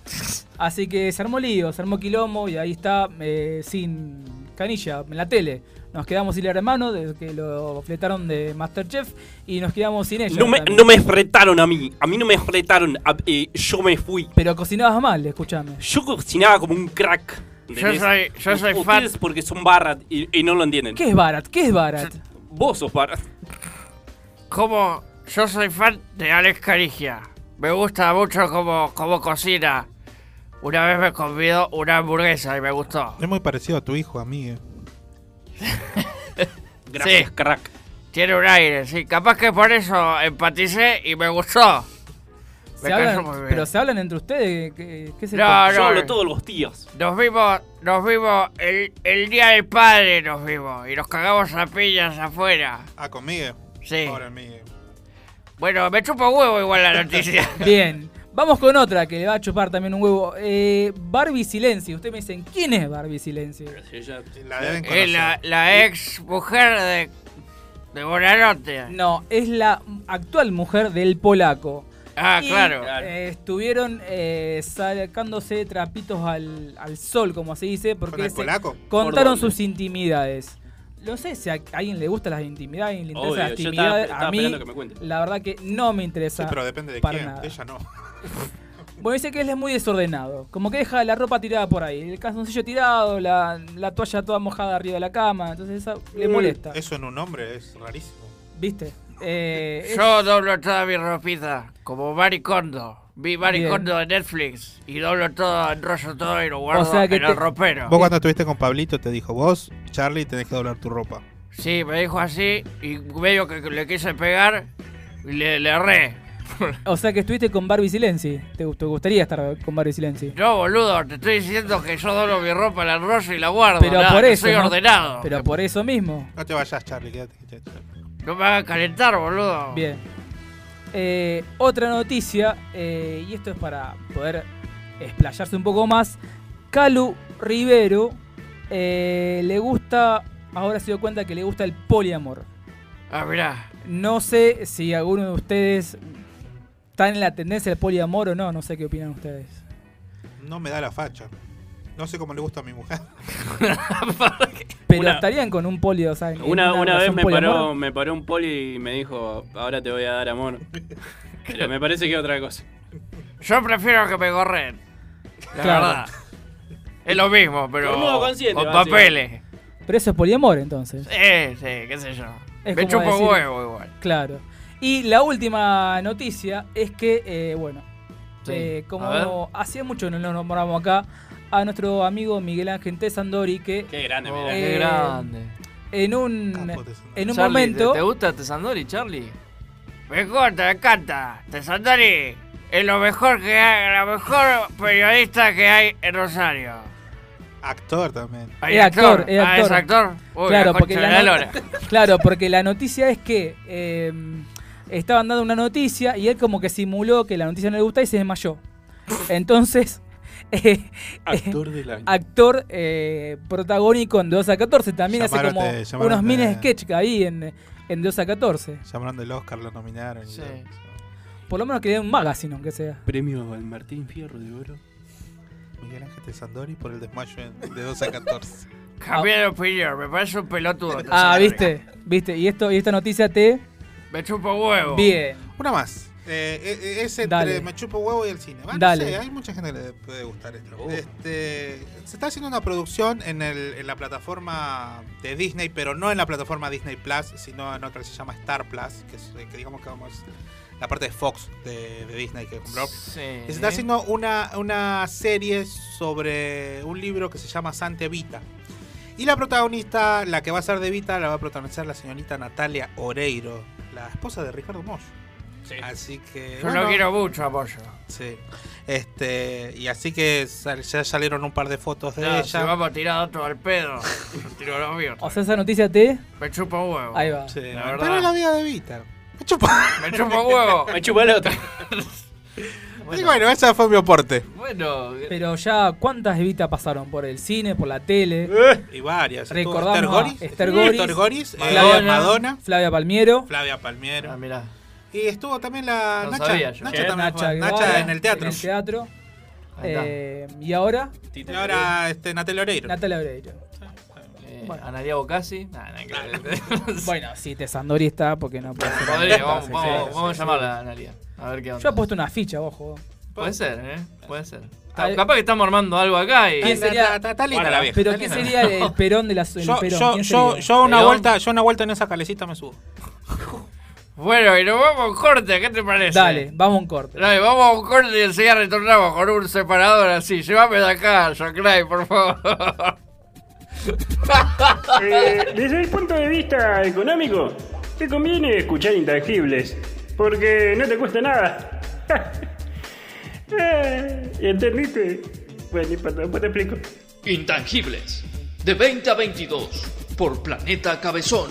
S7: Así que se armó lío, se armó quilombo y ahí está, eh, sin canilla, en la tele. Nos quedamos sin el hermano, desde que lo fletaron de Masterchef, y nos quedamos sin ella.
S6: No me, no me fretaron a mí, a mí no me fretaron, a- eh, yo me fui.
S7: Pero cocinabas mal, escúchame.
S6: Yo cocinaba como un crack.
S5: Yo soy- yo soy fan-
S6: Ustedes porque son Barat y, y no lo entienden.
S7: ¿Qué es Barat? ¿Qué es Barat?
S6: Vos sos Barat.
S5: Como yo soy fan de Alex Carigia. Me gusta mucho cómo, cómo cocina. Una vez me convidó una hamburguesa y me gustó.
S8: Es muy parecido a tu hijo, a mí. eh.
S6: Gracias,
S5: Sí.
S6: crack.
S5: Tiene un aire, sí. Capaz que por eso empaticé y me gustó.
S7: Se hablan- pero se hablan entre ustedes. ¿Qué, qué se
S5: No, no,
S6: Yo hablo todos los días.
S5: Nos vimos, nos vimos el, el día del padre, nos vimos. Y nos cagamos a piñas afuera.
S8: Ah, con Miguel.
S5: Sí.
S8: Pobre Miguel.
S5: Bueno, me chupa huevo igual la noticia.
S7: Bien. Vamos con otra que le va a chupar también un huevo. Eh, Barbie Silencio. Ustedes me dicen, ¿quién es Barbie Silencio?
S8: La deben
S5: Es la, la ex mujer de, de Bonanote.
S7: No, es la actual mujer del polaco.
S5: Ah,
S7: Y,
S5: claro.
S7: eh, estuvieron eh, sacándose trapitos al, al sol, como se dice, porque
S8: el
S7: se
S8: polaco?
S7: contaron sus intimidades. No sé si a alguien le gustan las intimidades, a alguien le interesa
S6: Obvio,
S7: las
S6: estaba-
S7: intimidades.
S6: estaba
S7: a mí,
S6: que me
S7: la verdad que no me interesa.
S8: Sí, pero depende de
S7: para
S8: quién.
S7: nada.
S8: Ella no.
S7: Bueno, dice que él es muy desordenado. Como que deja la ropa tirada por ahí. El calzoncillo tirado, la, la toalla toda mojada arriba de la cama. Entonces eso le molesta.
S8: Eso en un hombre es rarísimo.
S7: ¿Viste? Eh, es-
S5: Yo doblo toda mi ropita, como Maricondo. Vi Maricondo de Netflix y doblo todo, enrollo todo y lo guardo
S7: sea que
S5: en
S7: te-
S5: el ropero.
S8: Vos cuando estuviste con Pablito te dijo, vos, Charlie, tenés que doblar tu ropa.
S5: Sí, me dijo así y medio que le quise pegar y le, le erré.
S7: O sea que estuviste con Barbie Silenzi. ¿Te, te gustaría estar con Barbie Silenzi?
S5: No, boludo, te estoy diciendo que yo doblo mi ropa, la enrollo y la guardo.
S7: Pero
S5: nada,
S7: por eso.
S5: soy
S7: ¿no?
S5: ordenado.
S7: Pero por eso mismo.
S8: No te vayas, Charlie, quédate. quédate.
S5: No me hagas calentar, boludo.
S7: Bien. Eh, otra noticia, eh, y esto es para poder explayarse un poco más. Calu Rivero eh, le gusta, ahora se dio cuenta que le gusta el poliamor.
S5: Ah, mirá.
S7: No sé si alguno de ustedes está en la tendencia del poliamor o no, no sé qué opinan ustedes.
S8: No me da la facha. No sé cómo le gusta a mi mujer.
S7: Pero
S6: Una-
S7: estarían con un poli, o sea, en
S6: Una, una vez
S7: relación
S6: me
S7: poliamor?
S6: paró, me paró un poli y me dijo, ahora te voy a dar amor. Pero me parece que es otra cosa.
S5: Yo prefiero que me corren. La
S7: Claro.
S5: verdad. Es lo mismo, pero
S6: Cornudo consciente,
S5: con
S6: básicamente.
S5: papeles.
S7: Pero eso es poliamor entonces.
S5: Sí, sí, qué sé yo.
S7: Es
S5: me
S7: como
S5: chupo
S7: decir-
S5: huevo igual.
S7: Claro. Y la última noticia es que, eh, bueno,
S5: Sí.
S7: eh,
S5: A
S7: como hacía mucho que no nos nombramos acá, a nuestro amigo Miguel Ángel Tesandori, que
S6: Qué grande,
S5: Oh, qué
S7: Eh,
S5: grande.
S7: en un, en un
S4: Charlie,
S7: momento...
S4: ¿te, te gusta Tesandori, Charlie?
S5: Me corta, me encanta. Tesandori es lo mejor que hay, la mejor periodista que hay en Rosario.
S8: Actor también.
S5: ¿Hay
S7: Es actor, es
S5: Ah,
S7: actor.
S5: ¿es actor? Uy,
S7: claro,
S5: la
S7: porque la claro, porque la noticia es que eh, estaban dando una noticia y él como que simuló que la noticia no le gusta y se desmayó. Entonces,
S6: Actor del año.
S7: actor eh, protagónico en 2 a 14, también hace como
S8: de-
S7: unos
S8: de-
S7: mini sketch ahí en, en 2 a 14.
S8: Llamaron del Oscar, lo nominaron.
S5: Sí.
S7: Por lo menos que le den un magazine, aunque sea.
S6: Premio al Martín Fierro de Oro.
S8: Miguel Ángel Tesandori por el desmayo en- de 12 a 14.
S5: Cambié de opinión, me parece un pelotudo.
S7: Ah, viste, viste. Y esto y esta noticia te.
S5: Me chupo huevo.
S7: Bien.
S8: Una más. Eh, eh, eh, es entre
S7: Dale.
S8: Me chupo huevo y el cine. Bueno,
S7: Dale.
S8: No sé, hay mucha gente que le puede gustar esto.
S6: Oh.
S8: Este, se está haciendo una producción en, el, en la plataforma de Disney, pero no en la plataforma Disney Plus, sino en otra que se llama Star Plus, que, es, que digamos que vamos la parte de Fox de, de Disney que compró.
S5: Sí.
S8: Se está haciendo una, una serie sobre un libro que se llama Santa Evita. Y la protagonista, la que va a ser de Evita, la va a protagonizar la señorita Natalia Oreiro, la esposa de Ricardo Así que.
S5: Yo lo quiero mucho, apoyo.
S8: Sí. Este, y así que sal- ya salieron un par de fotos de
S5: si
S8: ella.
S5: vamos a tirar otro al pedo, tiro lo mío.
S7: O sea, esa noticia te.
S5: Me chupo huevo.
S7: Ahí va.
S8: Sí,
S5: La
S8: pero
S5: verdad.
S8: es la vida de Evita. Me chupa.
S5: Me chupo huevo.
S6: Me chupa el otro.
S8: Y bueno, ese fue mi aporte.
S4: Bueno,
S7: Pero ya, ¿cuántas Evita pasaron? ¿Por el cine, por la tele?
S8: Y varias.
S7: Recordamos
S8: Esther Goris,
S7: Esther Goris,
S8: Goris, eh,
S7: Flavia-
S8: Madonna,
S7: Flavia Palmiero.
S8: Flavia Palmiero.
S4: ah, mirá.
S8: Y estuvo también la
S4: No
S8: Nacha.
S4: sabía yo.
S8: Nacha
S4: ¿Qué?
S8: también
S7: Nacha
S8: fue.
S7: Guevara,
S8: Nacha en el teatro.
S7: En el teatro. Eh, y ahora,
S8: Y ahora este, Natalia Oreiro.
S7: Natalia Oreiro.
S4: Eh,
S7: Bueno.
S4: Analia Bocasi. Nah.
S7: Bueno, si te Sandori está, porque no puede ser.
S4: Podría, vamos,
S7: Sí,
S4: vamos,
S7: sí,
S4: vamos
S7: sí,
S4: a llamarla a Analia. A ver qué onda.
S7: Yo he puesto una ficha, ojo.
S4: Puede ser, ¿eh? Puede ser. Capaz que estamos armando algo acá y.
S7: ¿Quién sería-
S8: Está linda
S6: Bueno,
S8: la vieja.
S7: Pero ¿qué sería el perón de la
S8: Yo,
S7: perón?
S8: yo,
S7: ¿Quién
S8: yo, yo una vuelta, yo una vuelta en esa calecita me subo.
S5: Bueno, y nos vamos a un corte, ¿qué te parece?
S7: Dale, vamos a un corte.
S5: Dale, vamos a un corte y enseguida retornamos con un separador así. Llévame de acá, Jacqueline, por favor.
S25: Eh, desde el punto de vista económico, te conviene escuchar intangibles, porque no te cuesta nada. Eh, ¿Entendiste? Bueno, después te explico.
S10: Intangibles. De 20 a 22. Por Planeta Cabezón.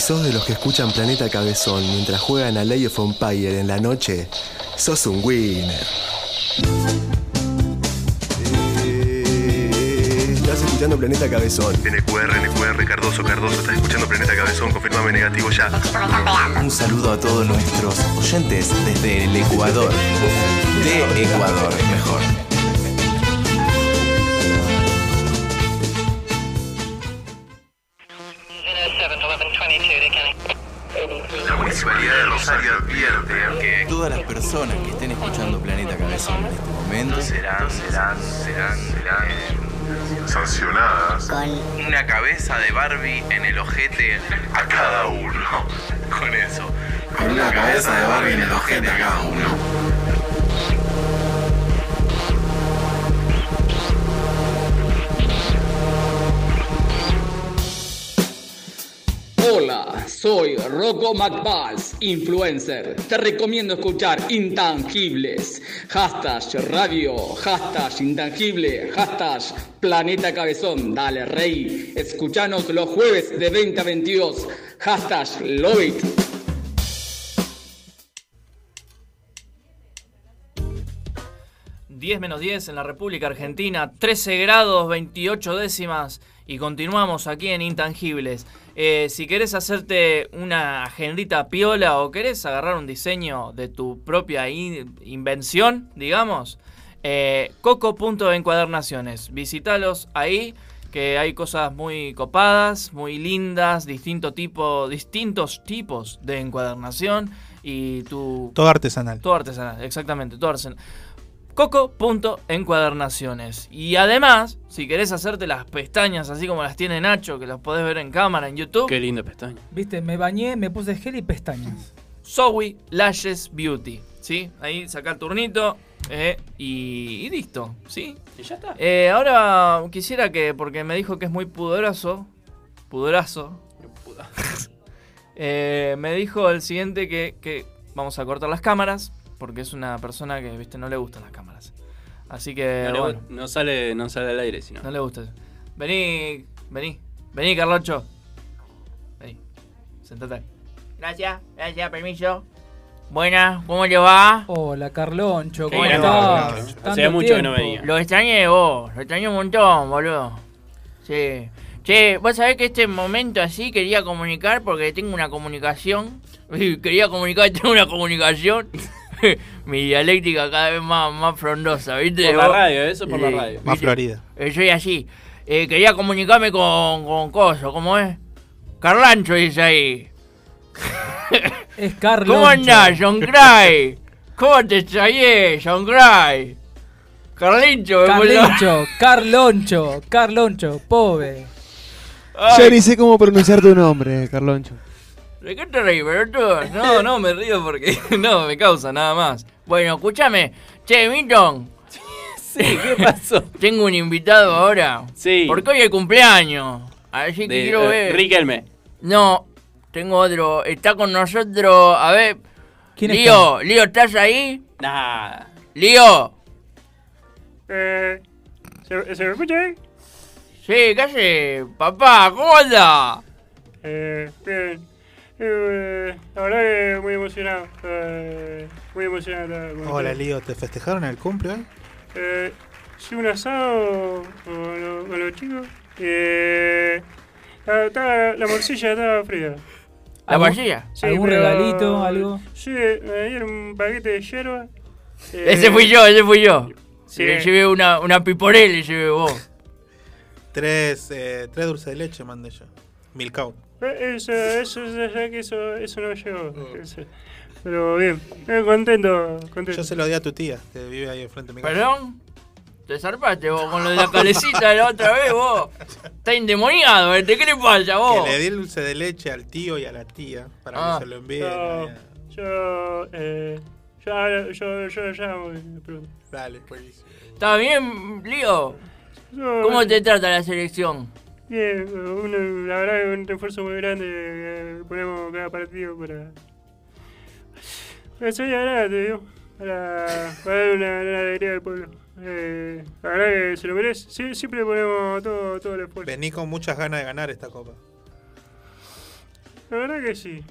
S14: Si sos de los que escuchan Planeta Cabezón mientras juegan a Lay of Empire en la noche, sos un winner. Eh, Estás escuchando Planeta Cabezón. NQR, NQR, Cardoso, Cardoso, estás escuchando Planeta Cabezón, confirmame negativo ya.
S24: Un saludo a todos nuestros oyentes desde el Ecuador. De Ecuador, mejor.
S14: Rosario advierte que
S24: Todas las personas que estén escuchando Planeta Cabezón en este momento
S14: serán, serán, serán, serán sancionadas
S26: con
S24: una cabeza de Barbie en el ojete
S14: a cada uno.
S24: con eso.
S14: Con una cabeza de Barbie en el ojete a cada uno.
S22: Hola, soy Rocco McBalls, influencer. Te recomiendo escuchar Intangibles. Hashtag radio, hashtag intangible, hashtag planeta cabezón. Dale, rey. Escuchanos los jueves de 20 a 22. Hashtag love it.
S4: Ujú. 10 menos 10 en la República Argentina, 13 grados 28 décimas y continuamos aquí en Intangibles. Eh, si querés hacerte una agendita piola o querés agarrar un diseño de tu propia in- invención, digamos, eh, coco.encuadernaciones. Visítalos ahí, que hay cosas muy copadas, muy lindas, distinto tipo, distintos tipos de encuadernación y tu...
S8: Todo artesanal.
S4: Todo artesanal, exactamente, todo artesanal. Coco.encuadernaciones. Y además, si querés hacerte las pestañas así como las tiene Nacho, que las podés ver en cámara en YouTube,
S6: Qué linda pestaña.
S7: Viste, me bañé, me puse gel y pestañas.
S4: Zoe Lashes Beauty. ¿Sí? Ahí saca el turnito eh, y, y listo. ¿Sí?
S6: Y ya está.
S4: Eh, ahora quisiera que, porque me dijo que es muy pudoroso, pudoroso, eh, me dijo el siguiente que, que vamos a cortar las cámaras, porque es una persona que, viste, no le gustan las cámaras. Así que,
S6: No, le-
S4: bueno,
S6: no sale, no sale al aire, sino.
S4: no le gusta. Vení, vení, vení, Carlocho. Vení, sentate. Gracias, gracias, permiso. Buenas, ¿cómo le va?
S7: Hola, Carloncho, ¿cómo estás?
S6: Hacía mucho que no venía.
S4: Lo extrañé vos, lo extrañé un montón, boludo. Sí. Che, vos sabés que este momento así quería comunicar porque tengo una comunicación. Quería comunicar, tengo una comunicación. Mi dialéctica cada vez más, más frondosa, ¿viste?
S6: Por la radio, eso por la
S4: Sí,
S6: radio.
S8: Más
S4: ¿viste?
S8: florida.
S4: Eh, soy así. Eh, quería comunicarme con, con Coso, ¿cómo es? Carlancho dice ahí.
S7: Es Carloncho.
S4: ¿Cómo andás, John Cry? ¿Cómo te extrañé, John Cry? Carlincho.
S7: Carlincho, Carloncho, Carloncho, pobre.
S4: Ay,
S9: Ya ni sé cómo pronunciar tu nombre, Carloncho.
S4: ¿De qué te reí, pero tú? No, no, me río porque no, me causa nada más. Bueno, escúchame. Che, Milton.
S6: Sí, ¿qué pasó?
S4: Tengo un invitado ahora.
S6: Sí.
S4: Porque hoy es cumpleaños. Así que
S6: De,
S4: quiero
S6: eh,
S4: ver.
S6: Riquelme.
S4: No, tengo otro. Está con nosotros. A ver.
S7: ¿Quién
S4: Lío, Lío, ¿estás ahí?
S6: Nah.
S4: Lío.
S25: Eh, ¿se, ¿Se me escucha ahí?
S4: Sí, ¿qué haces? Papá, ¿cómo anda?
S25: Eh, bien. Eh, la verdad que muy emocionado. Eh, muy emocionado. con
S8: Hola. Lío, ¿te festejaron el cumple hoy?
S25: Eh, sí, un asado con, lo- con los chicos. Eh, la morcilla estaba fría.
S5: ¿La morcilla?
S7: ¿Algún
S25: pero-
S7: regalito, algo?
S25: Sí, me dieron un paquete de hierba. Eh,
S5: Ese fui yo, ese fui yo.
S25: Sí.
S5: Le llevé una, una piporel, le llevé vos.
S8: Tres, eh, tres dulces de leche mandé yo. Milcao.
S25: Eh, Eso, eso, eso, ya que eso, eso no llegó. Eso. Pero bien, eh, contento, contento.
S8: Yo se lo di a tu tía, que vive ahí enfrente de mi casa.
S5: ¿Perdón? Te zarpaste vos con lo de la calecita de la otra vez, vos. Estás endemoniado, ¿eh? ¿Te qué le pasa, vos?
S8: Que le di el dulce de leche al tío y a la tía para
S5: Ah.
S8: que se lo envíen.
S25: Yo, yo, eh, yo, yo, yo, yo llamo pregunto.
S8: Dale, pues.
S5: ¿Está bien, Lío?
S25: Yo-
S5: ¿Cómo te trata la selección?
S25: Bien, uno, la verdad que un refuerzo muy grande que ponemos cada partido para. Para salir adelante, digo. Para, para dar una, una alegría al pueblo. Eh, la verdad que se lo merece. Sie- siempre ponemos todo, todo el esfuerzo.
S8: Vení con muchas ganas de ganar esta copa.
S25: La verdad que sí.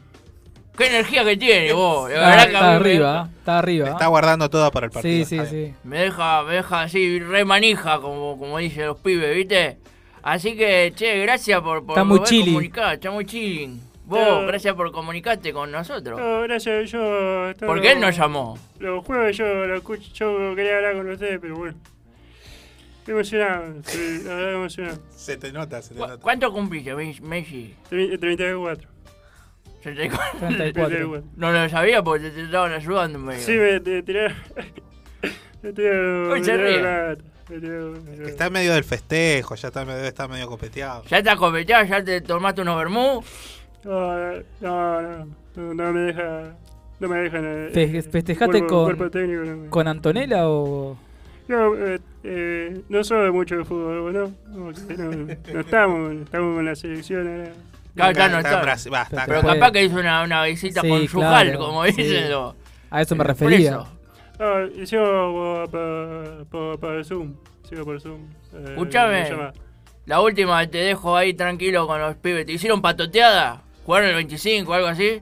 S5: ¿Qué energía que tiene vos? La
S7: Está,
S5: verdad que
S7: está
S5: me-
S7: arriba, está arriba.
S8: Está guardando toda para el partido.
S7: Sí, sí, sí.
S5: Me deja, me deja así re manija, como, como dicen los pibes, ¿viste? Así que, che, gracias por, por
S7: Está muy
S5: comunicar, está muy chilling. Vos, gracias por comunicarte con nosotros.
S25: No, gracias, yo. esto
S5: ¿Por qué él nos llamó?
S25: Los jueves yo lo escucho, yo quería hablar con ustedes, pero bueno. Estoy emocionado, sí, la verdad emocionado.
S8: Se te nota, se te
S5: ¿Cu-
S8: nota.
S5: ¿Cuánto cumpliste, Mes- Messi?
S25: Tre- 34.
S5: 34.
S25: 34.
S5: No lo sabía porque te, te estaban ayudando.
S25: Sí, me te- tiraron. me tiraron.
S5: Se ríe.
S8: Está en medio del festejo, ya está medio, está medio copeteado.
S5: ¿Ya te copeteado? ¿Ya te tomaste unos vermú?
S25: No, no, no, no, no me deja. No me dejan. eh,
S7: Fe- ¿Festejaste
S25: cuerpo-
S7: con,
S25: cuerpo técnico, no me-
S7: con Antonella o...?
S25: No, eh, eh, no soy mucho de fútbol, ¿no? No, no, no estamos, estamos con la selección ahora.
S5: Claro, ya
S8: Está
S5: no está.
S8: Está
S5: Pero capaz que hizo una, una visita
S7: Sí,
S5: conjugal,
S7: claro,
S5: como
S7: sí.
S5: dicen.
S7: A eso me refería.
S5: Eso.
S25: No, hicimos por, Zoom. Sigo por Zoom. Eh,
S5: Escuchame. La última te dejo ahí tranquilo con los pibes. ¿Te hicieron patoteada? ¿Jugaron el 25 o algo así?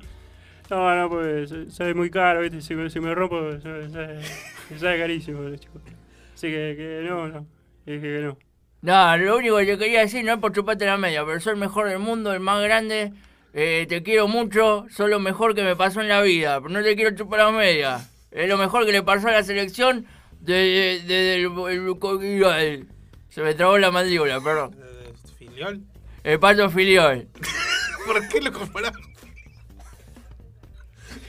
S25: No, no, pues sa- sale muy caro, ¿viste? Si, me- si me rompo, sale, sale- sale carísimo, chicos. Así que, que no, no. Dije que no.
S5: No, lo único que te quería decir no es por chuparte la media, pero soy el mejor del mundo, el más grande. eh, te quiero mucho, sos lo mejor que me pasó en la vida, pero no te quiero chupar la media. Es lo mejor que le pasó a la selección desde de, el, el- el- Se me trabó la mandíbula, perdón.
S8: ¿Filiol?
S5: El pato filiol.
S8: ¿Por qué lo comparamos?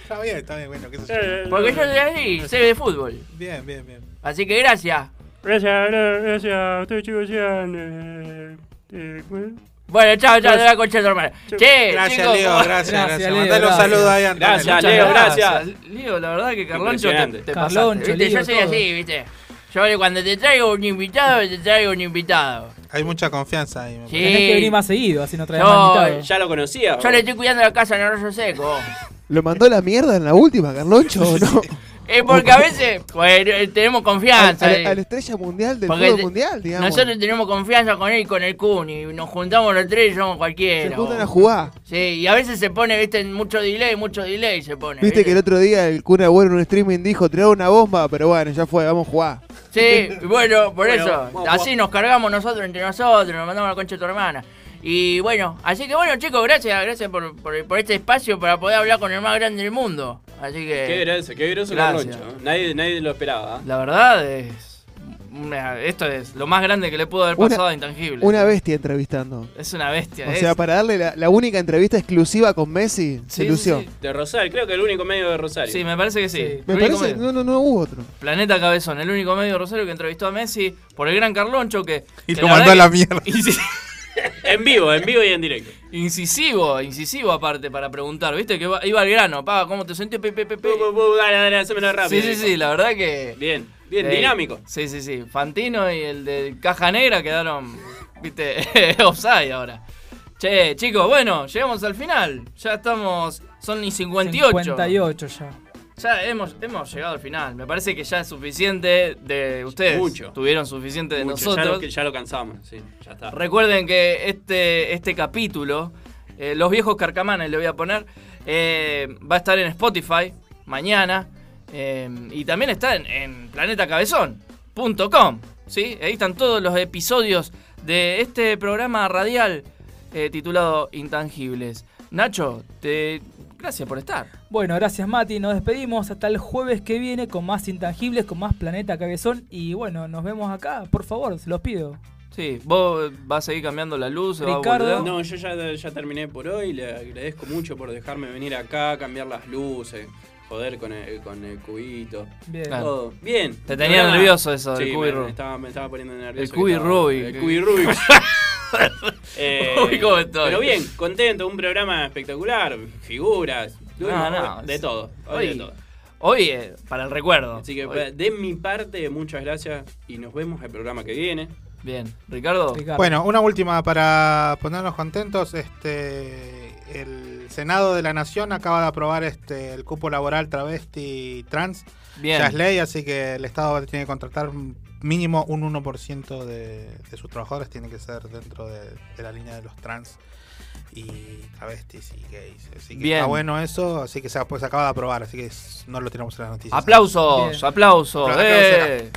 S8: Está bien, está bien, bueno, qué sé yo.
S25: Eh,
S5: Porque yo soy así, sé de fútbol.
S8: Bien, bien, bien.
S5: Así que gracias.
S25: Gracias, gra- gracias a ustedes, chicos. Sean. Eh, eh, ¿cómo es?
S5: Bueno, chao, chao,
S25: Gracias.
S5: de la concha hermana. Che,
S8: Gracias,
S5: chicos,
S8: Leo,
S5: ¿cómo-
S8: gracias, gracias.
S7: Leo,
S8: Mandale un
S7: gracias.
S8: saludo ahí a Antonella.
S6: Gracias, Leo, gracias.
S5: Leo, la verdad que Carloncho te, te
S7: Carloncho,
S5: pasaste, Yo soy
S7: todo.
S5: así, ¿viste? Yo cuando te traigo un invitado, te traigo un invitado.
S8: Hay mucha confianza ahí. me
S5: Sí.
S7: Tenés que venir más seguido, así no traes
S5: Yo-
S7: más invitados.
S6: ¿Ya lo conocía?
S5: Yo le estoy cuidando la casa en Arroyo Seco.
S9: ¿Lo mandó la mierda en la última, Carloncho, o no?
S5: Es porque a veces pues, eh, tenemos confianza.
S9: a,
S5: eh.
S9: la, a la estrella mundial del
S5: Porque
S9: fútbol mundial, digamos.
S5: Nosotros tenemos confianza con él y con el Kun y nos juntamos los tres y somos cualquiera.
S9: Se juntan a jugar.
S5: Sí, y a veces se pone, viste, mucho delay, mucho delay se pone.
S9: Viste que el otro día el Kun Agüero en un streaming dijo tirar una bomba, pero bueno, ya fue, vamos a jugar.
S5: Sí, bueno, por
S6: Bueno,
S5: eso. así nos cargamos nosotros entre nosotros, nos mandamos a la concha de tu hermana. Y bueno, así que bueno, chicos, gracias, gracias por, por, por este espacio para poder hablar con el más grande del mundo. Así que.
S6: Qué groso, qué groso. Carloncho. Nadie, nadie lo esperaba. ¿ah?
S5: La verdad es. esto es lo más grande que le pudo haber
S9: Una-
S5: pasado a Intangible.
S9: Una bestia entrevistando.
S5: Es una bestia.
S9: O
S5: es-
S9: sea, para darle la, la única entrevista exclusiva con Messi, se
S5: Sí,
S9: lució.
S5: sí, sí.
S6: De Rosario, creo que el único medio de Rosario.
S5: Sí, me parece que sí.
S9: Me parece, no, no, no hubo otro.
S5: Planeta Cabezón, el único medio de Rosario que entrevistó a Messi por el gran Carloncho que.
S8: Y
S5: que
S8: lo mandó a la mierda.
S5: Inci-
S6: En vivo, en vivo y en directo.
S5: Incisivo, incisivo aparte para preguntar, ¿viste? Que va- iba al grano, pa, ¿cómo te sentís? Pe, pe, pe,
S6: Dale, dale, hacémelo rápido.
S5: Sí, sí, sí, la verdad que.
S6: Bien, bien,
S5: eh,
S6: dinámico.
S5: Sí, sí, sí. Fantino y el de Caja Negra quedaron, viste, offside ahora. Che, chicos, bueno, llegamos al final. Ya estamos. Son ni 58.
S7: 58 ya.
S5: Ya hemos, hemos llegado al final. Me parece que ya es suficiente de ustedes.
S6: Mucho.
S5: Tuvieron suficiente de
S6: Mucho,
S5: nosotros.
S6: Ya lo, que- ya lo cansamos, sí, ya está.
S5: Recuerden que este, este capítulo, eh, Los viejos carcamanes le voy a poner, eh, va a estar en Spotify mañana. eh, y también está en, en planetacabezón.com. ¿sí? Ahí están todos los episodios de este programa radial
S4: titulado Intangibles. Nacho, te... gracias por estar.
S7: Bueno, gracias Mati, nos despedimos hasta el jueves que viene con más intangibles, con más Planeta Cabezón y bueno, nos vemos acá, por favor, se los pido.
S4: Sí, vos vas a seguir cambiando la luz.
S7: Ricardo.
S6: No, yo ya, ya terminé por hoy. Le agradezco mucho por dejarme venir acá, cambiar las luces, joder con el, con el cubito.
S7: Bien.
S4: Claro.
S6: Todo. Bien.
S4: Te tenía nervioso eso del
S6: Sí,
S4: cubi
S6: me, estaba, me estaba poniendo nervioso.
S4: El cubi Rubik.
S6: El cubi Rubik. Eh,
S4: Uy, cómo estoy.
S6: Pero bien, contento, un programa espectacular, figuras,
S4: No, no,
S6: de
S4: es-
S6: todo. Hoy,
S4: Hoy,
S6: de todo.
S4: hoy eh, para el recuerdo.
S6: Así que
S4: Hoy.
S6: de mi parte, muchas gracias y nos vemos el programa que viene.
S4: Bien, Ricardo.
S8: Bueno, una última para ponernos contentos. Este, el Senado de la Nación acaba de aprobar este el cupo laboral travesti trans.
S4: Bien.
S8: Ya es ley, así que el Estado tiene que contratar mínimo un 1% de, de sus trabajadores. Tiene que ser dentro de, de la línea de los trans y travestis y gays. Así que
S4: Bien.
S8: está bueno eso, así que se, pues, se acaba de aprobar, así que es- no lo tenemos en las noticias.
S4: Aplausos,
S8: Bien.
S4: aplausos. Eh.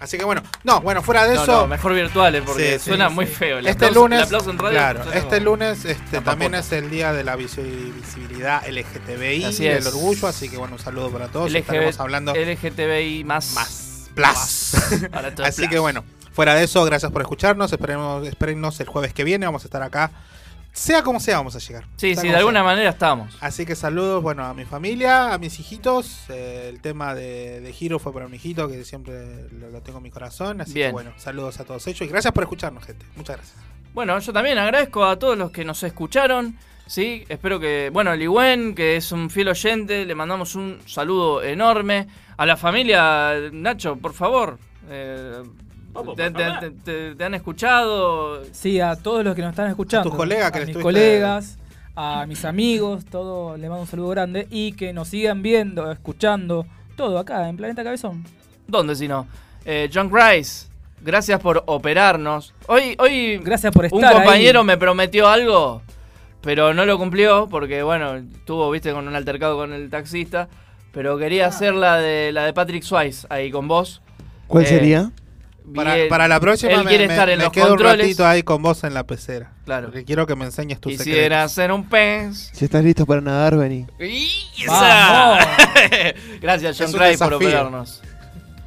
S8: Así que bueno, no, bueno, fuera de
S4: No,
S8: eso.
S4: no, mejor virtuales porque
S8: Sí,
S4: suena
S8: sí.
S4: muy feo. El
S8: este
S4: aplauso-
S8: lunes,
S4: el aplauso en radio
S8: claro, este
S4: como-
S8: lunes este, también es el día de la visi- visibilidad LGTBI,
S4: Así
S8: del
S4: es.
S8: orgullo, así que bueno, un saludo para todos.
S4: LGB
S8: Estaremos hablando
S4: LGTBI más.
S8: Más. Plus. Así que bueno, fuera de eso, gracias por escucharnos. Esperemos, espérennos el jueves que viene, vamos a estar acá. Sea como sea, vamos a llegar.
S4: Sí,
S8: Sea
S4: sí, de alguna
S8: sea.
S4: manera estamos.
S8: Así que saludos, bueno, a mi familia, a mis hijitos. eh, el tema de, de Hiro fue para mi hijito, que siempre lo, lo tengo en mi corazón. Así
S4: Bien.
S8: que bueno, saludos a todos ellos y gracias por escucharnos, gente. Muchas gracias.
S4: Bueno, yo también agradezco a todos los que nos escucharon. Sí, espero que. Bueno, Ligüen, que es un fiel oyente, le mandamos un saludo enorme. A la familia, Nacho, por favor. eh, te, te- te- te- te han escuchado?
S7: Sí, a todos los que nos están escuchando.
S8: tus colegas que
S7: a mis
S8: estuviste-
S7: colegas, a mis amigos, todo, le mando un saludo grande y que nos sigan viendo, escuchando, todo acá en Planeta Cabezón.
S4: ¿Dónde si no? Eh, John Rice, gracias por operarnos. Hoy, hoy
S7: Gracias por
S4: un
S7: estar
S4: compañero
S7: ahí.
S4: me prometió algo, pero no lo cumplió porque, bueno, estuvo, viste, con un altercado con el taxista. Pero quería hacer la de la de Patrick Swayze ahí con vos.
S9: ¿Cuál
S4: Eh,
S9: sería?
S8: Para, para la próxima
S4: él
S8: me,
S4: quiere
S8: me-
S4: estar en
S8: me
S4: los
S8: quedo
S4: controles.
S8: un ratito ahí con vos en la pecera.
S4: Claro.
S8: Porque quiero que me enseñes tus
S4: Quisiera
S8: secretos.
S4: ser un pez.
S9: Si estás listo para nadar, vení.
S4: Gracias, John Rice, por operarnos.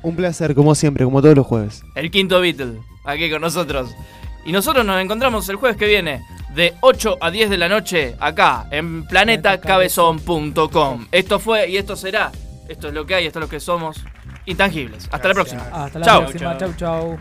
S9: Un placer, como siempre, como todos los jueves.
S4: El quinto Beatle, aquí con nosotros. Y nosotros nos encontramos el jueves que viene, de 8 a 10 de la noche, acá, en planetacabezón.com. Esto fue y esto será. Esto es lo que hay, esto es lo que somos. Intangibles. Hasta la próxima.
S7: Hasta la
S4: Chao.
S7: próxima. Chau, chau.